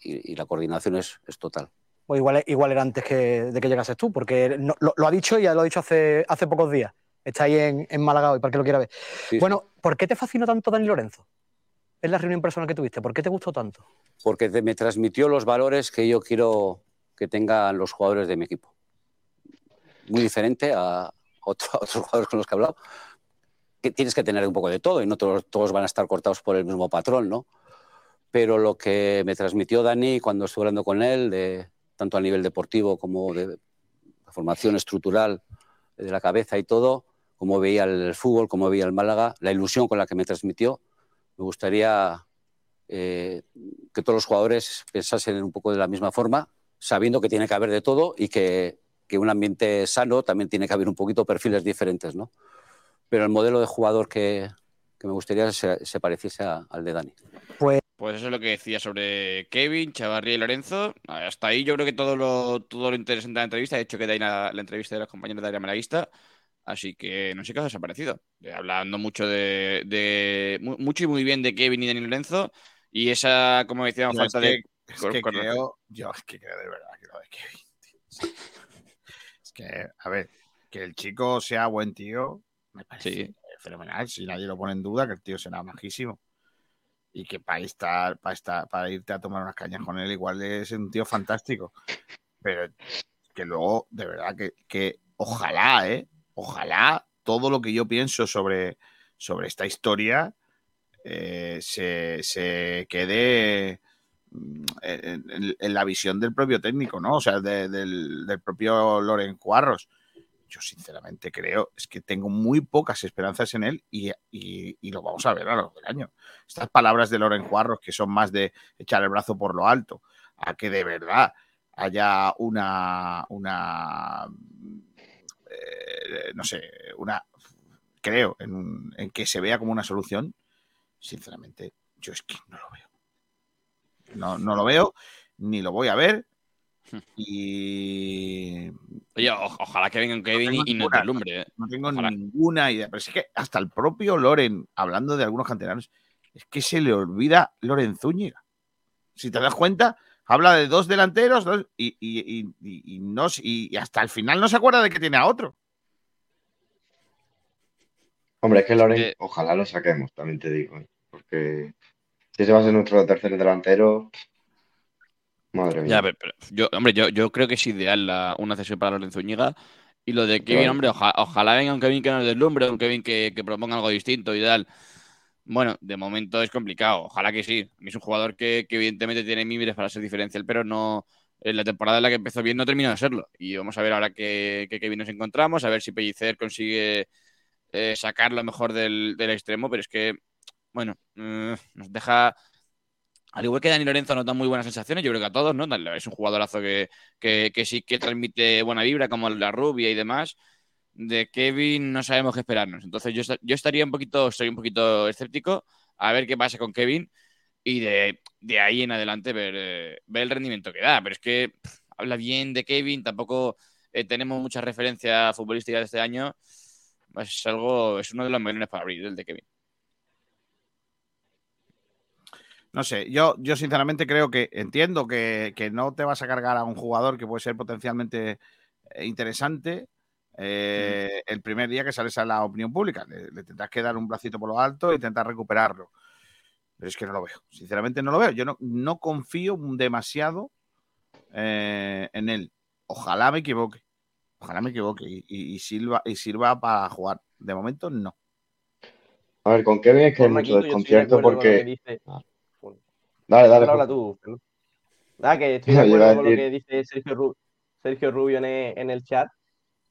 y, y la coordinación es, es total. Pues igual, igual era antes que, de que llegases tú, porque no- lo, lo ha dicho y ya lo ha dicho hace, hace pocos días. Está ahí en, en Málaga hoy, para que lo quiera ver. bueno, ¿por qué te fascinó tanto Dani Lorenzo? Es la reunión personal que tuviste. ¿Por qué te gustó tanto? Porque te- me transmitió los valores que yo quiero que tengan los jugadores de mi equipo. Muy diferente a otros [laughs] jugadores con los que he hablado. Que tienes que tener un poco de todo y no todos, todos van a estar cortados por el mismo patrón, ¿no? Pero lo que me transmitió Dani cuando estuve hablando con él, de, tanto a nivel deportivo como de formación estructural de la cabeza y todo, cómo veía el fútbol, cómo veía el Málaga, la ilusión con la que me transmitió, me gustaría eh, que todos los jugadores pensasen un poco de la misma forma, sabiendo que tiene que haber de todo y que, que un ambiente sano también tiene que haber un poquito perfiles diferentes, ¿no? Pero el modelo de jugador que, que me gustaría se, se pareciese a- al de Dani. Pues, Pues eso es lo que decía sobre Kevin, Chavarría y Lorenzo. Hasta ahí yo creo que todo lo, todo lo interesante de la entrevista. De hecho, queda ahí la, la entrevista de los compañeros de área malaguista. Así que no sé qué os ha parecido. Eh, Hablando mucho de, de- mu- mucho y muy bien de Kevin y Dani Lorenzo. Y esa, como decíamos, falta que- de. es que creo, yo es que creo de verdad que lo de Kevin. tío. Que, a ver, que el chico sea buen tío, me parece fenomenal. Si nadie lo pone en duda, que el tío será majísimo. Y que para estar, para estar, para irte a tomar unas cañas con él, igual es un tío fantástico. Pero que luego, de verdad, que, que ojalá, ¿eh? Ojalá todo lo que yo pienso sobre, sobre esta historia eh, se, se quede en, la visión del propio técnico, ¿no? O sea, de- del, propio Loren Cuarros. Yo sinceramente creo, es que tengo muy pocas esperanzas en él y, y- lo vamos a ver a lo largo del año. Estas palabras de Loren Cuarros, que son más de echar el brazo por lo alto, a que de verdad haya una, una eh, no sé, una, creo en, en que se vea como una solución, sinceramente, yo es que no lo veo. No, no lo veo, ni lo voy a ver. Y Oye, o- ojalá que venga Kevin y, y nos ninguna, deslumbre. ¿eh? no tengo Ojalá. ninguna idea. Pero es que hasta el propio Loren, hablando de algunos canteranos, es que se le olvida Loren Zúñiga. Si te das cuenta, habla de dos delanteros dos- y, y- y- y- y no, y hasta el final no se acuerda de que tiene a otro. Hombre, es que Loren, Eh, ojalá lo saquemos, también te digo. ¿eh? Porque si ese va a ser nuestro tercer delantero, madre mía. Ya, pero, pero yo, hombre, yo, yo creo que es ideal la- una cesión para Lorenzo Zúñiga. Y lo de Kevin, hombre, oja- ojalá venga un Kevin que nos deslumbre, un Kevin que, que proponga algo distinto y tal. Bueno, de momento es complicado. Ojalá que sí. A mí Es un jugador que, que evidentemente tiene mimbres para ser diferencial, pero no. En la temporada en la que empezó bien no terminó de serlo. Y vamos a ver ahora que, que Kevin nos encontramos, a ver si Pellicer consigue eh, sacar lo mejor del, del extremo, pero es que, bueno, eh, nos deja. Al igual que Dani Lorenzo nos da muy buenas sensaciones, yo creo que a todos, ¿no? Es un jugadorazo que, que, sí que transmite buena vibra, como la rubia y demás. De Kevin no sabemos qué esperarnos. Entonces yo, yo estaría un poquito, estoy un poquito escéptico a ver qué pasa con Kevin y de, de ahí en adelante ver, eh, ver el rendimiento que da. Pero es que habla bien de Kevin, tampoco eh, tenemos muchas referencias futbolísticas de este año. Es algo, es uno de los melones para abrir, el de Kevin. No sé, yo, yo sinceramente creo que entiendo que, que no te vas a cargar a un jugador que puede ser potencialmente eh, interesante eh, el primer día que sales a la opinión pública. Le, le tendrás que dar un bracito por lo alto e intentar recuperarlo. Pero es que no lo veo. Sinceramente no lo veo. Yo no, no confío demasiado eh, en él. Ojalá me equivoque. Ojalá me equivoque y, y- y sirva, y sirva para jugar. De momento no. A ver, con Kevin es que hay mucho de desconcierto porque. dice. Dale, dale. Habla Jorge. tú. Nada, que estoy [laughs] de acuerdo con lo que dice Sergio, Ru- Sergio Rubio en el, en el chat,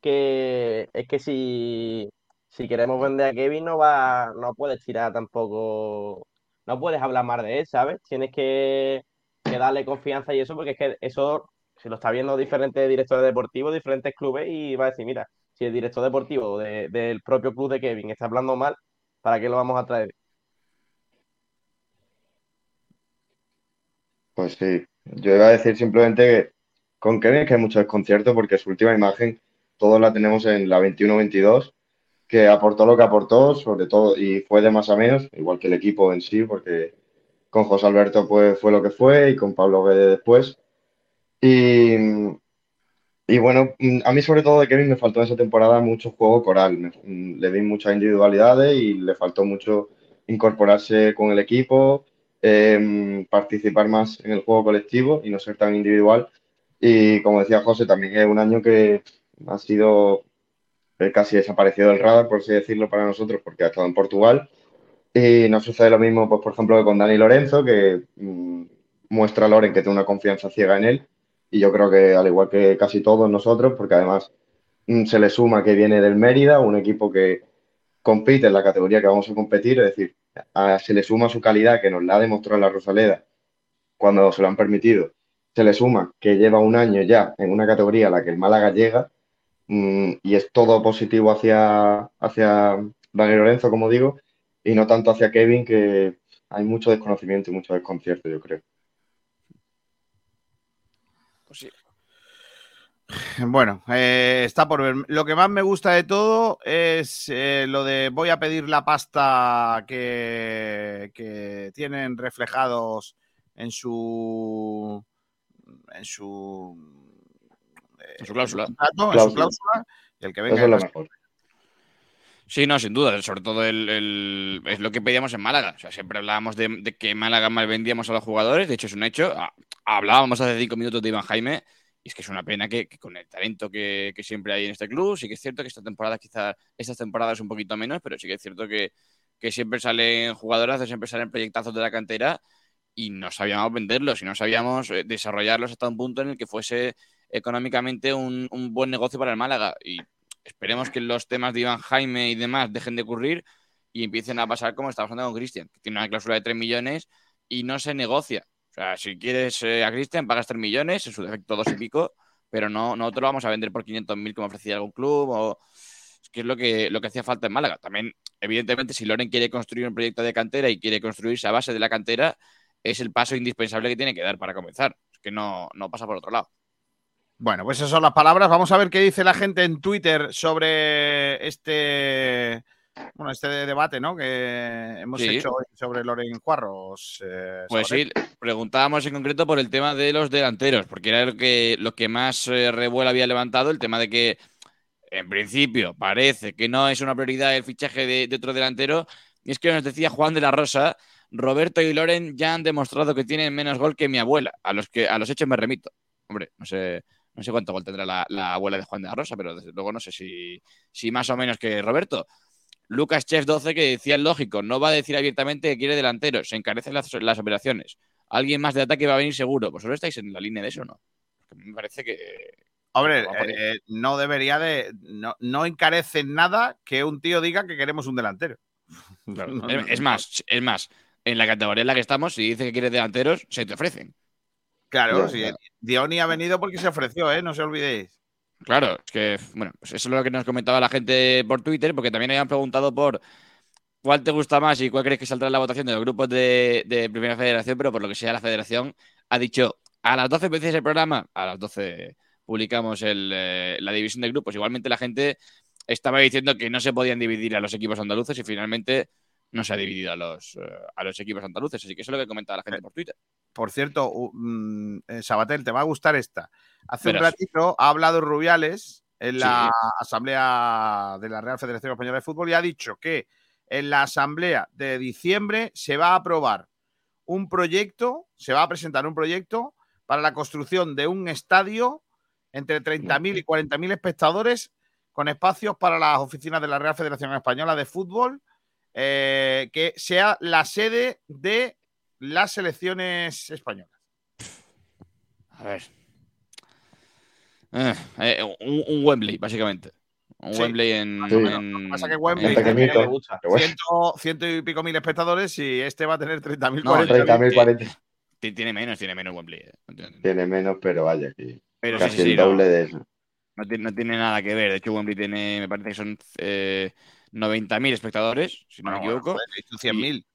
que es que si, si queremos vender a Kevin no va, no puedes tirar tampoco, no puedes hablar más de él, ¿sabes? Tienes que, que darle confianza y eso, porque es que eso se lo está viendo diferentes directores deportivos, diferentes clubes, y va a decir, mira, si el director deportivo de- del propio club de Kevin está hablando mal, ¿para qué lo vamos a traer? Pues sí, yo iba a decir simplemente que con Kevin que hay mucho desconcierto porque su última imagen todos la tenemos en la 21-22, que aportó lo que aportó, sobre todo, y fue de más a menos, igual que el equipo en sí, porque con José Alberto pues fue lo que fue y con Pablo Guede después. Y, y bueno, mm, a mí sobre todo de Kevin me faltó en esa temporada mucho juego coral, me- mm, le vi muchas individualidades y le faltó mucho incorporarse con el equipo, em, participar más en el juego colectivo y no ser tan individual. Y como decía José, también es un año que ha sido eh, casi desaparecido del radar, por así decirlo, para nosotros, porque ha estado en Portugal. Y no sucede lo mismo, pues, por ejemplo, que con Dani Lorenzo, que mm, muestra a Loren que tiene una confianza ciega en él. Y yo creo que, al igual que casi todos nosotros, porque además mm, se le suma que viene del Mérida, un equipo que compite en la categoría que vamos a competir, es decir, se le suma su calidad, que nos la ha demostrado la Rosaleda cuando se lo han permitido. Se le suma que lleva un año ya en una categoría a la que el Málaga llega mm, y es todo positivo hacia, hacia Dani Lorenzo, como digo, y no tanto hacia Kevin, que hay mucho desconocimiento y mucho desconcierto, yo creo. Pues sí. Bueno, eh, está por ver. Lo que más me gusta de todo es eh, lo de voy a pedir la pasta que, que tienen reflejados en su en su En su cláusula. contrato, en su Cláusula. cláusula, y el que venga es lo de mejor. Sí, no, sin duda. Sobre todo el, el- es lo que pedíamos en Málaga. O sea, siempre hablábamos de, de que en Málaga mal vendíamos a los jugadores. De hecho, es un hecho. Hablábamos hace cinco minutos de Iván Jaime. Y es que es una pena que, con el talento que, siempre hay en este club, sí que es cierto que esta temporada quizás, estas temporadas un poquito menos, pero sí que es cierto que, siempre salen jugadoras, siempre salen proyectazos de la cantera y no sabíamos venderlos y no sabíamos eh, desarrollarlos hasta un punto en el que fuese económicamente un, un buen negocio para el Málaga. Y esperemos que los temas de Iván Jaime y demás dejen de ocurrir y empiecen a pasar como está pasando con Cristian, que tiene una cláusula de 3 millones y no se negocia. Si quieres eh, a Cristian, pagas 3 millones, en su defecto dos y pico, pero no, no te lo vamos a vender por 500.000 como ofrecía algún club o es que es lo que, lo que hacía falta en Málaga. También, evidentemente, si Loren quiere construir un proyecto de cantera y quiere construirse a base de la cantera, es el paso indispensable que tiene que dar para comenzar. Es que no, no pasa por otro lado. Bueno, pues esas son las palabras. Vamos a ver qué dice la gente en Twitter sobre este bueno, este debate, ¿no? Que hemos Sí. hecho hoy sobre Loren Juarros. eh, Pues sí, preguntábamos en concreto por el tema de los delanteros, porque era lo que, lo que más eh, revuelo había levantado, el tema de que en principio parece que no es una prioridad el fichaje de, de otro delantero. Y es que nos decía Juan de la Rosa, Roberto y Loren ya han demostrado que tienen menos gol que mi abuela, a los, que, a los hechos me remito. Hombre, no sé, no sé cuánto gol tendrá la, la abuela de Juan de la Rosa, pero desde luego no sé si, si más o menos que Roberto. Lucas Chef 12 que decía el lógico, no va a decir abiertamente que quiere delanteros, se encarecen las, las operaciones. Alguien más de ataque va a venir seguro. ¿Vosotros estáis en la línea de eso o no? Porque me parece que. Hombre, ahí. eh, no debería de. No, no encarece en nada que un tío diga que queremos un delantero. [laughs] No, Es, no, es más, es más, en la categoría en la que estamos, si dice que quiere delanteros, se te ofrecen. Claro, sí. Dioni ha venido porque se ofreció, ¿eh? No se olvidéis. Claro, es que, bueno, pues eso es lo que nos comentaba la gente por Twitter, porque también habían preguntado por cuál te gusta más y cuál crees que saldrá en la votación de los grupos de, Primera Federación, pero por lo que sea, la Federación ha dicho a las 12 veces el programa, a las 12 publicamos el, eh, la división de grupos. Igualmente la gente estaba diciendo que no se podían dividir a los equipos andaluces y finalmente no se ha dividido a los, eh, a los equipos andaluces. Así que eso es lo que comentaba la gente por Twitter. Por cierto, u- mm, eh, Sabatel, te va a gustar esta. Hace un ratito ha hablado Rubiales en Sí. la Asamblea de la Real Federación Española de Fútbol y ha dicho que en la Asamblea de diciembre se va a aprobar un proyecto, se va a presentar un proyecto para la construcción de un estadio entre 30.000 y 40.000 espectadores con espacios para las oficinas de la Real Federación Española de Fútbol eh, que sea la sede de las selecciones españolas. A ver. Eh, eh, un, un Wembley, básicamente. Un Sí. Wembley en. Sí. en- que pasa que Wembley en- tiene ciento, ciento y pico mil espectadores y este va a tener 30.000, No, 40.000. 30.000, 40. Ti- Tiene menos, tiene menos Wembley. eh. No tiene- menos, pero vaya, que Pero casi sí, sí, el no. doble de eso. No tiene, no tiene nada que ver. De hecho, Wembley tiene, me parece que son eh, 90.000 espectadores, si no Bueno, me equivoco. bueno, dicho 100.000.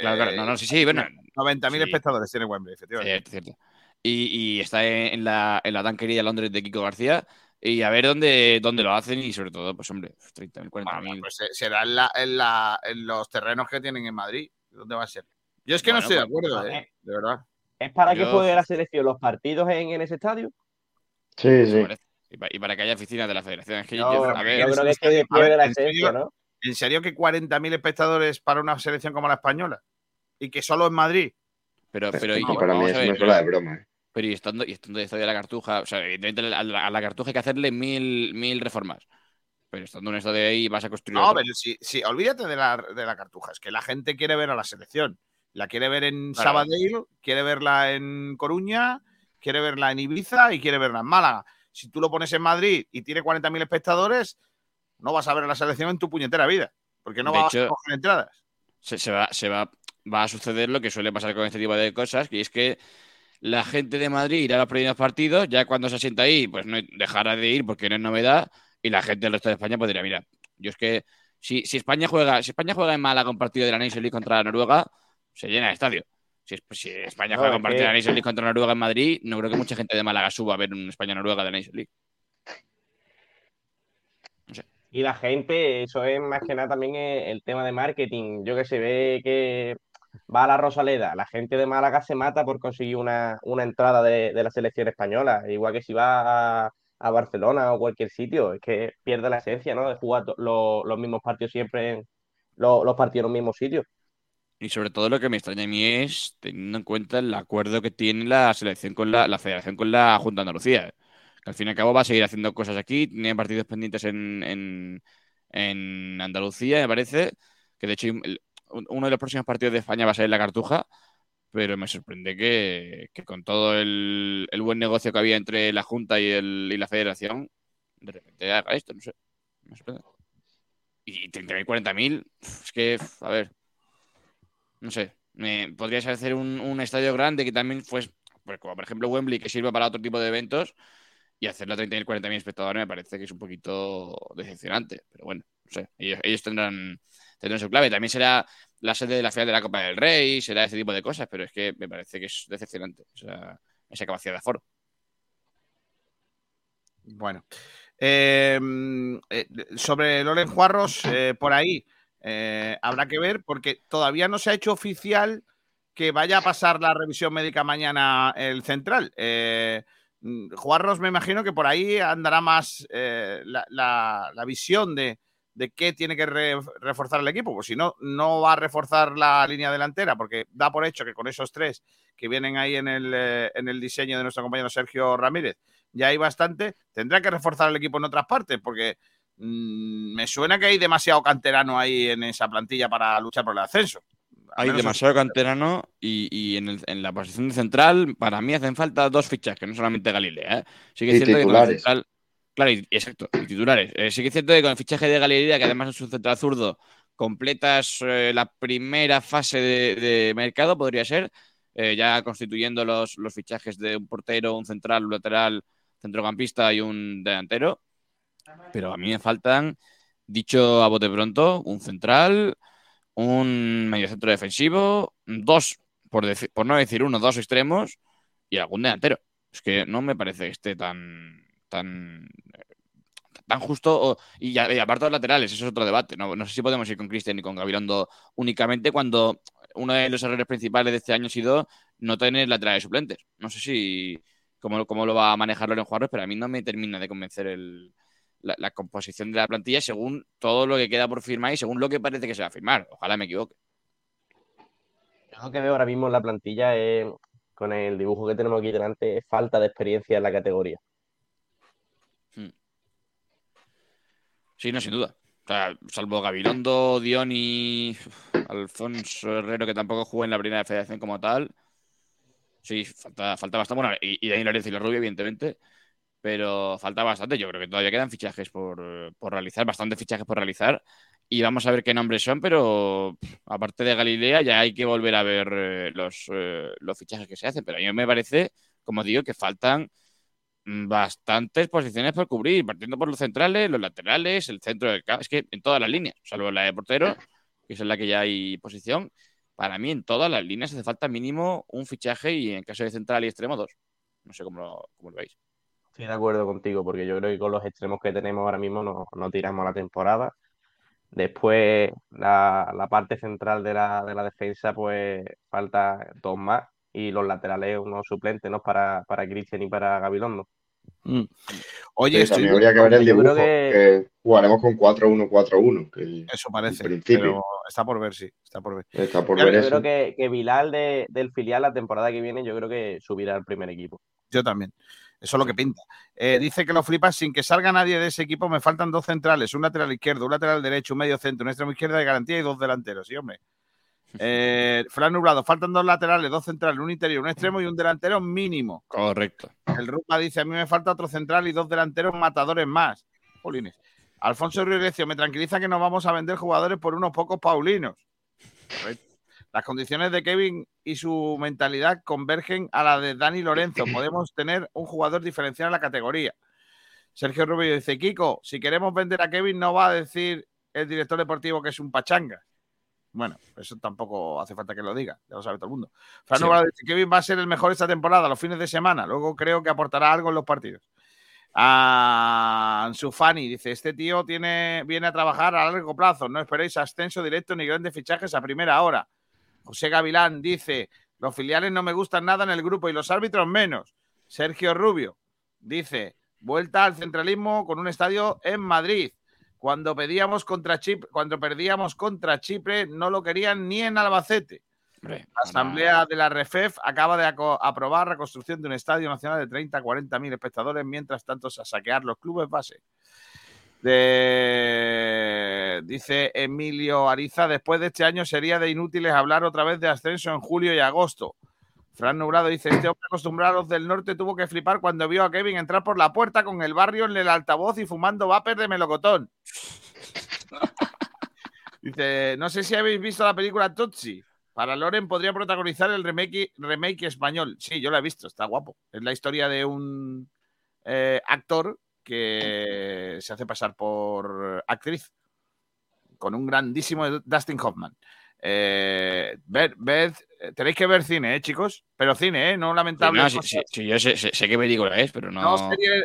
Claro, claro. No, no, sí, sí, bueno. 90.000 Sí. espectadores tiene Wembley, efectivamente. Cierto, cierto. Y, y está en, la, en la tan querida Londres de Kiko García. Y a ver dónde, dónde lo hacen y sobre todo, pues hombre, 30.000, 40.000. Pues eh, será en, la- en la- en los terrenos que tienen en Madrid. ¿Dónde va a ser? Yo es que Bueno, no estoy de pues, acuerdo, eh, de verdad. ¿Es para que juegue la selección los partidos en, en ese estadio? Sí, sí. Y pa- y para que haya oficinas de la federación. Es que No, yo, pero a ver, yo creo que es que A ver, pierde la ¿en serio? esencia, ¿no? ¿En serio que 40.000 espectadores para una selección como la española? ¿Y que solo en Madrid? pero, pero, y- No, para mí vamos eso a ver, me suena de broma. ¿eh? Pero y estando, y estando de estadio de la Cartuja, o sea, evidentemente a la, a la Cartuja hay que hacerle mil, mil reformas. Pero estando en un estadio ahí vas a construir. No, otro. pero sí, sí, olvídate de la, de la cartuja. Es que la gente quiere ver a la selección. La quiere ver en Claro. Sabadell, quiere verla en Coruña, quiere verla en Ibiza y quiere verla en Málaga. Si tú lo pones en Madrid y tiene 40.000 espectadores, no vas a ver a la selección en tu puñetera vida. Porque no De vas a coger entradas. se, se va, se va, va a suceder lo que suele pasar con este tipo de cosas, que es que la gente de Madrid irá a los primeros partidos, ya cuando se sienta ahí, pues no dejará de ir porque no es novedad, y la gente del resto de España pues dirá, mira, yo es que si, si España juega, si España juega en Málaga un partido de la Nations League contra Noruega, se llena el estadio. Si, si España juega partido que- de la League contra Noruega en Madrid, no creo que mucha gente de Málaga suba a ver un España-Noruega de la Nations League. Y la gente, eso es más que nada también el, el tema de marketing. Yo que se ve que va a la Rosaleda, la gente de Málaga se mata por conseguir una, una entrada de, de la selección española. Igual que si va a, a Barcelona o cualquier sitio, es que pierde la esencia, ¿no? De jugar lo- los mismos partidos siempre en lo- los partidos en los mismos sitios. Y sobre todo lo que me extraña a mí es teniendo en cuenta el acuerdo que tiene la selección con la, la federación con la Junta de Andalucía. Que al fin y al cabo va a seguir haciendo cosas aquí, tiene partidos pendientes en, en, en Andalucía, me parece. Que de hecho uno de los próximos partidos de España va a ser la Cartuja, pero me sorprende que, que con todo el, el buen negocio que había entre la Junta y, el, y la federación, de repente haga esto, no sé. Me sorprende. Y 30.000, 40.000, es que, a ver, no sé, me, podrías hacer un, un estadio grande que también fuese, pues como por ejemplo Wembley, que sirva para otro tipo de eventos, y hacerlo a 30.000, 40.000 espectadores me parece que es un poquito decepcionante. Pero bueno, no sé, ellos, tendrán, tendrán su clave. También será la sede de la final de la Copa del Rey, será ese tipo de cosas, pero es que me parece que es decepcionante esa, esa capacidad de aforo. Bueno. Eh, eh, sobre Loren Juarros, eh, por ahí eh, habrá que ver, porque todavía no se ha hecho oficial que vaya a pasar la revisión médica mañana el central. Eh, mm, Juarros, me imagino que por ahí andará más eh, la, visión de, de qué tiene que re- reforzar el equipo. Pues si no, no va a reforzar la línea delantera, porque da por hecho que con esos tres que vienen ahí en el, eh, en el diseño de nuestro compañero Sergio Ramírez, ya hay bastante. Tendrá que reforzar el equipo en otras partes, porque mm, me suena que hay demasiado canterano ahí en esa plantilla para luchar por el ascenso. Al Hay demasiado canterano y, y en, el- en la posición de central, para mí hacen falta dos fichas, que no solamente Galilea. ¿eh? Sí que es cierto que con el titulares. central- claro, y, y exacto, y titulares. Eh, sí que es cierto que con el fichaje de Galilea, que además es un central zurdo, completas eh, la primera fase de, de mercado, podría ser, eh, ya constituyendo los, los fichajes de un portero, un central, un lateral, centrocampista y un delantero. Pero a mí me faltan, dicho a bote pronto, un central, un mediocentro defensivo, dos, por, por no decir uno, dos extremos y algún delantero. Es que no me parece que esté tan tan tan justo y, y aparte los laterales, eso es otro debate. No, no sé si podemos ir con Cristian y con Gabilondo únicamente cuando uno de los errores principales de este año ha sido no tener laterales suplentes. No sé si cómo, cómo lo va a manejar Loren Juárez, pero a mí no me termina de convencer el, la, la composición de la plantilla según todo lo que queda por firmar y según lo que parece que se va a firmar. Ojalá me equivoque. Lo que veo ahora mismo en la plantilla es, con el dibujo que tenemos aquí delante, es falta de experiencia en la categoría. Sí, no, sin duda. O sea, salvo Gabilondo, Dion y Alfonso Herrero, que tampoco jugó en la primera federación como tal. Sí, falta, falta bastante. Bueno, y, y Dani Lorenzo y la Rubio, evidentemente. Pero falta bastante. Yo creo que todavía quedan fichajes por, por realizar, bastantes fichajes por realizar. Y vamos a ver qué nombres son, pero aparte de Galilea, ya hay que volver a ver eh, los, eh, los fichajes que se hacen. Pero a mí me parece, como digo, que faltan mm, bastantes posiciones por cubrir, partiendo por los centrales, los laterales, el centro del campo. Es que en todas las líneas, salvo la de portero, [laughs] que es en la que ya hay posición, para mí en todas las líneas hace falta mínimo un fichaje y en caso de central y extremo dos. No sé cómo lo, cómo lo veis. Estoy de acuerdo contigo, porque yo creo que con los extremos que tenemos ahora mismo no, no tiramos la temporada. Después, la, la parte central de la, de la defensa, pues falta dos más. Y los laterales, unos suplentes, ¿no? Para, para Cristian y para Gabilondo. Mm. Oye, Sí, también habría que ver el yo creo dibujo, que- que jugaremos con 4-1-4-1, que Eso parece, en principio pero está por ver, sí, está por ver. está por Yo, ver yo eso. creo que, que Bilal de- del filial la temporada que viene, yo creo que subirá al primer equipo. Yo también. Eso es lo que pinta. Eh, dice que lo flipas sin que salga nadie de ese equipo. Me faltan dos centrales, un lateral izquierdo, un lateral derecho, un medio centro, un extremo izquierda de garantía y dos delanteros. Sí, hombre. [laughs] Eh, Fran Nublado, faltan dos laterales, dos centrales, un interior, un extremo y un delantero mínimo. Correcto. El Rupa dice: A mí me falta otro central y dos delanteros matadores más. Jolines. Alfonso Rirecio, me tranquiliza que nos vamos a vender jugadores por unos pocos paulinos. Correcto. Las condiciones de Kevin y su mentalidad convergen a la de Dani Lorenzo. [clears throat] Podemos tener un jugador diferencial en la categoría. Sergio Rubio dice: Kiko, si queremos vender a Kevin, no va a decir el director deportivo que es un pachanga. Bueno, eso tampoco hace falta que lo diga, ya lo sabe todo el mundo. Fran Sí. Dice: Kevin va a ser el mejor esta temporada, los fines de semana. Luego creo que aportará algo en los partidos. A Ansu Fati dice: Este tío tiene, viene a trabajar a largo plazo. No esperéis ascenso directo ni grandes fichajes a primera hora. José Gavilán dice: Los filiales no me gustan nada en el grupo y los árbitros menos. Sergio Rubio dice: Vuelta al centralismo con un estadio en Madrid. Cuando pedíamos contra Chipre, cuando perdíamos contra Chipre, no lo querían ni en Albacete. Hombre, La Asamblea de la REFEF acaba de aprobar la construcción de un estadio nacional de 30 a 40 mil espectadores, mientras tanto a saquear los clubes base. De- Dice Emilio Ariza, después de este año sería de inútiles hablar otra vez de ascenso en julio y agosto. Fran Nublado dice, este hombre acostumbrado del norte tuvo que flipar cuando vio a Kevin entrar por la puerta con el barrio en el altavoz y fumando vapor de melocotón. [laughs] Dice, no sé si habéis visto la película Tutsi. Para Loren podría protagonizar el remake, remake español. Sí, yo la he visto, está guapo. Es la historia de un eh, actor que se hace pasar por actriz con un grandísimo Dustin Hoffman. Eh, ved- ved- tenéis que ver cine, ¿eh, chicos? Pero cine, ¿eh? No lamentable. Sí, no, sí, sí, sí, yo sé, sé- sé qué película es, pero no.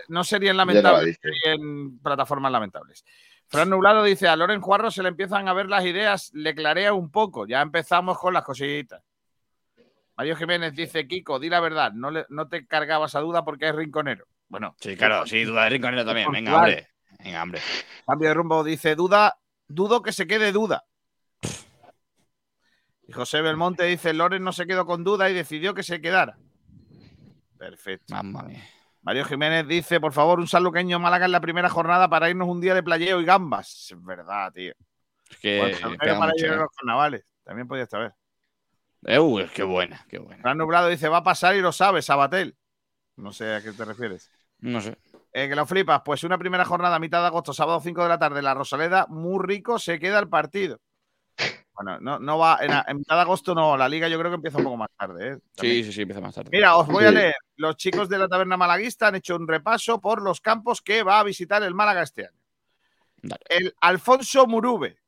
No, serían lamentables, serían plataformas lamentables. Fran Nublado dice, a Loren Juarro se le empiezan a ver las ideas, le clarea un poco, ya empezamos con las cositas. Mario Jiménez dice, Kiko, di la verdad, no, le- no te cargabas a duda porque es rinconero. Bueno, Sí, claro, sí, duda de rinconero también. Venga, hombre. Venga, hombre. Cambio de rumbo dice, duda, dudo que se quede duda. Y José Belmonte dice, Loren no se quedó con duda y decidió que se quedara. Perfecto. Mamma mía. Mario Jiménez dice, por favor, un saluqueño Málaga en la primera jornada para irnos un día de playeo y gambas. Es verdad, tío. Es que O el saludero pega para mucho, ir a ¿eh? los carnavales. También podía estar. Eh, uy, qué buena, qué buena. Fran Nublado dice, va a pasar y lo sabe, Sabatel. No sé a qué te refieres. No sé. Eh, que lo flipas. Pues una primera jornada mitad de agosto, sábado 5 de la tarde, la Rosaleda, muy rico, se queda el partido. [laughs] Bueno, no, no va, en, en mitad de agosto no, la liga yo creo que empieza un poco más tarde. ¿eh? Sí, sí, sí, empieza más tarde. Mira, os voy a leer. Los chicos de la taberna malaguista han hecho un repaso por los campos que va a visitar el Málaga este año. Dale. El Alfonso Murube.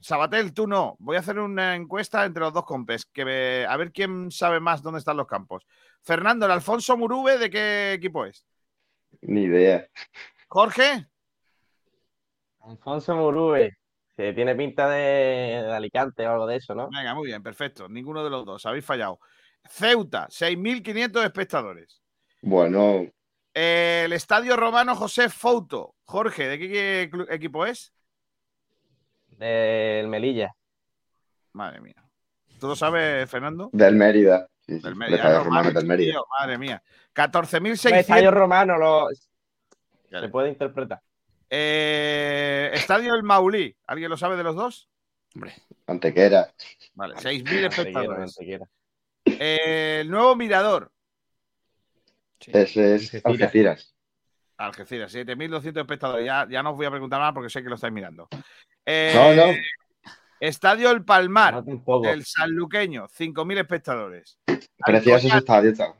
Sabatel, tú no. Voy a hacer una encuesta entre los dos compes. Que me- a ver quién sabe más dónde están los campos. Fernando, el Alfonso Murube, ¿de qué equipo es? Ni idea. Jorge, Alfonso Murube, que tiene pinta de, de Alicante o algo de eso, ¿no? venga, muy bien, perfecto. Ninguno de los dos, habéis fallado. Ceuta, 6.500 espectadores. Bueno, El Estadio Romano José Fouto. Jorge, ¿de qué equipo es? Del Melilla. Madre mía. ¿Tú lo sabes, Fernando? del Mérida. Sí, sí, Del el Mérida. Romano del Mérida. tío, madre mía. Un estadio 14.600. romano lo, se puede interpretar. Eh, Estadio El Maulí. ¿Alguien lo sabe de los dos? Hombre. Antequera. Vale, 6.000 Antequera, espectadores. Antequera. Eh, el nuevo Mirador. Ese es Algeciras. Algeciras, 7.200 espectadores. Ya, ya no os voy a preguntar más porque sé que lo estáis mirando. Eh, No, no. Estadio El Palmar, No, del Sanluqueño, 5.000 espectadores. Precioso ese estadio. está.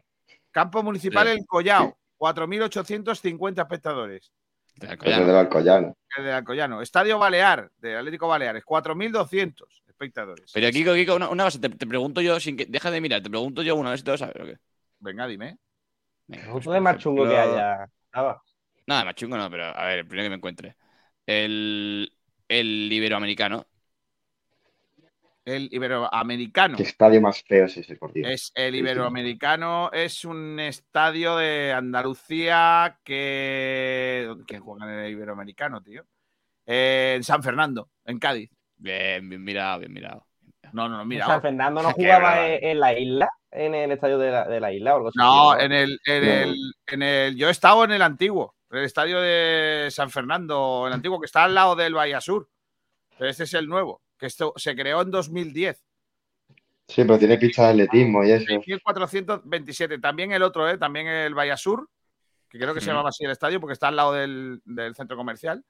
Campo Municipal Sí. El Collao, 4.850 espectadores. De Alcoyano. del Alcoyano. El de Alcoyano. Estadio Balear, del Atlético Baleares, 4.200 espectadores. Pero Kiko, Kiko, una, una cosa, te, te pregunto yo, sin que, deja de mirar, te pregunto yo una vez si te lo sabes o qué. Venga, dime. Venga, El pues, de más chungo que haya. Nada. Nada, más chungo no, pero a ver, el primero que me encuentre. El, el iberoamericano. El Iberoamericano. Qué estadio más feo es ese, por Dios. Es el. Iberoamericano, es un estadio de Andalucía que. ¿Quién juega en el Iberoamericano, tío? Eh, en San Fernando, en Cádiz. Bien, bien mirado, bien mirado. No, no, no, mira. San Fernando no jugaba en, en la isla, en el estadio de la, de la isla o algo así. No, en el, en, No. el, en el. Yo he estado en el antiguo, el estadio de San Fernando, el antiguo que está al lado del Bahía Sur. Pero este es el nuevo, que esto se creó en 2010. Sí, pero tiene pistas de atletismo y eso. 6.427. También el otro, ¿eh? también el Bahía Sur, que creo que se llamaba así el estadio porque está al lado del, del centro comercial.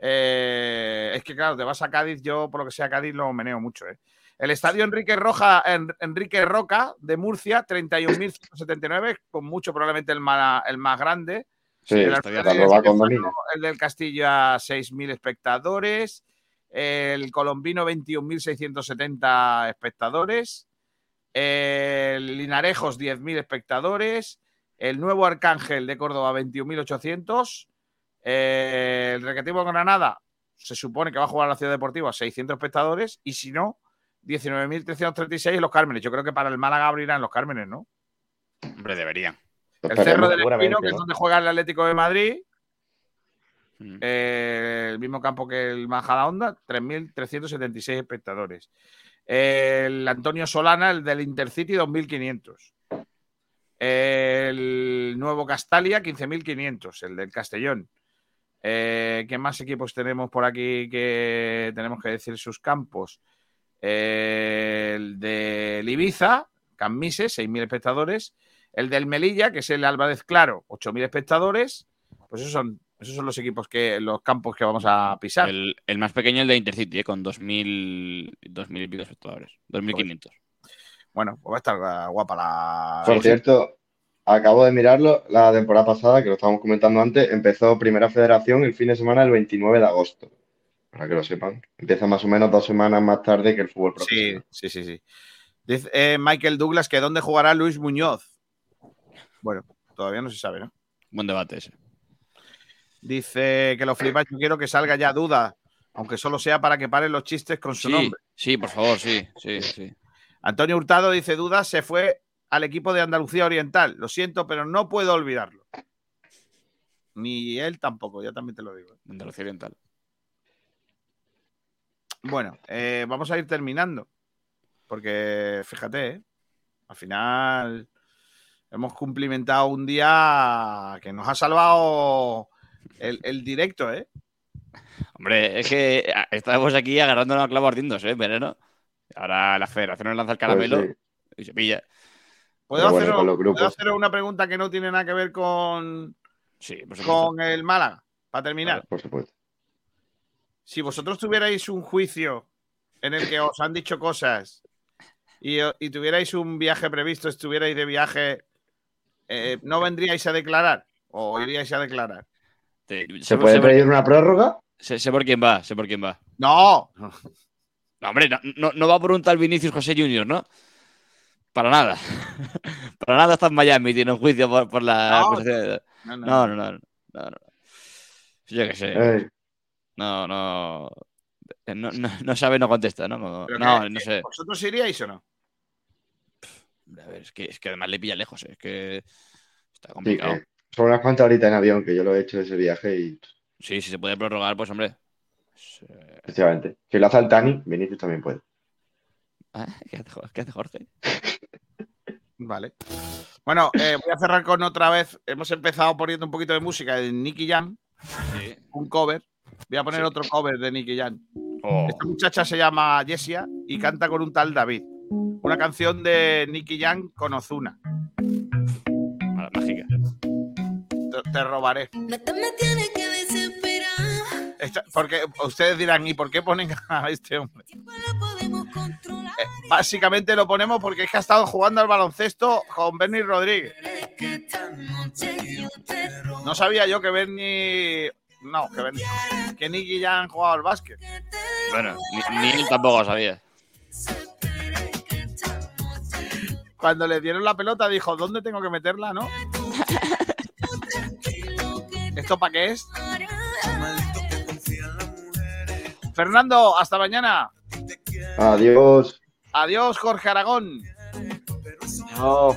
Eh, es que, claro, te vas a Cádiz, yo por lo que sea Cádiz lo meneo mucho. ¿eh? El estadio Enrique, Roja, En- Enrique Roca de Murcia, 31.179, con mucho probablemente el más, el más grande. Sí, el. Alfredo La nueva. Stefano, el del Castilla, 6.000 espectadores. El colombino, 21.670 espectadores. El Linarejos, 10.000 espectadores. El nuevo Arcángel de Córdoba, 21.800. El Recreativo Granada, se supone que va a jugar a la Ciudad Deportiva, 600 espectadores. Y si no, 19.336 en los Cármenes. Yo creo que para el Málaga abrirán los Cármenes, ¿no? Hombre, deberían. El. Cerro del Espino, que es donde juega el Atlético de Madrid. Mm. Eh, el mismo campo que el Majadahonda, 3.376 espectadores. El Antonio Solana, el del Intercity, 2.500. El nuevo Castalia, 15.500, el del Castellón. Eh, ¿Qué más equipos tenemos por aquí que tenemos que decir sus campos? Eh, el del Ibiza, Cammises, 6.000 espectadores. El del Melilla, que es el Álvarez Claro, 8.000 espectadores. Pues esos son, esos son los equipos que, los campos que vamos a pisar. El, el más pequeño, el de Intercity, eh, con 2.000 2.000 y pico espectadores. 2.500. Bueno, pues va a estar guapa la. Por cierto, acabo de mirarlo, la temporada pasada, que lo estábamos comentando antes, empezó Primera Federación el fin de semana el 29 de agosto. Para que lo sepan. Empieza más o menos dos semanas más tarde que el fútbol Sí, profesional. sí, sí, sí. Dice eh, Michael Douglas que dónde jugará Luis Muñoz. Bueno, todavía no se sabe, ¿no? Buen debate ese. Dice que lo flipas, yo quiero que salga ya duda, aunque solo sea para que paren los chistes con su Sí, nombre. sí, por favor, sí, sí, sí. Antonio Hurtado dice duda, se fue al equipo de Andalucía Oriental. Lo siento, pero no puedo olvidarlo. Ni él tampoco, ya también te lo digo. Andalucía Oriental. Bueno, eh, vamos a ir terminando. Porque fíjate, ¿eh? al final hemos cumplimentado un día que nos ha salvado el, el directo, ¿eh? Hombre, es que estábamos aquí agarrándonos a clavos ardiendo, ¿eh? Veneno. Ahora la federación nos lanza el caramelo Pues sí. y se pilla. ¿Puedo, bueno, hacer, con los ¿puedo grupos. hacer una pregunta que no tiene nada que ver con, Sí, por supuesto. con el Málaga? Para terminar. Por supuesto. Si vosotros tuvierais un juicio en el que os han dicho cosas y, y tuvierais un viaje previsto, estuvierais de viaje, eh, ¿no vendríais a declarar? ¿O iríais a declarar? ¿Se puede por- pedir una prórroga? Sé, sé por quién va, sé por quién va. ¡No! No, hombre, no, no, no va por un tal Vinicius José Junior, ¿no? Para nada. [laughs] Para nada está en Miami, tiene un juicio por, por la No, No, no, No, no, no. no, no, no. Yo qué sé. Eh, No, no. No, no, no sabe, no contesta, ¿no? Como- ¿Pero no, no sé. ¿Vosotros iríais o no? A ver, es que, es que además le pilla lejos, eh, es que está sí, complicado. que son unas cuantas horitas en avión, que yo lo he hecho ese viaje y Sí, si se puede prorrogar, pues hombre. eh, efectivamente. Si lo hace el Tani, Vinicius también puede. ah, [laughs] ¿Qué hace, qué hace Jorge? [laughs] Vale. Bueno, eh, voy a cerrar con otra vez. Hemos empezado poniendo un poquito de música de Nicky Jam, un cover. Voy a poner otro cover de Nicky Jam. Oh. Esta muchacha se llama Jessia y canta con un tal David. Una canción de Nicky Jam con Ozuna. Mágica. Te, te robaré. Esta- porque ustedes dirán, ¿y por qué ponen a este hombre? Eh, básicamente lo ponemos porque es que ha estado jugando al baloncesto con Bernie Rodríguez. No sabía yo que Bernie. No, que Bernie. Que Nicky ya han jugado al básquet. Bueno, ni, ni él tampoco lo sabía. Cuando le dieron la pelota dijo, ¿dónde tengo que meterla, no? [laughs] ¿Esto para qué es? [laughs] Fernando, hasta mañana. Adiós. Adiós, Jorge Aragón. No.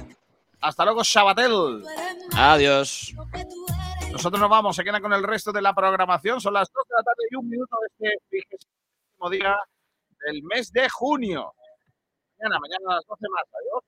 Hasta luego, Sabatel. Adiós. Nosotros nos vamos, se quedan con el resto de la programación. Son las 2 de la tarde y un minuto de este vigésimo día del mes de junio. Mañana, mañana a las 12 más. Adiós.